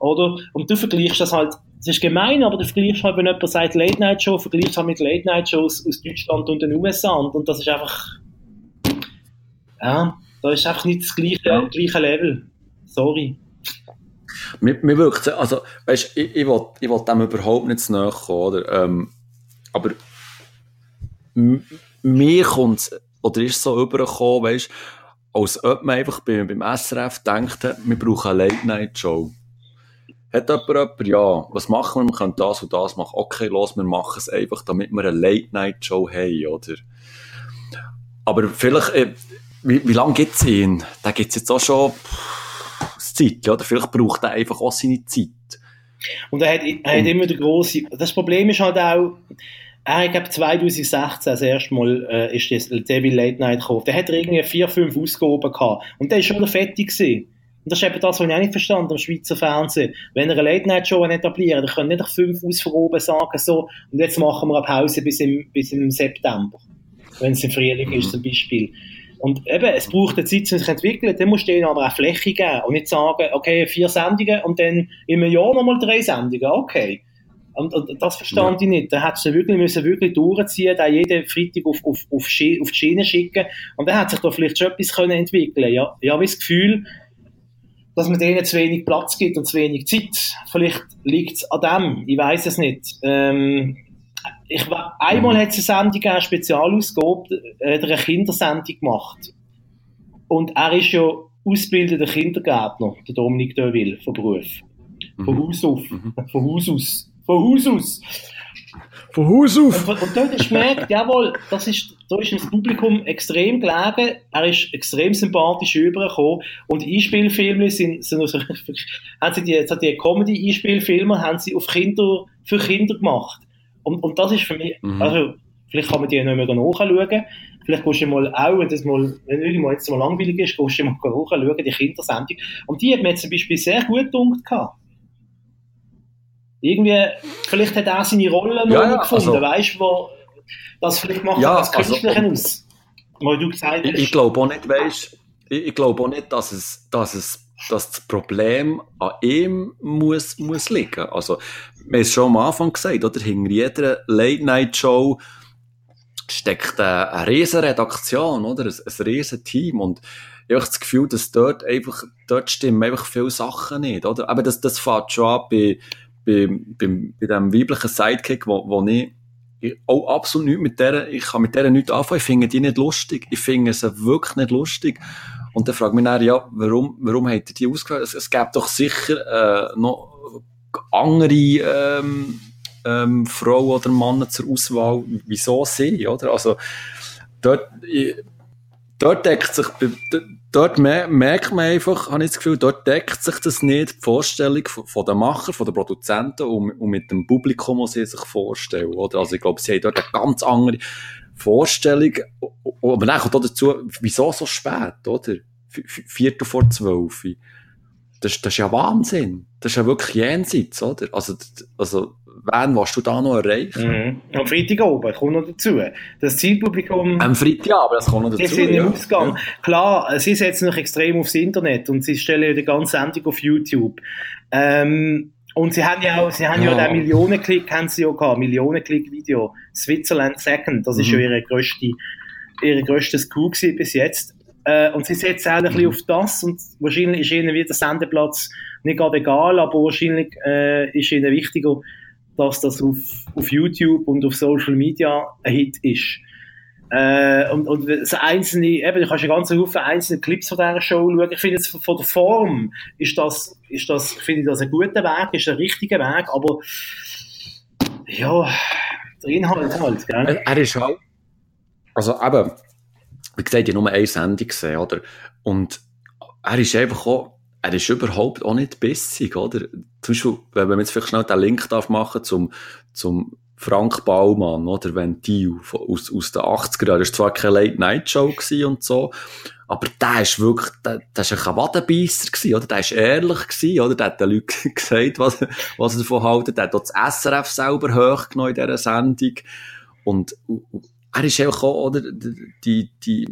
Oder? Und du vergleichst das halt, das ist gemein, aber du vergleichst halt, wenn jemand sagt Late Night Show, vergleichst halt mit Late Night Shows aus Deutschland und den USA. Und, und das ist einfach, ja, da ist einfach nicht das gleiche, ja. gleiche Level. Sorry. Mir, mir wirkt also, weißt, ich, ich will, ich will dem überhaupt nicht zu nahe kommen, oder? Ähm, aber mir kommt oder ist so übergekommen, weißt, als ob man einfach beim, beim SRF denkt, wir brauchen eine Late-Night-Show. hat jemand jemand, ja, was machen wir? Wir können das und das machen. Okay, los, wir machen es einfach, damit wir eine Late-Night-Show haben, oder? Aber vielleicht, äh, wie, wie lange es ihn? Da gibt es jetzt auch schon Zeit, oder? Vielleicht braucht er einfach auch seine Zeit. Und er hat, er hat immer der große. Das Problem ist halt auch, er, ich glaube 2016 das erste Mal äh, ist das Devil Late Night gekommen. Der hat irgendwie vier, fünf Ausgaben gehabt. Und der ist schon fertig gewesen. Und das ist eben das, was ich auch nicht verstanden am Schweizer Fernsehen. Wenn er eine Late-Night-Show etablieren dann können nicht fünf Ausverroben sagen, so, und jetzt machen wir eine Pause bis im, bis im September. Wenn es im Frühling ist, zum Beispiel. Und eben, es braucht eine Zeit, um sich zu entwickeln. Dann musst du ihnen aber auch Fläche geben und nicht sagen, okay, vier Sendungen und dann im Jahr nochmal drei Sendungen. Okay. Und, und das verstand ja. ich nicht. Da hättest du wirklich, müssen wirklich durchziehen, da jeden Freitag auf, auf, auf, auf die Schiene schicken. Und dann hat sich da vielleicht schon etwas können entwickeln Ja, ich habe das Gefühl, dass man denen zu wenig Platz gibt und zu wenig Zeit. Vielleicht liegt es an dem. Ich weiß es nicht. Ähm, ich, einmal mhm. hat es eine Sendung, eine Spezialausgabe, äh, eine Kindersendung gemacht. Und er ist ja ausgebildeter Kindergärtner, der Dominik Deville, von Beruf. Von mhm. Haus auf. Mhm. Von Haus aus. Von Haus aus. Von Haus auf. Und, und dort hast du gemerkt, jawohl, das ist, da ist das Publikum extrem gelegen, er ist extrem sympathisch übergekommen und Einspielfilme sind, sind also, haben sie die, jetzt die Comedy-Einspielfilme haben sie auf Kinder, für Kinder gemacht. Und, und das ist für mich, mhm. also, vielleicht kann man die nicht mehr nachschauen. Vielleicht gehst du mal auch, wenn das mal, wenn irgendwann jetzt mal langweilig ist, gehst du mal nachschauen, die Kindersendung. Und die hat mir zum Beispiel sehr gut gedacht irgendwie, vielleicht hat er seine Rolle noch ja, gefunden, also, weißt du, das vielleicht macht ja, als Künstler also, aus. Weil du gesagt hast. Ich, ich glaube auch nicht, weißt ich, ich glaube auch nicht, dass es, dass es dass das Problem an ihm muss, muss liegen. Also, wir haben es schon am Anfang gesagt, oder? Hinter jeder Late-Night-Show steckt eine, eine Redaktion, oder? Ein, ein riesen Team. Und ich habe das Gefühl, dass dort einfach, dort stimmen einfach viele Sachen nicht, oder? Aber das, das fängt schon an bei, bei, bei, bei dem weiblichen Sidekick, wo, wo ich, ich auch absolut nicht mit der, ich kann mit der nichts anfangen, ich finde die nicht lustig. Ich finde sie wirklich nicht lustig. Und dann fragt mich dann, ja, warum, warum hat er die ausgewählt? Es, es gibt doch sicher, äh, noch andere, ähm, ähm, Frauen oder Männer zur Auswahl. Wieso sie, oder? Also, dort, dort deckt sich, dort merkt man einfach, habe ich das Gefühl, dort deckt sich das nicht, die Vorstellung von den Macher, von den Produzenten und, und mit dem Publikum, was sie sich vorstellen, oder? Also ich glaube, sie haben dort eine ganz andere Vorstellung, aber dann kommt auch dazu, wieso so spät, oder? Viertel vor zwölf. Das, das ist ja Wahnsinn. Das ist ja wirklich jenseits, oder? Also, also wen willst du da noch erreichen? Mhm. Am Freitag oben, kommt noch dazu. Das Zielpublikum... Am Freitag, das kommt noch dazu, sind im Ausgang. Ja. Klar, sie setzen sich extrem aufs Internet und sie stellen ja die ganze Sendung auf YouTube. Ähm, und sie haben ja auch, sie haben ja, ja den Millionenklick, haben sie ja gehabt, Millionenklick-Video. Switzerland Second, das mhm. ist ja ihre grösste, ihre grösste Coup bis jetzt. Äh, und sie setzen auch ein bisschen mhm. auf das und wahrscheinlich ist ihnen wieder der Sendeplatz nicht gerade egal, aber wahrscheinlich äh, ist ihnen wichtiger, dass das auf, auf YouTube und auf Social Media ein Hit ist. Äh, und, und so einzelne, eben, du kannst ja ganz viele einzelne Clips von dieser Show schauen. Ich finde jetzt von der Form ist das, ist das, finde ich das ein guter Weg, ist ein richtiger Weg, aber ja, der Inhalt halt, gell? Er ist halt, also eben, wie gesagt, ich habe nur eine Sendung gesehen, oder? Und er ist einfach auch, er ist überhaupt auch nicht bissig, oder? Zum Beispiel, wenn man jetzt vielleicht schnell den Link darf machen zum, zum Frank Baumann, oder? Ventil aus, aus den 80er Jahren. Das war zwar keine Late-Night-Show und so, aber der ist wirklich, der, der ist ein Wadenbeisser gewesen, oder? Der ist ehrlich gewesen, oder? Der hat den Leuten gesagt, was, was er davon halten. Der hat auch das SRF selber hochgenommen in dieser Sendung. Und, er ist einfach auch, oder? Die, die,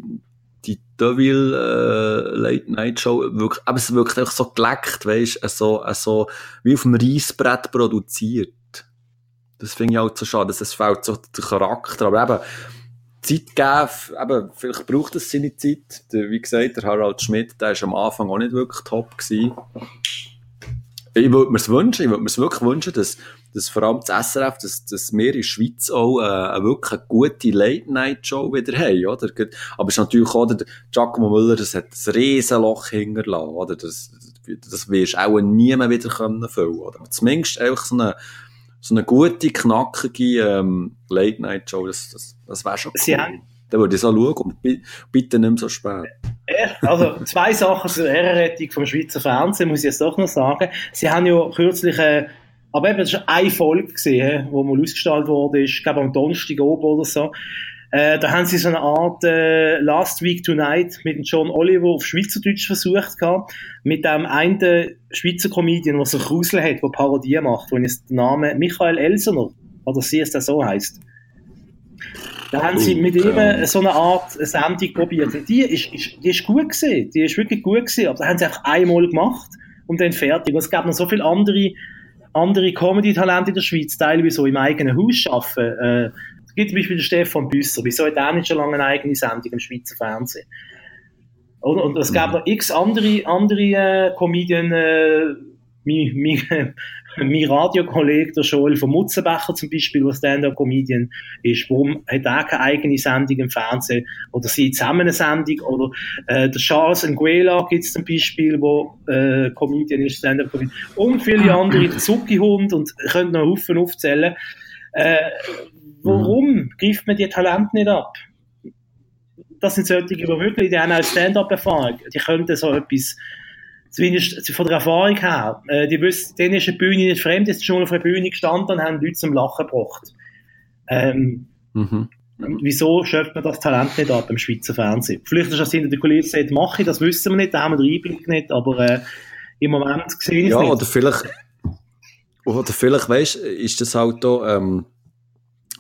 die Deville äh, Late Night Show, wirklich, aber es wirkt einfach so geleckt, weißt du, so, so wie auf dem Reisbrett produziert. Das finde ich halt so schade, dass es fehlt so der Charakter, aber eben, Zeit geben, eben, vielleicht braucht es seine Zeit. Der, wie gesagt, der Harald Schmidt, der ist am Anfang auch nicht wirklich top gewesen. Ich würde mir es wünschen, ich würde mir es wirklich wünschen, dass, dass vor allem das SRF, dass, dass wir in der Schweiz auch äh, wirklich eine gute Late-Night-Show wieder haben, oder? Aber es ist natürlich auch, der Giacomo Müller, das hat ein Riesenloch hinterlassen, oder? Das, das wirst du auch nie mehr wieder können füllen, oder? Aber zumindest einfach so eine, so eine gute, knackige ähm, Late-Night-Show, das, das, das wäre schon cool. Haben, Dann würde ich so schauen und bi- bitte nicht mehr so spät. also zwei Sachen zur Ehrenrettung vom Schweizer Fernsehen, muss ich jetzt doch noch sagen. Sie haben ja kürzlich, äh, aber eben, das war eine Folge gesehen, wo mal ausgestrahlt wurde, ich glaube am Donnerstag oben oder so. Äh, da haben sie so eine Art äh, Last Week Tonight mit John Oliver auf Schweizerdeutsch versucht gehabt, mit dem einen Schweizer Comedian, der so Krusel hat, der Parodie macht, wo jetzt der Name Michael Elsener, oder sie es der so heißt. Da haben sie mit ihm Ahnung. so eine Art Sendung probiert. Und die ist, ist, die ist gut gewesen. Die ist wirklich gut gewesen. Aber da haben sie einfach einmal gemacht und dann fertig. Und es gab noch so viele andere, andere Comedy-Talente in der Schweiz, teilweise so im eigenen Haus arbeiten. Äh, es gibt zum Beispiel den Stefan Büsser. Wieso hat er nicht schon lange eine eigene Sendung im Schweizer Fernsehen? Und, und es gab noch x andere, andere äh, Comedian, äh, mein, mein, mein Radiokollege, der Joel von Mutzenbecher zum Beispiel, der Stand-Up-Comedian ist, warum hat er keine eigene Sendung im Fernsehen? Oder sie zusammen eine Sendung? Oder äh, der Charles Nguela gibt es zum Beispiel, wo äh, Comedian ist, Stand-Up-Comedian. Und viele andere, der Zucki-Hund und ich könnte noch Haufen aufzählen. Äh, warum greift man die Talente nicht ab? Das sind solche, die wirklich, die haben auch Stand-Up-Erfahrung. Die könnten so etwas, zumindest von der Erfahrung her, äh, die wissen, denen ist eine Bühne nicht fremd, jetzt schon auf einer Bühne gestanden und haben Leute zum Lachen gebracht. Ähm, Mhm. wieso schöpft man das Talent nicht ab im Schweizer Fernsehen? Vielleicht ist das hinter der Kulisse mache ich, das wissen wir nicht, da haben wir den Einblick nicht, aber äh, im Moment sehe ich es Ja, nicht. oder vielleicht, oder vielleicht, weißt ist das halt da, ähm,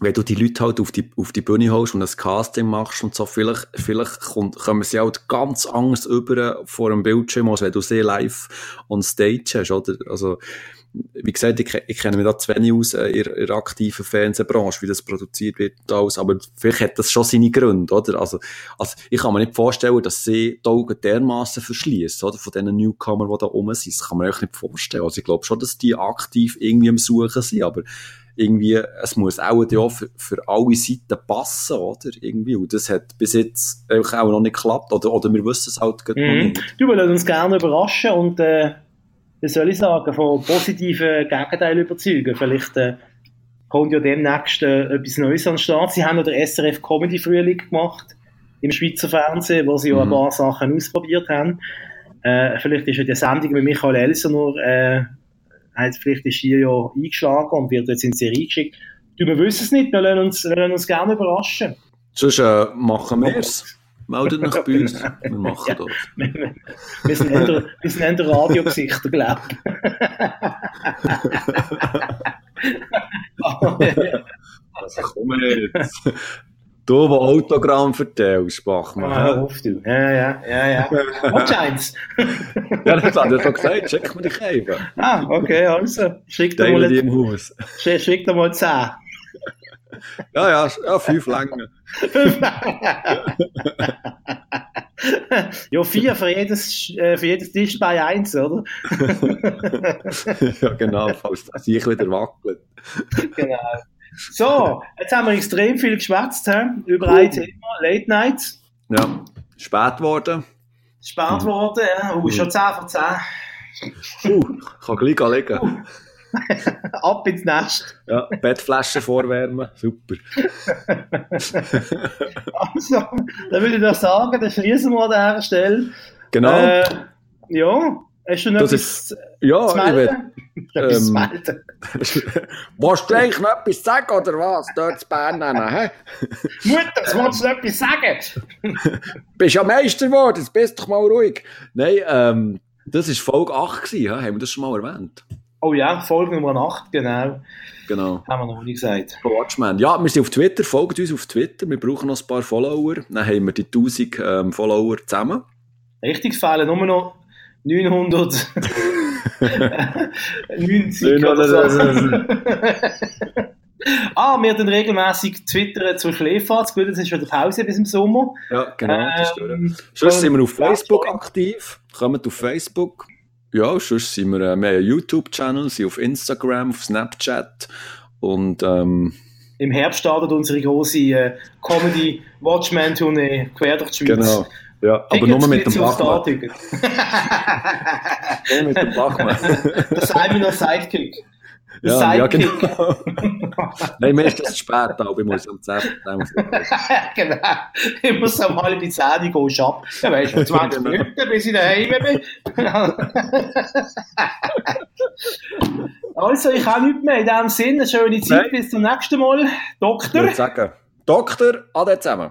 wenn du die Leute halt auf die, auf die Bühne holst und ein Casting machst und so, vielleicht, vielleicht kommt, kommen sie halt ganz anders über vor dem Bildschirm, als wenn du sie live on stage hast, oder? Also, wie gesagt, ich, ich kenne mich da zu wenig aus äh, in, der- aktiven Fernsehbranche, wie das produziert wird und alles, aber vielleicht hat das schon seine Gründe, oder? Also, also ich kann mir nicht vorstellen, dass sie die Augen dermassen verschließen, oder? Von diesen Newcomern, die da rum sind. Das kann man eigentlich nicht vorstellen. Also ich glaube schon, dass die aktiv irgendwie am Suchen sind, aber irgendwie, es muss auch ja für, für alle Seiten passen, oder? Irgendwie. Und das hat bis jetzt auch noch nicht geklappt, oder, oder wir wissen es halt gerade noch Mhm. nicht. Du willst uns gerne überraschen und, äh, wie soll ich sagen, von positiven Gegenteilen überzeugen. Vielleicht äh, kommt ja demnächst äh, etwas Neues an den Start. Sie haben ja den SRF Comedy Frühling gemacht im Schweizer Fernsehen, wo sie ja ein Mhm. paar Sachen ausprobiert haben. Äh, vielleicht ist ja die Sendung mit Michael Elsener, äh, hat, vielleicht ist hier ja eingeschlagen und wird jetzt in die Serie geschickt. Wir wissen es nicht, wir lassen uns, wir lassen uns gerne überraschen. Sonst äh, machen wir es. Meldet euch bei uns. Wir machen Ja. das. Wir, wir, wir sind eher, wir sind eher Radiogesichter, glaube ich. Also komm jetzt. Du, der Autogramm verteilst, Bachmann. Ah, hör hä? auf, du. Ja, ja, ja, ja. Was eins? Ja, das hat er doch gesagt. Schick mir dich eben. Ah, okay, also. Schick dir mal, im Haus. schick, schick dir mal 10. Ja, ja, ja fünf Längen. ja, vier für jedes, äh, für jedes Tisch bei eins, oder? ja, genau, falls das sich wieder wackelt. genau. So, jetzt haben wir extrem viel geschwätzt über ein Thema, Late Nights. Ja, spät geworden. Spät geworden, ja. Oh, schon 10 von 10. Uh, kann gleich liegen. Ab ins Nest. Ja, Bettflaschen vorwärmen. Super. Also, dann würde ich doch sagen, dann schließen wir an dieser Stelle. Genau. Äh, ja, hast du noch Das etwas ja, zu melden? Etwas ähm, melden. Willst du eigentlich noch etwas sagen, oder was? Dort zu Bern nennen, hä? Mutter, jetzt wolltest du noch etwas sagen? Bist ja Meister geworden, jetzt bist doch mal ruhig. Nein, ähm, das war Folge 8 gewesen, haben wir das schon mal erwähnt? Oh ja, Folge Nummer 8, genau. Genau. Haben wir noch nicht gesagt. Watchman. Ja, wir sind auf Twitter, folgt uns auf Twitter, wir brauchen noch ein paar Follower, dann haben wir die 1000 ähm, Follower zusammen. Richtig, fehlen nur noch 900. 90 oder so. ah, wir dann regelmäßig twittern zur Schläferz. Gut, das ist schon die Pause bis im Sommer. Ja, genau. das ist Ähm, sonst sind wir auf Facebook aktiv, kommt auf Facebook. Ja, sonst sind wir, äh, wir haben einen YouTube-Channel, sind auf Instagram, auf Snapchat und ähm, Im Herbst startet unsere große äh, Comedy Watchman Tournee quer durch die Schweiz. genau. Ja, aber nur mit dem Bachmann. nur mit dem Bachmann. das sei mir noch Sidekick. Ja, ja, genau. Nein, mir ist das spät, aber ich muss am 10. genau. Ich muss am halb die Zähne gehen, ab. Ja, weißt du, 20 genau. Minuten, bis ich daheim bin. also, ich habe nichts mehr in diesem Sinne. Eine schöne Zeit, Nein. bis zum nächsten Mal. Doktor. Ich würde sagen, Doktor, ade zusammen.